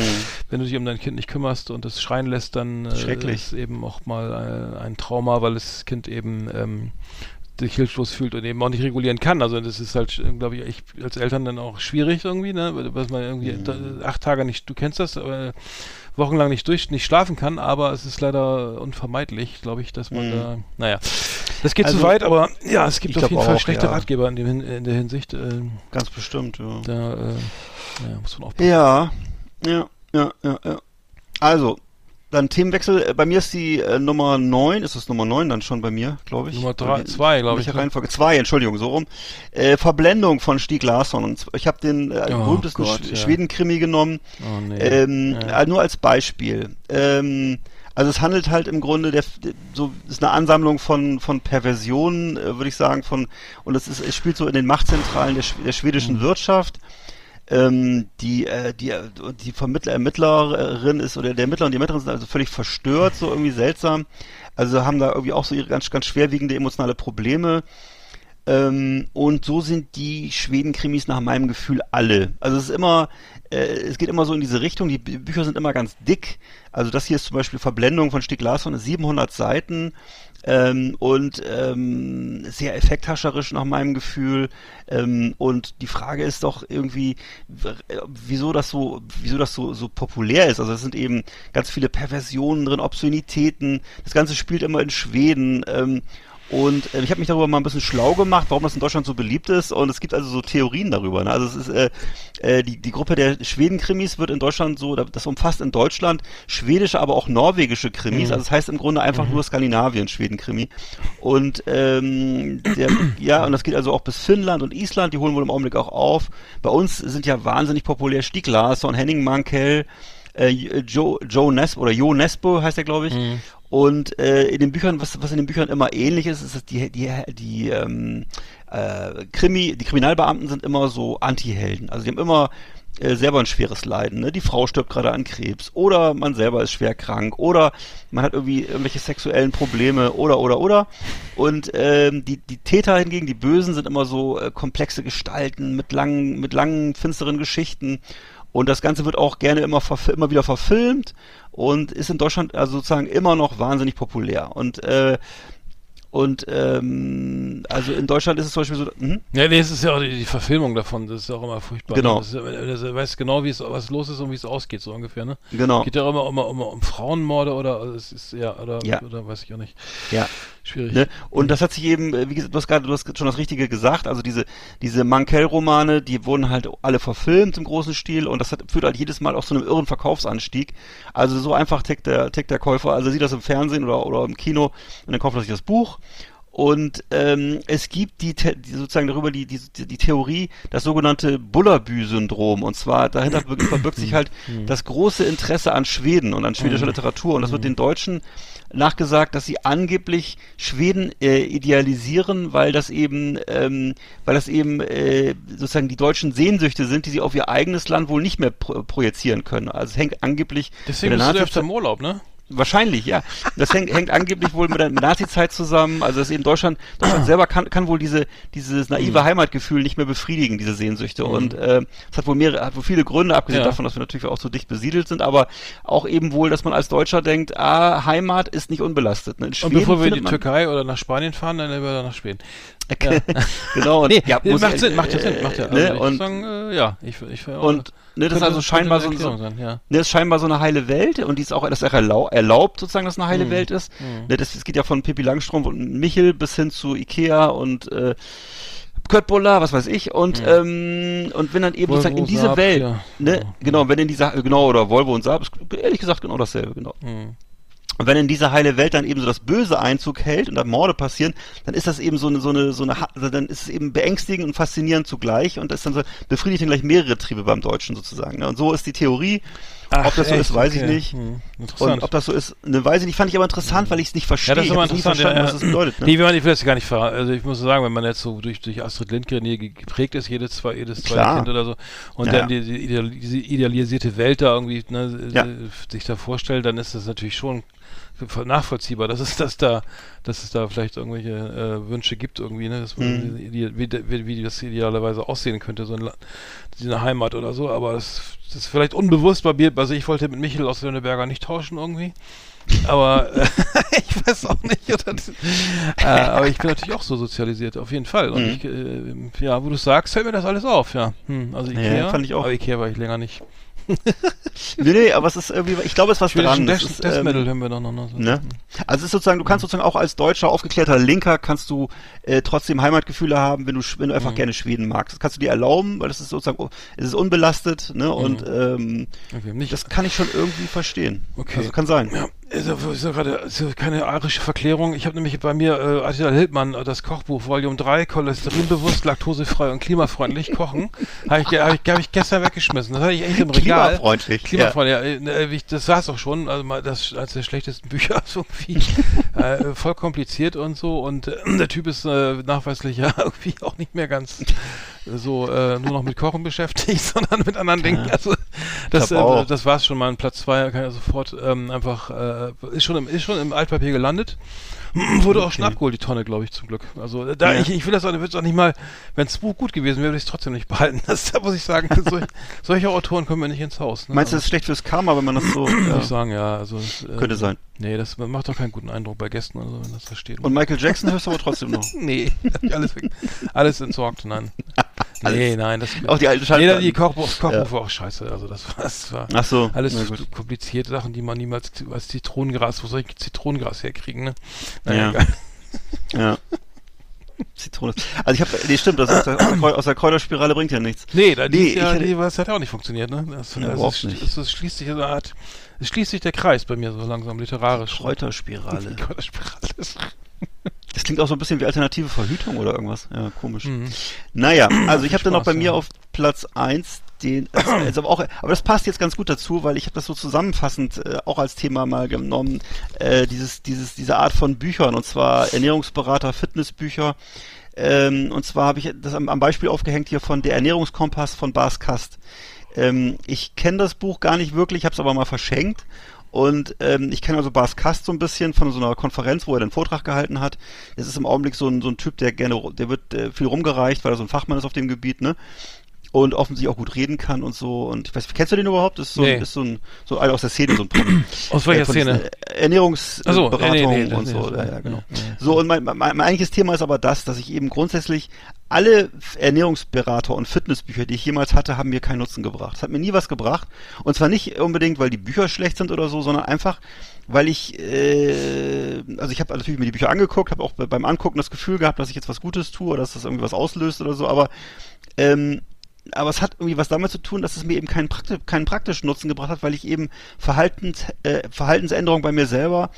wenn du dich um dein Kind nicht kümmerst und es schreien lässt, dann äh, ist eben auch mal äh, ein Trauma, weil das Kind eben ähm, sich hilflos fühlt und eben auch nicht regulieren kann. Also das ist halt, glaube ich, ich als Eltern dann auch schwierig irgendwie, ne? Was man irgendwie Mhm. acht Tage nicht, du kennst das, äh, wochenlang nicht durch, nicht schlafen kann, aber es ist leider unvermeidlich, glaube ich, dass man Mhm. da, naja, das geht zu Also, weit, aber ja, es gibt auf jeden Fall auch, schlechte ja. Ratgeber in, dem, in der Hinsicht. Äh, Ganz bestimmt, ja. da äh, naja, muss man aufpassen. Ja, ja, ja, ja, ja. Also, dann Themenwechsel. Äh, Bei mir ist die äh, Nummer 9, ist es Nummer 9 dann schon bei mir, glaube ich. Nummer Oder drei, wie- zwei, glaube ich. Ne? Reihenfolge? Zwei, Entschuldigung, so rum. Äh, Verblendung von Stieg Larsson. Und ich habe den äh, Oh berühmtesten Gott, Sch ja. Schweden-Krimi genommen. Oh, nee. Ähm, Ja. äh, nur als Beispiel. Ähm, also es handelt halt im Grunde der, so ist eine Ansammlung von von Perversionen, äh, würde ich sagen, von und es ist es spielt so in den Machtzentralen der, der schwedischen Mhm. Wirtschaft. Ähm, die äh, die äh, die Vermittler Ermittlerin ist oder der Ermittler und die Ermittlerin sind also völlig verstört, so irgendwie seltsam. Also haben da irgendwie auch so ihre ganz ganz schwerwiegende emotionale Probleme. Ähm, und so sind die Schweden-Krimis nach meinem Gefühl alle. Also es ist immer, äh, es geht immer so in diese Richtung. Die Bü- Bücher sind immer ganz dick. Also das hier ist zum Beispiel Verblendung von Stieg Larsson, ist 700 Seiten ähm, und ähm, sehr effekthascherisch nach meinem Gefühl. Ähm, und die Frage ist doch irgendwie, wieso das so, wieso das so so populär ist. Also es sind eben ganz viele Perversionen drin, Obszönitäten. Das Ganze spielt immer in Schweden. Ähm, und äh, ich habe mich darüber mal ein bisschen schlau gemacht, warum das in Deutschland so beliebt ist. Und es gibt also so Theorien darüber. Ne? Also es ist äh, äh, die, die Gruppe der Schweden-Krimis wird in Deutschland so, das umfasst in Deutschland schwedische, aber auch norwegische Krimis. Mhm. Also das heißt im Grunde einfach nur Skandinavien, Schweden-Krimi. Und ähm, der, ja, und das geht also auch bis Finnland und Island, die holen wohl im Augenblick auch auf. Bei uns sind ja wahnsinnig populär Stieg Larsson, Henning Mankell, äh, Joe, Joe Nesbo oder Jo Nesbo heißt er, glaube ich. Mhm. Und äh, in den Büchern, was, was in den Büchern immer ähnlich ist, ist, dass die, die, die ähm, äh, Krimi, die Kriminalbeamten sind immer so Anti-Helden. Also die haben immer äh, selber ein schweres Leiden. Ne? Die Frau stirbt gerade an Krebs oder man selber ist schwer krank oder man hat irgendwie irgendwelche sexuellen Probleme oder oder oder. Und ähm, die, die Täter hingegen, die Bösen, sind immer so äh, komplexe Gestalten mit langen, mit langen, finsteren Geschichten. Und das Ganze wird auch gerne immer, immer wieder verfilmt und ist in Deutschland also sozusagen immer noch wahnsinnig populär. Und äh, und ähm, also in Deutschland ist es zum Beispiel so, hm? Ja, nee, es ist ja auch die, die Verfilmung davon, das ist ja auch immer furchtbar. Genau. Ne? Das ist, das, weißt genau, wie es, was los ist und wie es ausgeht, so ungefähr, ne? genau, Geht ja auch immer, immer, immer um Frauenmorde oder also es ist ja oder, Ja. oder weiß ich auch nicht. ja. Schwierig. Ne? Und das hat sich eben, äh, wie gesagt, du hast gerade, du hast schon das Richtige gesagt, also diese, diese Mankell-Romane, die wurden halt alle verfilmt im großen Stil und das hat, führt halt jedes Mal auch zu einem irren Verkaufsanstieg. Also so einfach tickt der, tickt der Käufer, also sieht das im Fernsehen oder, oder im Kino und dann kauft er sich das Buch. Und ähm, es gibt die, die sozusagen darüber die, die, die Theorie, das sogenannte Bullabü-Syndrom. Und zwar dahinter verbirgt sich halt das große Interesse an Schweden und an schwedischer Literatur. Und das wird den Deutschen nachgesagt, dass sie angeblich Schweden äh, idealisieren, weil das eben, ähm, weil das eben äh, sozusagen die deutschen Sehnsüchte sind, die sie auf ihr eigenes Land wohl nicht mehr pro projizieren können. Also es hängt angeblich Deswegen bist du öfter im Urlaub, ne? Wahrscheinlich, ja. Das hängt, hängt angeblich wohl mit der Nazi-Zeit zusammen. Also dass eben Deutschland, Deutschland selber kann, kann wohl diese, dieses Mhm. naive Heimatgefühl nicht mehr befriedigen, diese Sehnsüchte. Und äh, es hat wohl mehrere, hat wohl viele Gründe, abgesehen Ja. davon, dass wir natürlich auch so dicht besiedelt sind, aber auch eben wohl, dass man als Deutscher denkt, ah, Heimat ist nicht unbelastet. Ne? In Und bevor wir in die man- Türkei oder nach Spanien fahren, dann lieber nach Schweden. genau, und Nee, ja, muss macht Sinn, macht ja Sinn, macht ja. äh, ne, Also ich und, sagen, äh, ja, ich, ich und ne, das ist also scheinbar so, so, sein, ja. Ne, das ist scheinbar so eine heile Welt und die ist auch, das ist auch erlau erlaubt sozusagen, dass es eine heile Mhm. Welt ist. Ne, das, das geht ja von Pippi Langstrumpf und Michel bis hin zu Ikea und äh, Kurt Buller, was weiß ich und ähm, und wenn dann eben Volvo, sozusagen in diese Saab, Welt, ja. ne, Ja. genau, wenn in dieser genau oder Volvo und Saab, ist ehrlich gesagt genau dasselbe, genau. Mhm. Und wenn in diese heile Welt dann eben so das Böse Einzug hält und da Morde passieren, dann ist das eben so eine, so eine, so eine, also dann ist es eben beängstigend und faszinierend zugleich und das ist dann so, befriedigt dann gleich mehrere Triebe beim Deutschen sozusagen. Ne? Und so ist die Theorie. Ach, ob das so echt? ist, weiß ich Okay. nicht. Hm, interessant. Und ob das so ist, ne, weiß ich nicht. Fand ich aber interessant, weil ich es nicht verstehe. Ja, das ist ich immer hab nie interessant. verstanden, ja, was das bedeutet. Ne? Nee, wenn man, ich will das gar nicht ver Also ich muss sagen, wenn man jetzt so durch, durch Astrid Lindgren hier ge- geprägt ist, jedes, zwei, jedes zweite Klar. Kind oder so, und Ja, dann die, die ideal, diese idealisierte Welt da irgendwie ne, sich da vorstellt, dann ist das natürlich schon nachvollziehbar, dass es dass da, dass es da vielleicht irgendwelche äh, Wünsche gibt irgendwie, ne, dass Mhm. wie, wie, wie, das idealerweise aussehen könnte, so ein diese Heimat oder so, aber das, das ist vielleicht unbewusst bei mir, also ich wollte mit Michel aus Lönneberger nicht tauschen irgendwie. Aber äh, ich weiß auch nicht. Oder, äh, aber ich bin natürlich auch so sozialisiert, auf jeden Fall. Und Mhm. ich, äh, ja, wo du sagst, fällt mir das alles auf, ja. Hm, also Ja, Ikea, fand ich auch. Aber Ikea war ich länger nicht. Nee, nee, aber es ist irgendwie, ich glaube, es ist was dran. Death, ist, Death ähm, Metal hören wir doch noch. So. Ne? Also es ist sozusagen, du kannst sozusagen auch als deutscher, aufgeklärter Linker kannst du äh, trotzdem Heimatgefühle haben, wenn du, wenn du einfach gerne Schweden magst. Das kannst du dir erlauben, weil das ist sozusagen, es ist unbelastet, ne? Und ähm, Okay, das kann ich schon irgendwie verstehen. Okay. Also kann sein. Ja, ja, ist ja gerade ist ja keine arische Verklärung. Ich habe nämlich bei mir äh, Attila Hildmann, äh, das Kochbuch Volume 3, cholesterinbewusst, laktosefrei und klimafreundlich kochen. Habe ich, hab ich, hab ich gestern weggeschmissen. Das hatte ich echt im Regal. Klimafreundlich, Klimafreundlich, ja. äh, ne, das saß auch schon, also mal das als der schlechtesten Bücher so irgendwie äh, voll kompliziert und so. Und äh, der Typ ist äh, nachweislich ja irgendwie auch nicht mehr ganz so äh, nur noch mit Kochen beschäftigt, sondern mit anderen Dingen. Also das, äh, das war's schon mal. Platz zwei kann ja sofort ähm, einfach äh, ist schon im ist schon im Altpapier gelandet. Wurde auch schon abgeholt, die Tonne, glaube ich, zum Glück. Also da Ja. ich, ich will das auch, auch nicht mal, wenn das Buch gut gewesen wäre, würde ich es trotzdem nicht behalten. Das da muss ich sagen, solch, solche Autoren kommen mir nicht ins Haus. Ne? Meinst du, das ist schlecht fürs Karma, wenn man das so. ja. ich sagen, ja. Also, äh, Könnte sein. Nee, das macht doch keinen guten Eindruck bei Gästen oder so, wenn das da steht. Und Michael Jackson hörst du aber trotzdem noch. nee, alles, weg- alles entsorgt, nein. Nee, nein, das. Auch die alten Nee, Schallplatten. die Kochbuch, das Kochbuch Ja. war auch scheiße. Also das war, das war Ach so, alles komplizierte Sachen, die man niemals als Zitronengras, wo soll ich Zitronengras herkriegen, ne? Ja. egal. Ja. Zitrone. Also ich habe, nee, stimmt, das aus der, aus der Kräuterspirale bringt ja nichts. Nee, da, Nee, ja, hätte- die, das hat ja auch nicht funktioniert, ne? Das, das, überhaupt ist, nicht. Das, das schließt sich so eine Art, es schließt sich der Kreis bei mir so langsam literarisch. Kräuterspirale. Kräuterspirale Das klingt auch so ein bisschen wie alternative Verhütung oder irgendwas. Ja, komisch. Mhm. Naja, also ich habe dann noch bei mir ja. auf Platz eins den, also, also aber auch, aber das passt jetzt ganz gut dazu, weil ich habe das so zusammenfassend äh, auch als Thema mal genommen, äh, dieses, dieses, diese Art von Büchern und zwar Ernährungsberater, Fitnessbücher. Ähm, und zwar habe ich das am, am Beispiel aufgehängt hier von der Ernährungskompass von Bas Kast. Ähm, ich kenne das Buch gar nicht wirklich, habe es aber mal verschenkt. Und ähm, ich kenne also Bas Kast so ein bisschen von so einer Konferenz, wo er den Vortrag gehalten hat. Es ist im Augenblick so ein, so ein Typ, der gerne, der wird äh, viel rumgereicht, weil er so ein Fachmann ist auf dem Gebiet, ne? Und offensichtlich auch gut reden kann und so. Und ich weiß, kennst du den überhaupt? Das ist so, Nee. ein, ist so ein, so einer aus der Szene, so ein Promi. Aus welcher Äh, Szene? äh, Ernährungsberatung so, nee, nee, nee, und so. Ja, ja, genau. So, und mein, mein, mein eigentliches Thema ist aber das, dass ich eben grundsätzlich alle Ernährungsberater und Fitnessbücher, die ich jemals hatte, haben mir keinen Nutzen gebracht. Es hat mir nie was gebracht. Und zwar nicht unbedingt, weil die Bücher schlecht sind oder so, sondern einfach, weil ich, äh, also ich habe natürlich mir die Bücher angeguckt, habe auch be- beim Angucken das Gefühl gehabt, dass ich jetzt was Gutes tue oder dass das irgendwie was auslöst oder so, aber ähm, aber es hat irgendwie was damit zu tun, dass es mir eben keinen, Prakti keinen praktischen Nutzen gebracht hat, weil ich eben Verhaltens, äh, Verhaltensänderungen bei mir selber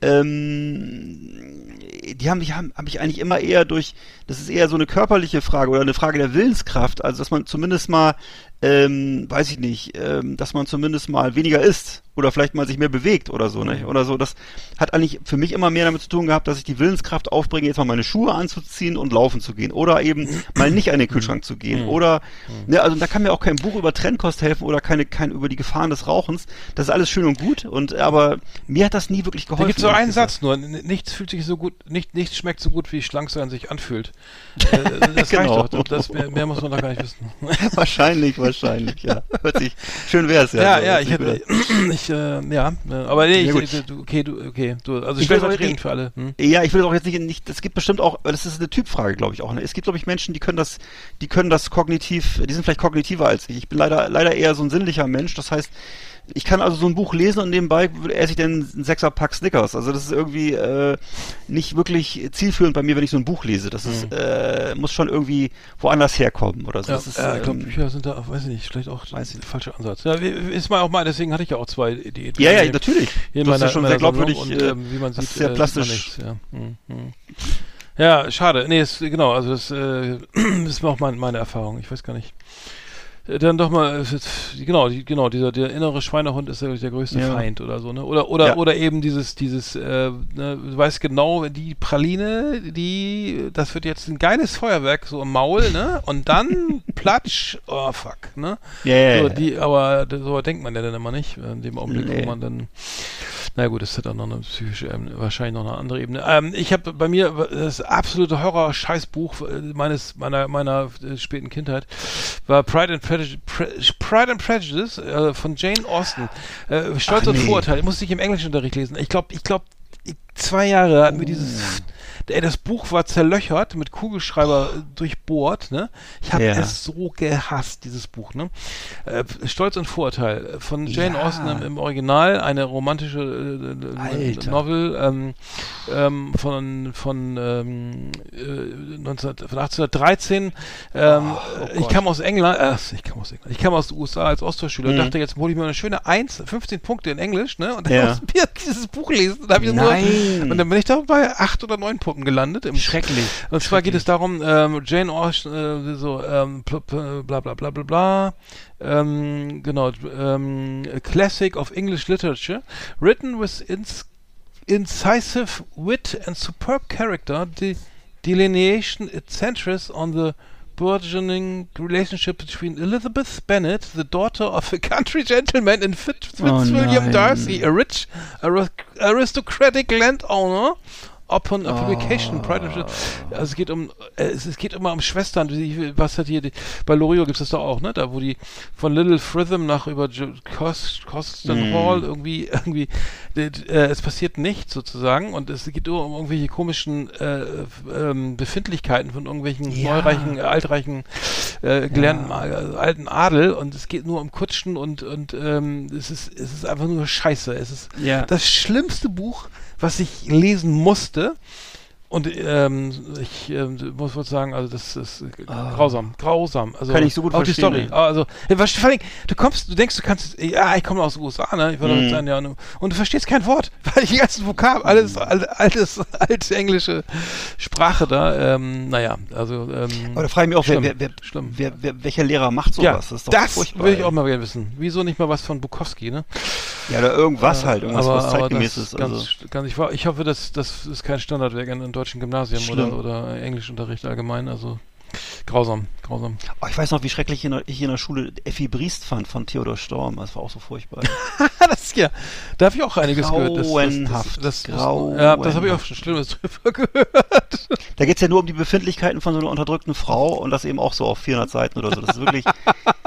ähm, die haben mich haben, hab ich eigentlich immer eher durch, das ist eher so eine körperliche Frage oder eine Frage der Willenskraft, also dass man zumindest mal, ähm, weiß ich nicht, ähm, dass man zumindest mal weniger isst oder vielleicht mal sich mehr bewegt oder so, ne? Oder so. Das hat eigentlich für mich immer mehr damit zu tun gehabt, dass ich die Willenskraft aufbringe, jetzt mal meine Schuhe anzuziehen und laufen zu gehen oder eben mal nicht an den Kühlschrank zu gehen oder, ne, also da kann mir auch kein Buch über Trennkost helfen oder keine, kein über die Gefahren des Rauchens. Das ist alles schön und gut und aber mir hat das nie wirklich Da geholfen. gibt so einen. Satz nur. Nichts fühlt sich so gut, nicht, nichts schmeckt so gut, wie schlank sein sich anfühlt. Äh, das Genau. reicht doch. Das, mehr, mehr muss man da gar nicht wissen. wahrscheinlich, wahrscheinlich, ja. Hört sich, schön wär's ja. Ja, so, ja, ich hätte, ich, äh, ja, äh, aber nee, Ja, ich, gut. du, okay, du, okay, du, also Ich will stellvertretend für alle. Hm? Ja, ich will auch jetzt nicht, nicht, es gibt bestimmt auch, das ist eine Typfrage, glaube ich auch. Ne? Es gibt, glaube ich, Menschen, die können das, die können das kognitiv, die sind vielleicht kognitiver als ich. Ich bin leider, leider eher so ein sinnlicher Mensch. Das heißt, ich kann also so ein Buch lesen und nebenbei esse ich dann einen Sechser-Pack Snickers. Also das ist irgendwie äh, nicht wirklich zielführend bei mir, wenn ich so ein Buch lese. Das ist, äh, muss schon irgendwie woanders herkommen oder so. Ja, das ist, äh, ich glaube, ähm, Bücher sind da, weiß ich nicht, vielleicht auch Weiß ich der falsche Ansatz. Ja, ist mal auch mal, deswegen hatte ich ja auch zwei Diäten. ja, ja, Hier natürlich. Du hast ja schon sehr glaubwürdig, und, äh, ähm, wie man das sieht, ist sehr äh, plastisch. nichts, ja. Hm, hm. ja, schade. Nee, ist, genau, also das äh, ist auch mein, meine Erfahrung. Ich weiß gar nicht. Äh, dann doch mal, äh, genau, die, genau, dieser der innere Schweinehund ist ja der größte Ja. Feind oder so, ne? Oder oder Ja. oder eben dieses dieses, äh, ne, du weißt genau, die Praline, die, das wird jetzt ein geiles Feuerwerk so im Maul, ne? Und dann platsch, oh fuck, ne? Ja, ja, so, die, aber so denkt man ja dann immer nicht, in dem Augenblick, Nee. wo man dann, na gut, das hat auch noch eine psychische Ebene, wahrscheinlich noch eine andere Ebene. Ähm, ich habe bei mir das absolute Horror-Scheißbuch äh, meines meiner meiner äh, späten Kindheit war Pride and Prejudice, Pre Pride and Prejudice äh, von Jane Austen. Äh, Stolz Ach, und nee. Vorurteil. Musste ich im Englischunterricht lesen. Ich glaube, ich glaube, zwei Jahre hatten wir dieses. Ey, das Buch war zerlöchert, mit Kugelschreiber äh, durchbohrt, ne? Ich habe Ja. es so gehasst, dieses Buch, ne? Äh, Stolz und Vorurteil äh, von Jane Ja. Austen im, im Original, eine romantische äh. Novel ähm, ähm, von von, ähm, äh, 19, von 1813. Ähm, ich Gott. kam aus England, äh, ich kam aus England, ich kam aus den USA als Austauschschüler und Mhm. dachte, jetzt hole ich mir eine schöne 1, 15 Punkte in Englisch, ne? Und dann Ja. muss ich mir dieses Buch lesen. Und, hab ich Nein. Nur, und dann bin ich da bei 8 oder 9 Punkten gelandet. Im, Schrecklich. und zwar geht es darum, ähm, Jane Austen, äh, so, ähm, bla bla bla bla bla, ähm, genau, ähm, a Classic of English Literature, written with ins incisive wit and superb character, de delineation it centers on the burgeoning relationship between Elizabeth Bennet, the daughter of a country gentleman, and Fitz Oh Fitzwilliam nein. Darcy, a rich ari- aristocratic landowner. Upon a publication, Pride and Prejudice. Also es geht um, äh, es, es geht immer um Schwestern. Was hat hier, die, bei Loriot gibt es das doch auch, ne? Da wo die von Little Fritham nach über Jo- Cos, Coston Mm. Hall irgendwie, irgendwie, äh, es passiert nichts sozusagen und es geht nur um irgendwelche komischen äh, ähm, Befindlichkeiten von irgendwelchen Ja. neureichen, altreichen, äh, gelernten äh, alten Adel und es geht nur um Kutschen und und ähm, es ist es ist einfach nur Scheiße. Es ist Ja. das schlimmste Buch, was ich lesen musste. Und ähm, ich ähm, muss wohl sagen, also das ist äh, grausam, grausam. Also Ah. Kann ich so gut auch die verstehen, Story. ey. Also äh, vor allem, du kommst, du denkst, du kannst, ja, ich komme aus den USA, ne? Ich war mm. ein Jahr, ne? und du verstehst kein Wort, weil die ganzen Vokab, alles, Mhm. al- altes, alte englische Sprache da. Ähm, naja, also ähm, Aber da frage ich mich auch, wer, schlimm, wer, wer, schlimm. wer, wer, welcher Lehrer macht sowas? ja, das ist doch das furchtbar. will ich auch mal gerne wissen. Wieso nicht mal was von Bukowski, ne? Ja, oder irgendwas halt, irgendwas, aber, was aber zeitgemäß das ist. Ganz, Also. ganz, ich, war, ich hoffe, dass das ist kein Standardwerk in einem deutschen Gymnasium oder, Schlimm. oder Englischunterricht allgemein. Also grausam, grausam. Oh, ich weiß noch, wie schrecklich ich in der, ich in der Schule Effi Briest fand von Theodor Storm. Das war auch so furchtbar. das ist ja, da habe ich auch einiges gehört. Das, das, Grauenhaft, das, das, grauenhaft. ja, das habe ich auch schon Schlimmes drüber gehört. Da geht's ja nur um die Befindlichkeiten von so einer unterdrückten Frau und das eben auch so auf 400 Seiten oder so. Das ist wirklich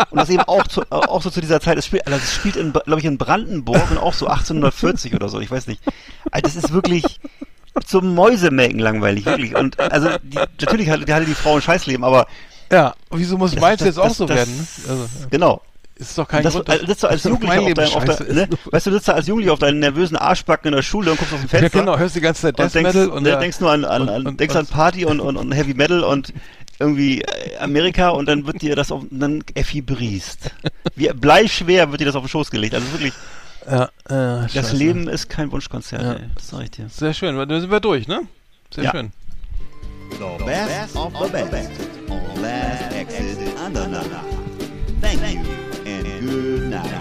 und das eben auch zu, auch so zu dieser Zeit. Es spielt, also es spielt in, glaube ich, in Brandenburg und auch so 1840 oder so. Ich weiß nicht. Also das ist wirklich zum Mäusemelken langweilig, wirklich. Und also die, natürlich hatte, hatte die Frau ein Scheißleben, aber Ja, wieso muss meins jetzt auch das- so das- werden? Ne? Also, ja. genau. ist doch kein das, Grund. sitzt du als dass Jugendlicher auf auf dein, ne? weißt du, sitzt da als Jugendlicher auf deinen nervösen Arschbacken in der Schule und guckst aus dem Ja, Fenster. genau, hörst die ganze Zeit und Death denkst, Metal und ne, ja, denkst nur an, an, und- an und- denkst an Party und, und, und Heavy Metal und irgendwie äh, Amerika und dann wird dir das auf, dann Effi Briest. Wie bleischwer wird dir das auf den Schoß gelegt. Also wirklich, ja, äh, das scheiße. Leben ist kein Wunschkonzert, Ja. ey. Das sag ich dir. Sehr schön, dann sind wir durch, ne? Sehr Ja. schön. The best of the best on Last Exit Andernach. Thank you and good night.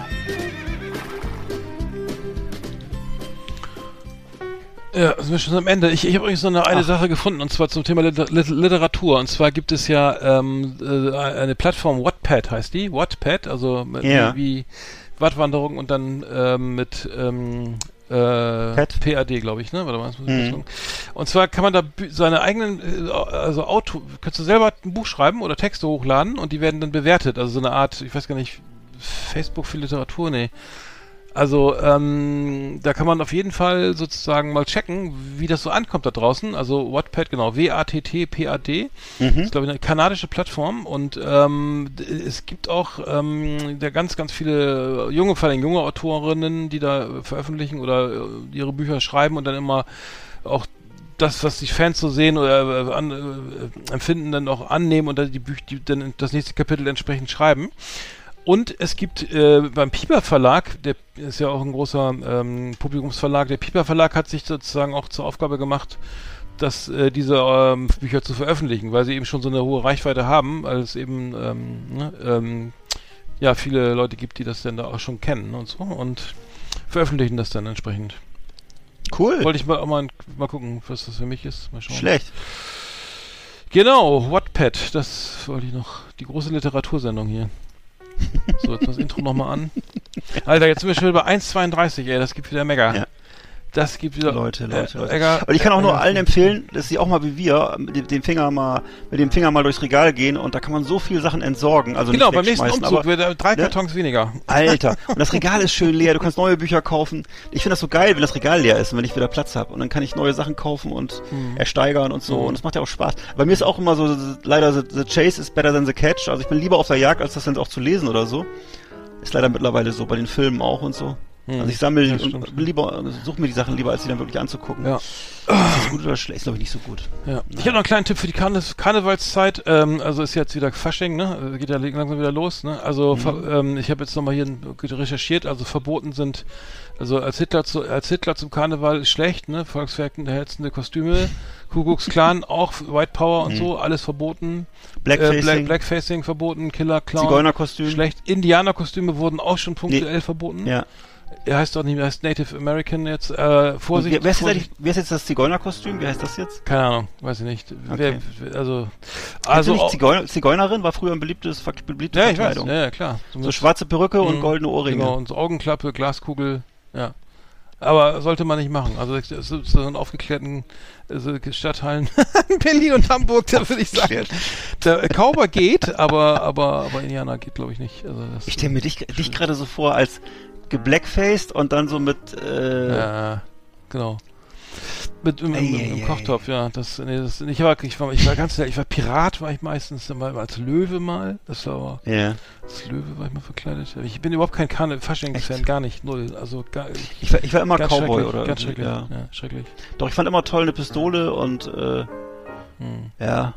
Ja, sind wir schon am Ende. Ich, ich habe übrigens noch eine, eine Sache gefunden, und zwar zum Thema Liter Lit- Literatur. Und zwar gibt es ja ähm, äh, eine Plattform, Wattpad heißt die. Wattpad, also Ja. wie, wie Wattwanderung und dann ähm, mit ähm, äh, Pad? Glaube ich, ne? Warte mal, das muss ich Mhm. Und zwar kann man da seine eigenen, äh, also Auto, kannst du selber ein Buch schreiben oder Texte hochladen und die werden dann bewertet. Also so eine Art, ich weiß gar nicht, Facebook für Literatur, nee. Also ähm, da kann man auf jeden Fall sozusagen mal checken, wie das so ankommt da draußen. Also Wattpad, genau, W-A-T-T-P-A-D. Mhm. ist, glaube ich, eine kanadische Plattform und ähm, es gibt auch ähm, da ganz, ganz viele junge, vor allem junge Autorinnen, die da veröffentlichen oder äh, ihre Bücher schreiben und dann immer auch das, was die Fans so sehen oder äh, an, äh, empfinden, dann auch annehmen und dann die Bücher, die dann das nächste Kapitel entsprechend schreiben. Und es gibt äh, beim Piper Verlag, der ist ja auch ein großer ähm, Publikumsverlag, der Piper Verlag hat sich sozusagen auch zur Aufgabe gemacht, dass äh, diese ähm, Bücher zu veröffentlichen, weil sie eben schon so eine hohe Reichweite haben, als eben ähm, ne, ähm, ja viele Leute gibt, die das dann da auch schon kennen und so und veröffentlichen das dann entsprechend. Cool. Wollte ich mal auch mal, mal gucken, was das für mich ist. Mal schauen. Schlecht. Genau, Wattpad, das wollte ich noch. Die große Literatursendung hier. So, jetzt das Intro nochmal an. Alter, jetzt sind wir schon bei 1,32, ey, das gibt wieder Mega. Ja. Das gibt wieder. Leute, Leute, äh, Leute. Egger- Und ich kann auch nur Egger- allen empfehlen, dass sie auch mal wie wir mit dem- Finger mal mit dem Finger mal durchs Regal gehen und da kann man so viele Sachen entsorgen. Also Genau, beim nächsten Umzug aber, wird er drei ne? Kartons weniger. Alter, und das Regal ist schön leer, du kannst neue Bücher kaufen. Ich finde das so geil, wenn das Regal leer ist und wenn ich wieder Platz habe. Und dann kann ich neue Sachen kaufen und Hm. ersteigern und so. Und das macht ja auch Spaß. Bei mir ist auch immer so, leider the, the chase is better than the catch. Also ich bin lieber auf der Jagd, als das dann auch zu lesen oder so. Ist leider mittlerweile so, bei den Filmen auch und so. Also ich sammle Ja, lieber, suche mir die Sachen lieber, als sie dann wirklich anzugucken. Ja. Ist das gut oder schlecht? Ist glaube ich nicht so gut. Ja. Ich habe noch einen kleinen Tipp für die Karne Karnevalszeit. Ähm, also ist jetzt wieder Fasching, ne? Äh, Geht ja langsam wieder los, ne? Also ver- ähm, ich habe jetzt nochmal hier recherchiert, also verboten sind, also als Hitler zu, als Hitler zum Karneval ist schlecht, ne? Volksverhetzende Kostüme, Kuckucks Clan auch White Power und so, alles verboten. Blackfacing. Äh, Black, Blackfacing verboten, Killer, Clown. Zigeunerkostüm. Schlecht. Indianerkostüme wurden auch schon punktuell verboten. Ja. Er heißt doch nicht mehr, er heißt Native American jetzt. Äh, Vorsicht. wer, wer, ist jetzt Vorsicht. eigentlich, wer ist jetzt das Zigeunerkostüm? Wie heißt das jetzt? Keine Ahnung, weiß ich nicht. Okay. Wer, also, Also nicht Zigeuner, Zigeunerin war früher ein beliebtes, beliebte ja, Verkleidung. ja, ja, klar. So mit- schwarze Perücke und Mhm, goldene Ohrringe. Genau, und so Augenklappe, Glaskugel, ja. Aber sollte man nicht machen. Also so so in aufgeklärten also Stadtteilen in Berlin und Hamburg, da würde ich sagen. Der Kauber geht, aber aber aber Indianer geht, glaube ich, nicht. Also Ich stelle mir dich, dich gerade so vor als geblackfaced und dann so mit, äh, Ja, genau. Mit im, im, im ei. Kochtopf, ja. Das, nee, das, ich war, ich war, ich war ganz, ich war Pirat, war ich meistens mal als Löwe mal. Das war aber, ja. als Löwe war ich mal verkleidet. Ich bin überhaupt kein Karne Faschings-Fan, gar nicht, null. Also gar, Ich war, ich war immer ganz Cowboy schrecklich, oder ganz schrecklich. ja. Ja. schrecklich. Doch, ich fand immer toll eine Pistole und, äh, Hm. ja,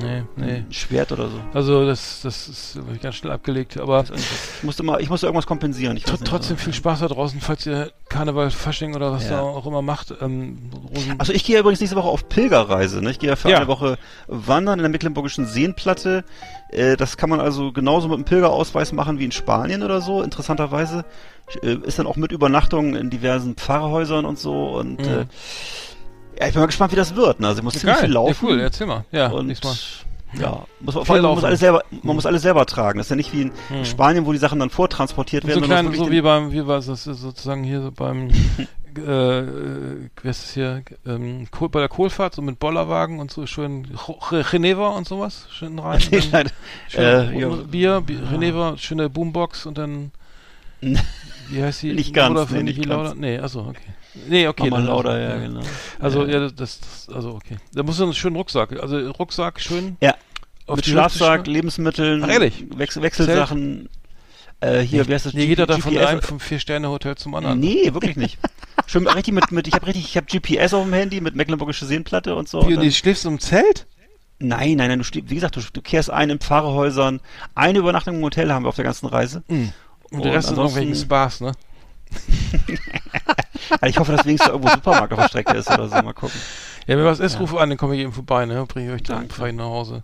Nee, nee. ein Schwert oder so. Also das, das ist ich ganz schnell abgelegt, aber Ich musste immer, ich musste irgendwas kompensieren. Ich nicht, trotzdem was. viel Spaß da draußen, falls ihr Karneval, Fasching oder was Ja. da auch immer macht. Ähm, Also ich gehe ja übrigens nächste Woche auf Pilgerreise. Ne? Ich gehe ja für Ja. eine Woche wandern in der Mecklenburgischen Seenplatte. Äh, das kann man also genauso mit einem Pilgerausweis machen wie in Spanien oder so. Interessanterweise äh, ist dann auch mit Übernachtungen in diversen Pfarrhäusern und so. Und Mhm. äh, ja, ich bin mal gespannt, wie das wird. Ne? Also muss ziemlich viel laufen. Ja, cool, erzähl mal. Ja, und nächstes Mal. ja, muss man, vor allem, man muss alles selber, man muss alles selber tragen. Das ist ja nicht wie in Hm. Spanien, wo die Sachen dann vortransportiert So werden. klein, sondern so wie beim, wie war es das sozusagen hier so beim, äh, äh, wer ist hier, ähm, bei der Kohlfahrt, so mit Bollerwagen und so schön Ch- Geneva und sowas, schön rein. Dann schön äh, ja. Bier, Bier Geneva, schöne Boombox und dann, wie heißt die? Nicht ganz, Oder nee, nicht ganz. Nee, achso, okay. Nee, okay. Dann- Lauda, ja, genau. Also, Ja. ja, das, das, also, okay. Da muss man einen schönen Rucksack, also Rucksack schön. Ja, auf mit Schlafsack, Lebensmitteln, Ach? Wechsel Wechselsachen. Äh, hier, wie heißt das? Nee, geht er da von einem vom Vier-Sterne-Hotel zum anderen. Nee, wirklich nicht. Schön richtig mit, mit ich habe richtig, ich habe GPS auf dem Handy mit Mecklenburgische Seenplatte und so. Wie, und die schläfst du im Zelt? nein, nein, nein, du wie gesagt, du, du kehrst ein in Pfarrhäusern. Eine Übernachtung im Hotel haben wir auf der ganzen Reise. Und, Und der Rest ansonsten- irgendwelchen Spaß, ne? Also ich hoffe, dass wenigstens irgendwo Supermarkt auf der Strecke ist oder so. Mal gucken. Ja, wenn was ist, ruf an, dann komme ich eben vorbei, ne? Bring ich euch dann, ich nach Hause.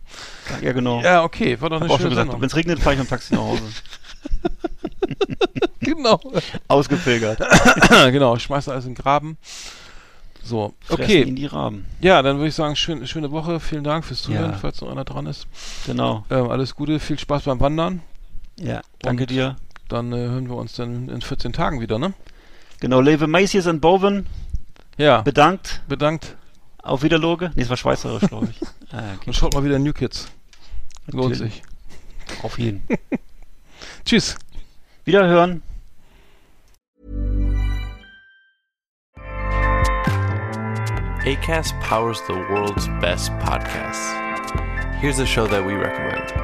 Ja, genau. Ja, okay, war doch eine hab schöne gesagt, wenn es regnet, fahre ich mit dem Taxi nach Hause. Genau. Ausgepilgert. genau, ich schmeiß alles in den Graben. So, okay. in die Rahmen. Ja, dann würde ich sagen, schön, schöne Woche. Vielen Dank fürs Zuhören, Ja. falls noch einer dran ist. Genau. Ähm, alles Gute, viel Spaß beim Wandern. Ja, danke Und- dir. Dann äh, hören wir uns dann in 14 Tagen wieder, ne? Genau, Leve Macy's in Bowen Ja, bedankt. bedankt. Auf Wiederloge. Nee, es war schweizerisch, glaube ich. ah, okay. Und schaut mal wieder New Kids. Lohnt Natürlich. sich. Auf jeden. Tschüss. Wiederhören. ACAST powers the world's best podcasts. Here's a show that we recommend.